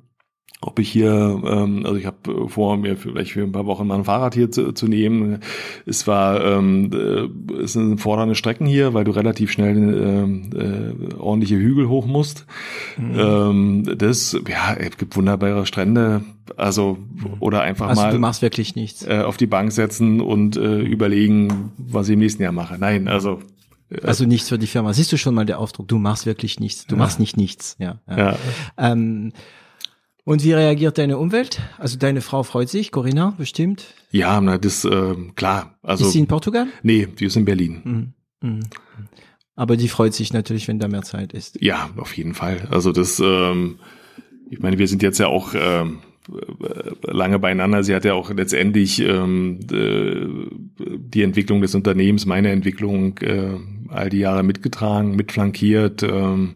ob ich hier, ähm, also ich habe vor, mir vielleicht für ein paar Wochen mal ein Fahrrad hier zu, zu nehmen. Es war, ähm, äh, es sind fordernde Strecken hier, weil du relativ schnell ähm, äh, ordentliche Hügel hoch musst. Mhm. Ähm, das, ja, es gibt wunderbare Strände. Also oder einfach Also mal du machst wirklich nichts. äh, auf die Bank setzen und äh, überlegen, was ich im nächsten Jahr mache. Nein, also Also nichts für die Firma. Siehst du schon mal der Ausdruck? Du machst wirklich nichts. Du machst nicht nichts. Ja. ja. ja, Ähm, und wie reagiert deine Umwelt? Also deine Frau freut sich, Corinna bestimmt. ja, na, das äh, klar. Also ist sie in Portugal? nee, die ist in Berlin. Mhm. Mhm. Aber die freut sich natürlich, wenn da mehr Zeit ist. Ja, auf jeden Fall. Also das, ähm, ich meine, wir sind jetzt ja auch ähm, äh, lange beieinander. Sie hat ja auch letztendlich ähm, äh, die Entwicklung des Unternehmens, meine Entwicklung, äh, all die Jahre mitgetragen, mitflankiert. Ähm,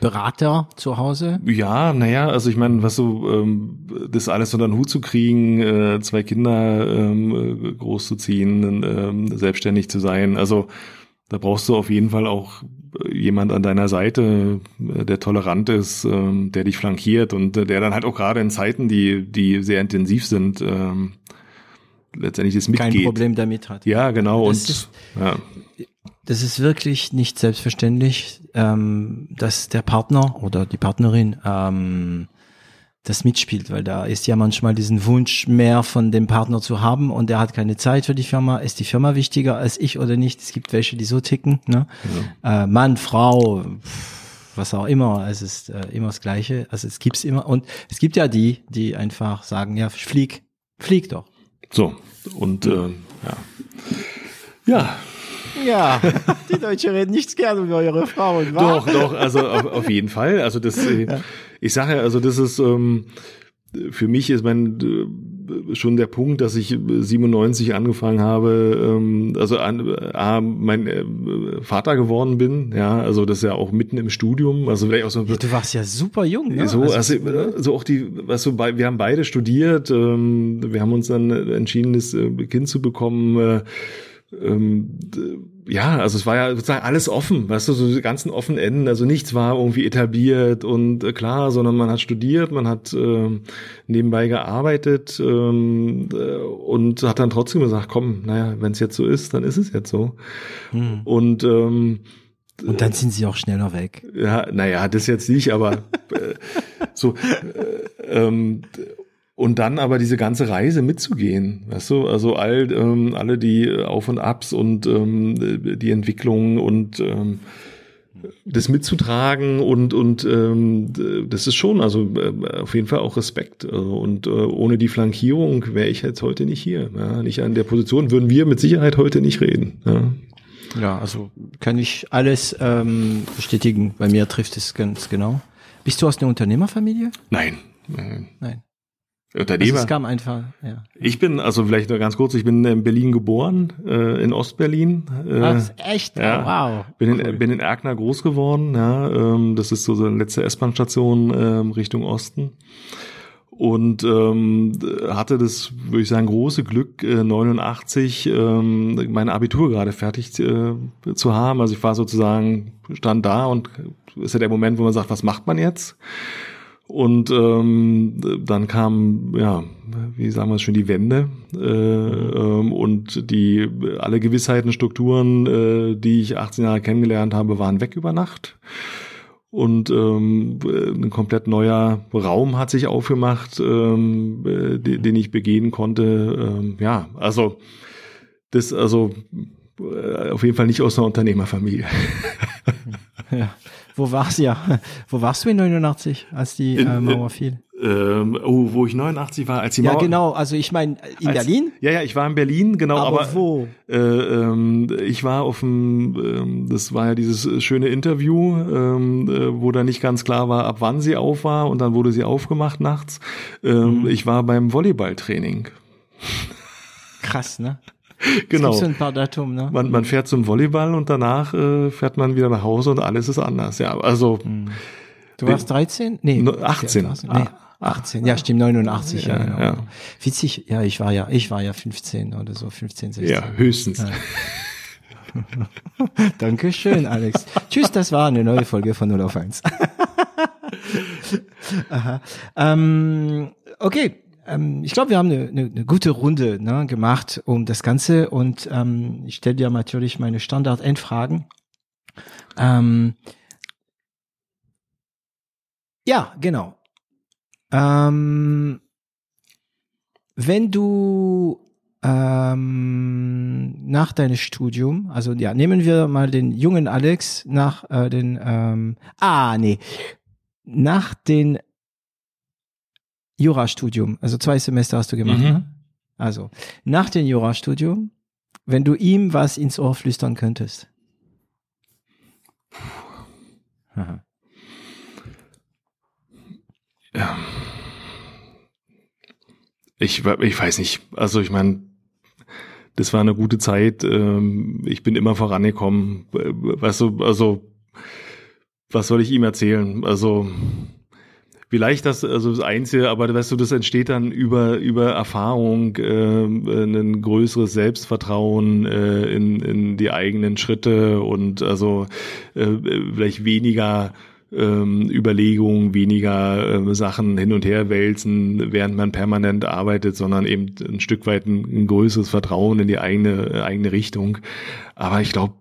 Berater zu Hause? Ja, naja, also ich meine, was so, ähm, das alles unter den Hut zu kriegen, äh, zwei Kinder ähm, äh, großzuziehen, ähm, selbstständig zu sein, also da brauchst du auf jeden Fall auch äh, jemand an deiner Seite, äh, der tolerant ist, ähm, der dich flankiert und äh, der dann halt auch gerade in Zeiten, die, die sehr intensiv sind, ähm, letztendlich das mitgeht. Kein Problem damit hat. Ja, genau. Das und ist- ja. Das ist wirklich nicht selbstverständlich, ähm, dass der Partner oder die Partnerin ähm, das mitspielt, weil da ist ja manchmal diesen Wunsch mehr von dem Partner zu haben und der hat keine Zeit für die Firma. Ist die Firma wichtiger als ich oder nicht? Es gibt welche, die so ticken. Ne? Äh, Mann, Frau, was auch immer. Es ist äh, immer das Gleiche. Also es gibt's immer und es gibt ja die, die einfach sagen, ja, flieg, flieg doch. So. Und äh, ja. Ja, Ja, die Deutschen reden nichts gern über ihre Frauen, wa? Doch, doch, also auf, auf jeden Fall. Also das, äh, ich sage ja, also das ist ähm, für mich ist mein äh, schon der Punkt, dass ich 97 angefangen habe, ähm, also an, äh, mein äh, Vater geworden bin. Ja, also das ist ja auch mitten im Studium. Also vielleicht auch so Du warst ja super jung, ne? so, also, also, so auch die, was so bei, wir haben beide studiert, ähm, wir haben uns dann entschieden, das äh, Kind zu bekommen. Äh, ähm, ja, also es war ja sozusagen alles offen, weißt du, so die ganzen offenen Enden, also nichts war irgendwie etabliert und äh, klar, sondern man hat studiert, man hat ähm, nebenbei gearbeitet ähm, äh, und hat dann trotzdem gesagt, komm, naja, wenn es jetzt so ist, dann ist es jetzt so. Hm. Und ähm, Und dann sind sie auch schneller weg. ja, naja, das jetzt nicht, aber äh, so äh, ähm, und dann aber diese ganze Reise mitzugehen, weißt du, also all ähm, alle die Auf und Abs und ähm, die Entwicklung und ähm, das mitzutragen und und ähm, das ist schon also äh, auf jeden Fall auch Respekt also, und äh, ohne die Flankierung wäre ich jetzt heute nicht hier, ja, nicht an der Position würden wir mit Sicherheit heute nicht reden. Ja. Ja, also kann ich alles ähm, bestätigen. Bei mir trifft es ganz genau. Bist du aus einer Unternehmerfamilie? Nein, nein. Nein. Also Unternehmer. es kam einfach, ja. Ich bin, also vielleicht nur ganz kurz, ich bin in Berlin geboren, äh, in Ostberlin. Äh, Was? Echt? ja. Wow. bin, Cool. in, bin in Erkner groß geworden, ja, ähm, das ist so die letzte S-Bahn-Station ähm, Richtung Osten. Und ähm, hatte das, würde ich sagen, große Glück, äh, 89 ähm, mein Abitur gerade fertig äh, zu haben. Also ich war sozusagen, stand da und ist ja der Moment, wo man sagt, was macht man jetzt? Und ähm, dann kam, ja, wie sagen wir es schon, die Wende äh, ähm, und die alle Gewissheiten, Strukturen, äh, die ich 18 Jahre kennengelernt habe, waren weg über Nacht. Und ähm, ein komplett neuer Raum hat sich aufgemacht, ähm, äh, den, den ich begehen konnte. Ähm, ja, also das, also äh, auf jeden Fall nicht aus einer Unternehmerfamilie. Ja. Wo warst du ja? Wo warst du in 89, als die äh, Mauer fiel? Ähm, oh, wo ich 89 war, als die Mauer. Ja, genau. Also ich meine in als, Berlin. Ja, ja, ich war in Berlin, genau. Aber, aber wo? Äh, ähm, ich war auf dem, ähm, das war ja dieses schöne Interview, ähm, äh, wo da nicht ganz klar war, ab wann sie auf war und dann wurde sie aufgemacht nachts. Ähm, Mhm. Ich war beim Volleyballtraining. Krass, ne? Genau. So ein paar Datum, ne? Man, man fährt zum Volleyball und danach äh, fährt man wieder nach Hause und alles ist anders. Ja, also Du warst 13? Nee, No- 18. Nee, 18. Ja, stimmt, 89, ja, Ja, genau. ja. Witzig, ja, ich war ja, ich war ja 15 oder so, 15, 16. ja, höchstens. Dankeschön, Alex. Tschüss, das war eine neue Folge von 0 auf 1. Aha. Ähm, okay, ähm, ich glaube, wir haben eine, eine, eine gute Runde ne, gemacht um das Ganze und ähm, ich stelle dir natürlich meine Standard-Endfragen. Ähm, ja, genau. Ähm, wenn du ähm, nach deinem Studium, also ja, nehmen wir mal den jungen Alex nach äh, den, ähm, ah, nee, nach den Jurastudium, also zwei Semester hast du gemacht, Mhm. ne? Also, nach dem Jurastudium, wenn du ihm was ins Ohr flüstern könntest. Aha. Ich, we- ich weiß nicht. Also ich meine, das war eine gute Zeit. Ähm, Ich bin immer vorangekommen. Äh, Weißt du, also was soll ich ihm erzählen? Also vielleicht das, also das Einzige, aber weißt du, das entsteht dann über über Erfahrung, äh, ein größeres Selbstvertrauen äh, in in die eigenen Schritte und also äh, vielleicht weniger ähm, Überlegungen, weniger ähm, Sachen hin und her wälzen, während man permanent arbeitet, sondern eben ein Stück weit ein, größeres Vertrauen in die eigene äh, eigene Richtung. Aber ich glaube,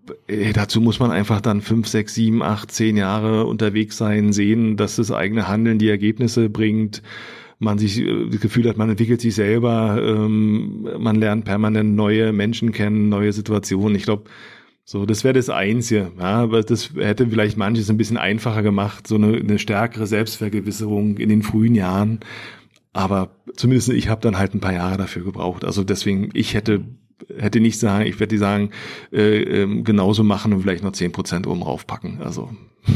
dazu muss man einfach dann fünf, sechs, sieben, acht, zehn Jahre unterwegs sein, sehen, dass das eigene Handeln die Ergebnisse bringt. Man sich äh, das Gefühl hat, man entwickelt sich selber, ähm, man lernt permanent neue Menschen kennen, neue Situationen. Ich glaube, so, das wäre das Einzige, ja, aber das hätte vielleicht manches ein bisschen einfacher gemacht, so eine, eine stärkere Selbstvergewisserung in den frühen Jahren. Aber zumindest ich habe dann halt ein paar Jahre dafür gebraucht. Also deswegen, ich hätte hätte nicht sagen, ich werde die sagen, äh, ähm, genauso machen und vielleicht noch zehn Prozent oben raufpacken. Also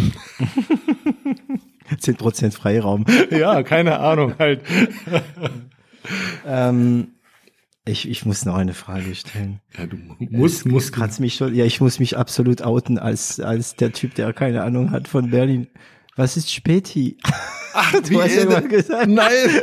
10% Freiraum. ja, keine Ahnung halt. ähm, ich, ich muss noch eine Frage stellen. Ja, du musst, musst Kannst mich schon, ja, ich muss mich absolut outen als, als der Typ, der keine Ahnung hat von Berlin. Was ist Späti? Ach, Du hast ja mal gesagt. Nein.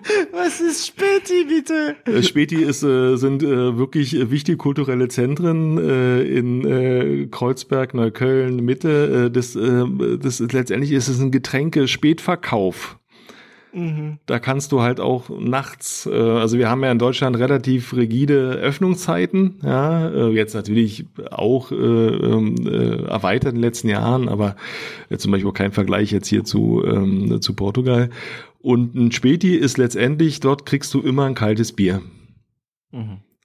Was ist Späti, bitte? Äh, Späti ist, äh, sind äh, wirklich äh, wichtige kulturelle Zentren äh, in äh, Kreuzberg, Neukölln, Mitte. Äh, das, äh, das letztendlich ist es ein Getränke-Spätverkauf. Da kannst du halt auch nachts, äh, also wir haben ja in Deutschland relativ rigide Öffnungszeiten, ja, äh, jetzt natürlich auch äh, ähm, äh, erweitert in den letzten Jahren, aber äh, zum Beispiel auch kein Vergleich jetzt hier zu, ähm, zu Portugal. Und ein Späti ist letztendlich, dort kriegst du immer ein kaltes Bier.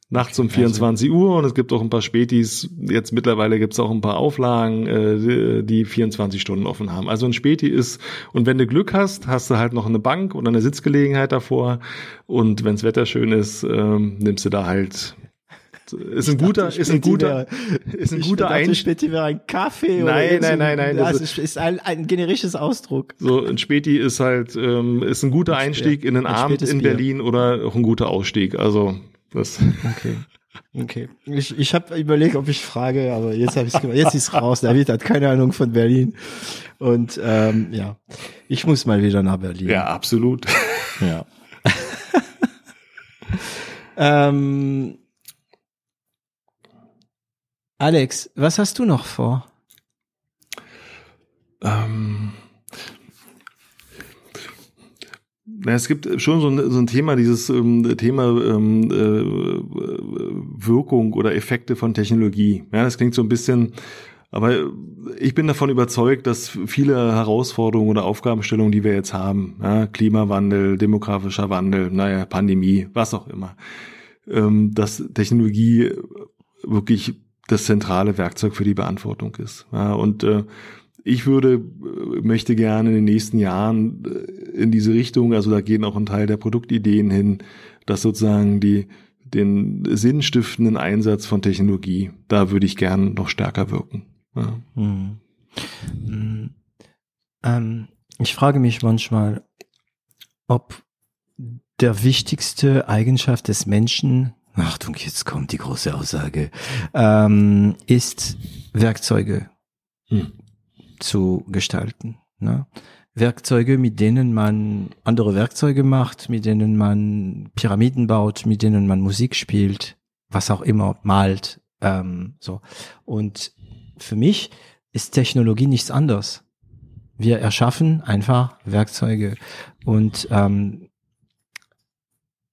Nachts um 24 Uhr und es gibt auch ein paar Spätis, jetzt mittlerweile gibt es auch ein paar Auflagen, äh, die 24 Stunden offen haben. Also ein Späti ist, und wenn du Glück hast, hast du halt noch eine Bank oder eine Sitzgelegenheit davor und wenns Wetter schön ist, ähm, nimmst du da halt ist ein guter, ist ein guter, ist ein guter Einstieg. Späti wäre ein Kaffee Nein, oder so nein, nein, nein, Das das ist, ist ein, ein generisches Ausdruck. So, ein Späti ist halt, ähm, ist ein guter Einstieg in den ein Abend in Bier. Berlin oder auch ein guter Ausstieg. Also, das. Okay. Okay. Ich, ich habe überlegt, ob ich frage, aber jetzt habe ich gemacht. Jetzt ist raus. David hat keine Ahnung von Berlin. Und ähm, ja, ich muss mal wieder nach Berlin. Ja, absolut. Ja. ähm, Alex, was hast du noch vor? Ähm, Na, es gibt schon so ein, so ein Thema, dieses ähm, Thema ähm, äh, Wirkung oder Effekte von Technologie. Ja, das klingt so ein bisschen, aber ich bin davon überzeugt, dass viele Herausforderungen oder Aufgabenstellungen, die wir jetzt haben, ja, Klimawandel, demografischer Wandel, naja, Pandemie, was auch immer, ähm, dass Technologie wirklich das zentrale Werkzeug für die Beantwortung ist. Ja, und äh, ich würde, möchte gerne in den nächsten Jahren äh, in diese Richtung, also da gehen auch ein Teil der Produktideen hin, dass sozusagen die, den sinnstiftenden Einsatz von Technologie, da würde ich gern noch stärker wirken. Ja. Hm. Hm. Ähm, ich frage mich manchmal, ob der wichtigste Eigenschaft des Menschen, Achtung, jetzt kommt die große Aussage, ähm, ist Werkzeuge. Hm zu gestalten. Ne? Werkzeuge, mit denen man andere Werkzeuge macht, mit denen man Pyramiden baut, mit denen man Musik spielt, was auch immer, malt, ähm, so. Und für mich ist Technologie nichts anderes. Wir erschaffen einfach Werkzeuge und ähm,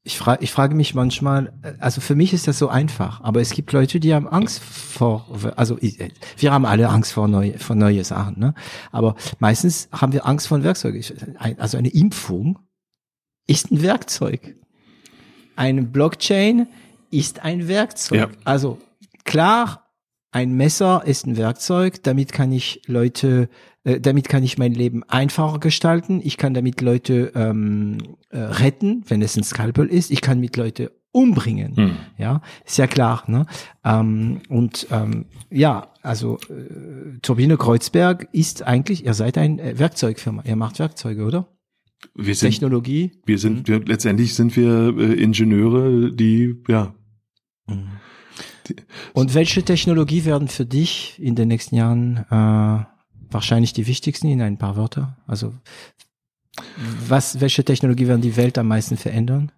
ich frage, ich frage mich manchmal, also für mich ist das so einfach, aber es gibt Leute, die haben Angst vor, also wir haben alle Angst vor neue, vor neue Sachen, ne? Aber meistens haben wir Angst vor Werkzeugen. Also eine Impfung ist ein Werkzeug. Eine Blockchain ist ein Werkzeug. Ja. Also klar, ein Messer ist ein Werkzeug, damit kann ich Leute äh, damit kann ich mein Leben einfacher gestalten. Ich kann damit Leute ähm, äh, retten, wenn es ein Skalpel ist. Ich kann mit Leute umbringen. Hm. Ja, ist ja klar. Ne? Ähm, und ähm, ja, also äh, Turbine Kreuzberg ist eigentlich, ihr seid ein äh, Werkzeugfirma. Ihr macht Werkzeuge, oder? Wir sind, Technologie. Wir sind, mhm. wir, letztendlich sind wir äh, Ingenieure, die, ja. Mhm. Und welche Technologie werden für dich in den nächsten Jahren äh, wahrscheinlich die wichtigsten in ein paar Wörter? Also was, welche Technologie werden die Welt am meisten verändern?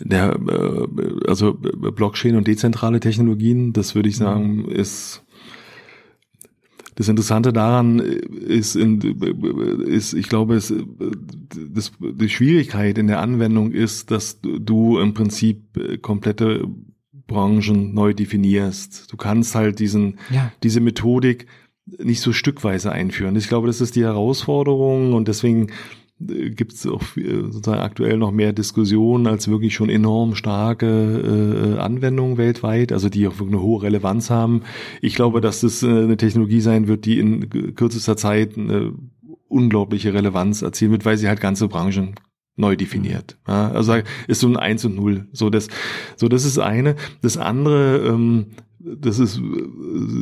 Der, äh, also Blockchain und dezentrale Technologien, das würde ich sagen, ist das Interessante daran ist, in, ist ich glaube, es, das, die Schwierigkeit in der Anwendung ist, dass du im Prinzip komplette Branchen neu definierst. Du kannst halt diesen, ja. diese Methodik nicht so stückweise einführen. Ich glaube, das ist die Herausforderung und deswegen äh, gibt es auch sozusagen aktuell noch mehr Diskussionen als wirklich schon enorm starke äh, Anwendungen weltweit, also die auch wirklich eine hohe Relevanz haben. Ich glaube, dass das äh, eine Technologie sein wird, die in kürzester Zeit eine unglaubliche Relevanz erzielen wird, weil sie halt ganze Branchen neu definiert. Ja, also ist so ein Eins und Null. So das, so das ist eine. Das andere, ähm, das ist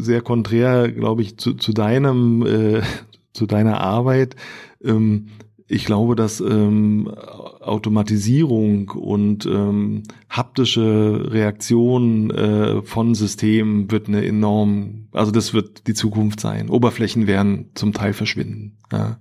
sehr konträr, glaube ich, zu, zu deinem, äh, zu deiner Arbeit. Ähm, ich glaube, dass ähm, Automatisierung und ähm, haptische Reaktion äh, von Systemen wird eine enorm, also das wird die Zukunft sein. Oberflächen werden zum Teil verschwinden. Ja.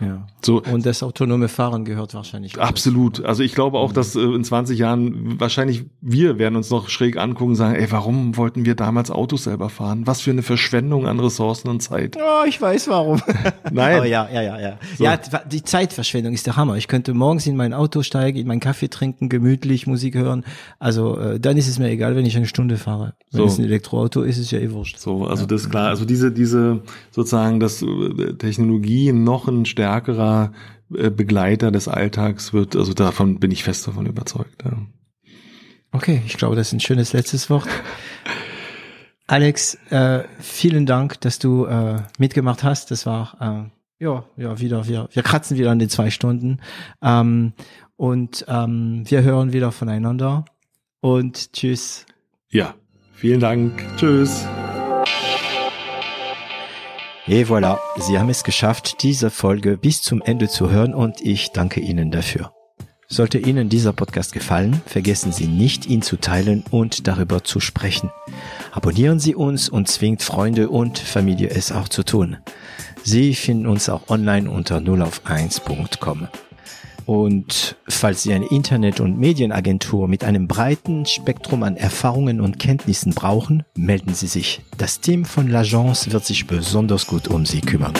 ja. So, und das autonome Fahren gehört wahrscheinlich. Absolut. Also ich glaube auch, dass äh, in 20 Jahren wahrscheinlich wir werden uns noch schräg angucken und sagen, ey, warum wollten wir damals Autos selber fahren? Was für eine Verschwendung an Ressourcen und Zeit. Oh, ich weiß warum. Nein. Aber ja, ja, ja, ja. So. Ja, die Zeitverschwendung ist der Hammer. Ich könnte morgens in mein Auto steigen, in meinen Kaffee trinken, gemütlich Musik hören. Also äh, dann ist es mir egal, wenn ich eine Stunde fahre. Wenn so. es ein Elektroauto ist, ist es ja eh wurscht. So, also ja. das ist klar. Also diese, diese sozusagen, dass äh, Technologie noch ein stärkerer äh, Begleiter des Alltags wird. Also davon bin ich fest davon überzeugt. Ja. Okay, ich glaube, das ist ein schönes letztes Wort. Alex, äh, vielen Dank, dass du äh, mitgemacht hast. Das war äh, ja ja wieder wir wir kratzen wieder an den zwei Stunden ähm, und ähm, wir hören wieder voneinander und tschüss. Ja, vielen Dank. Tschüss. Et voilà, Sie haben es geschafft, diese Folge bis zum Ende zu hören und ich danke Ihnen dafür. Sollte Ihnen dieser Podcast gefallen, vergessen Sie nicht, ihn zu teilen und darüber zu sprechen. Abonnieren Sie uns und zwingt Freunde und Familie es auch zu tun. Sie finden uns auch online unter 0auf1.com. Und falls Sie eine Internet- und Medienagentur mit einem breiten Spektrum an Erfahrungen und Kenntnissen brauchen, melden Sie sich. Das Team von L'Agence wird sich besonders gut um Sie kümmern.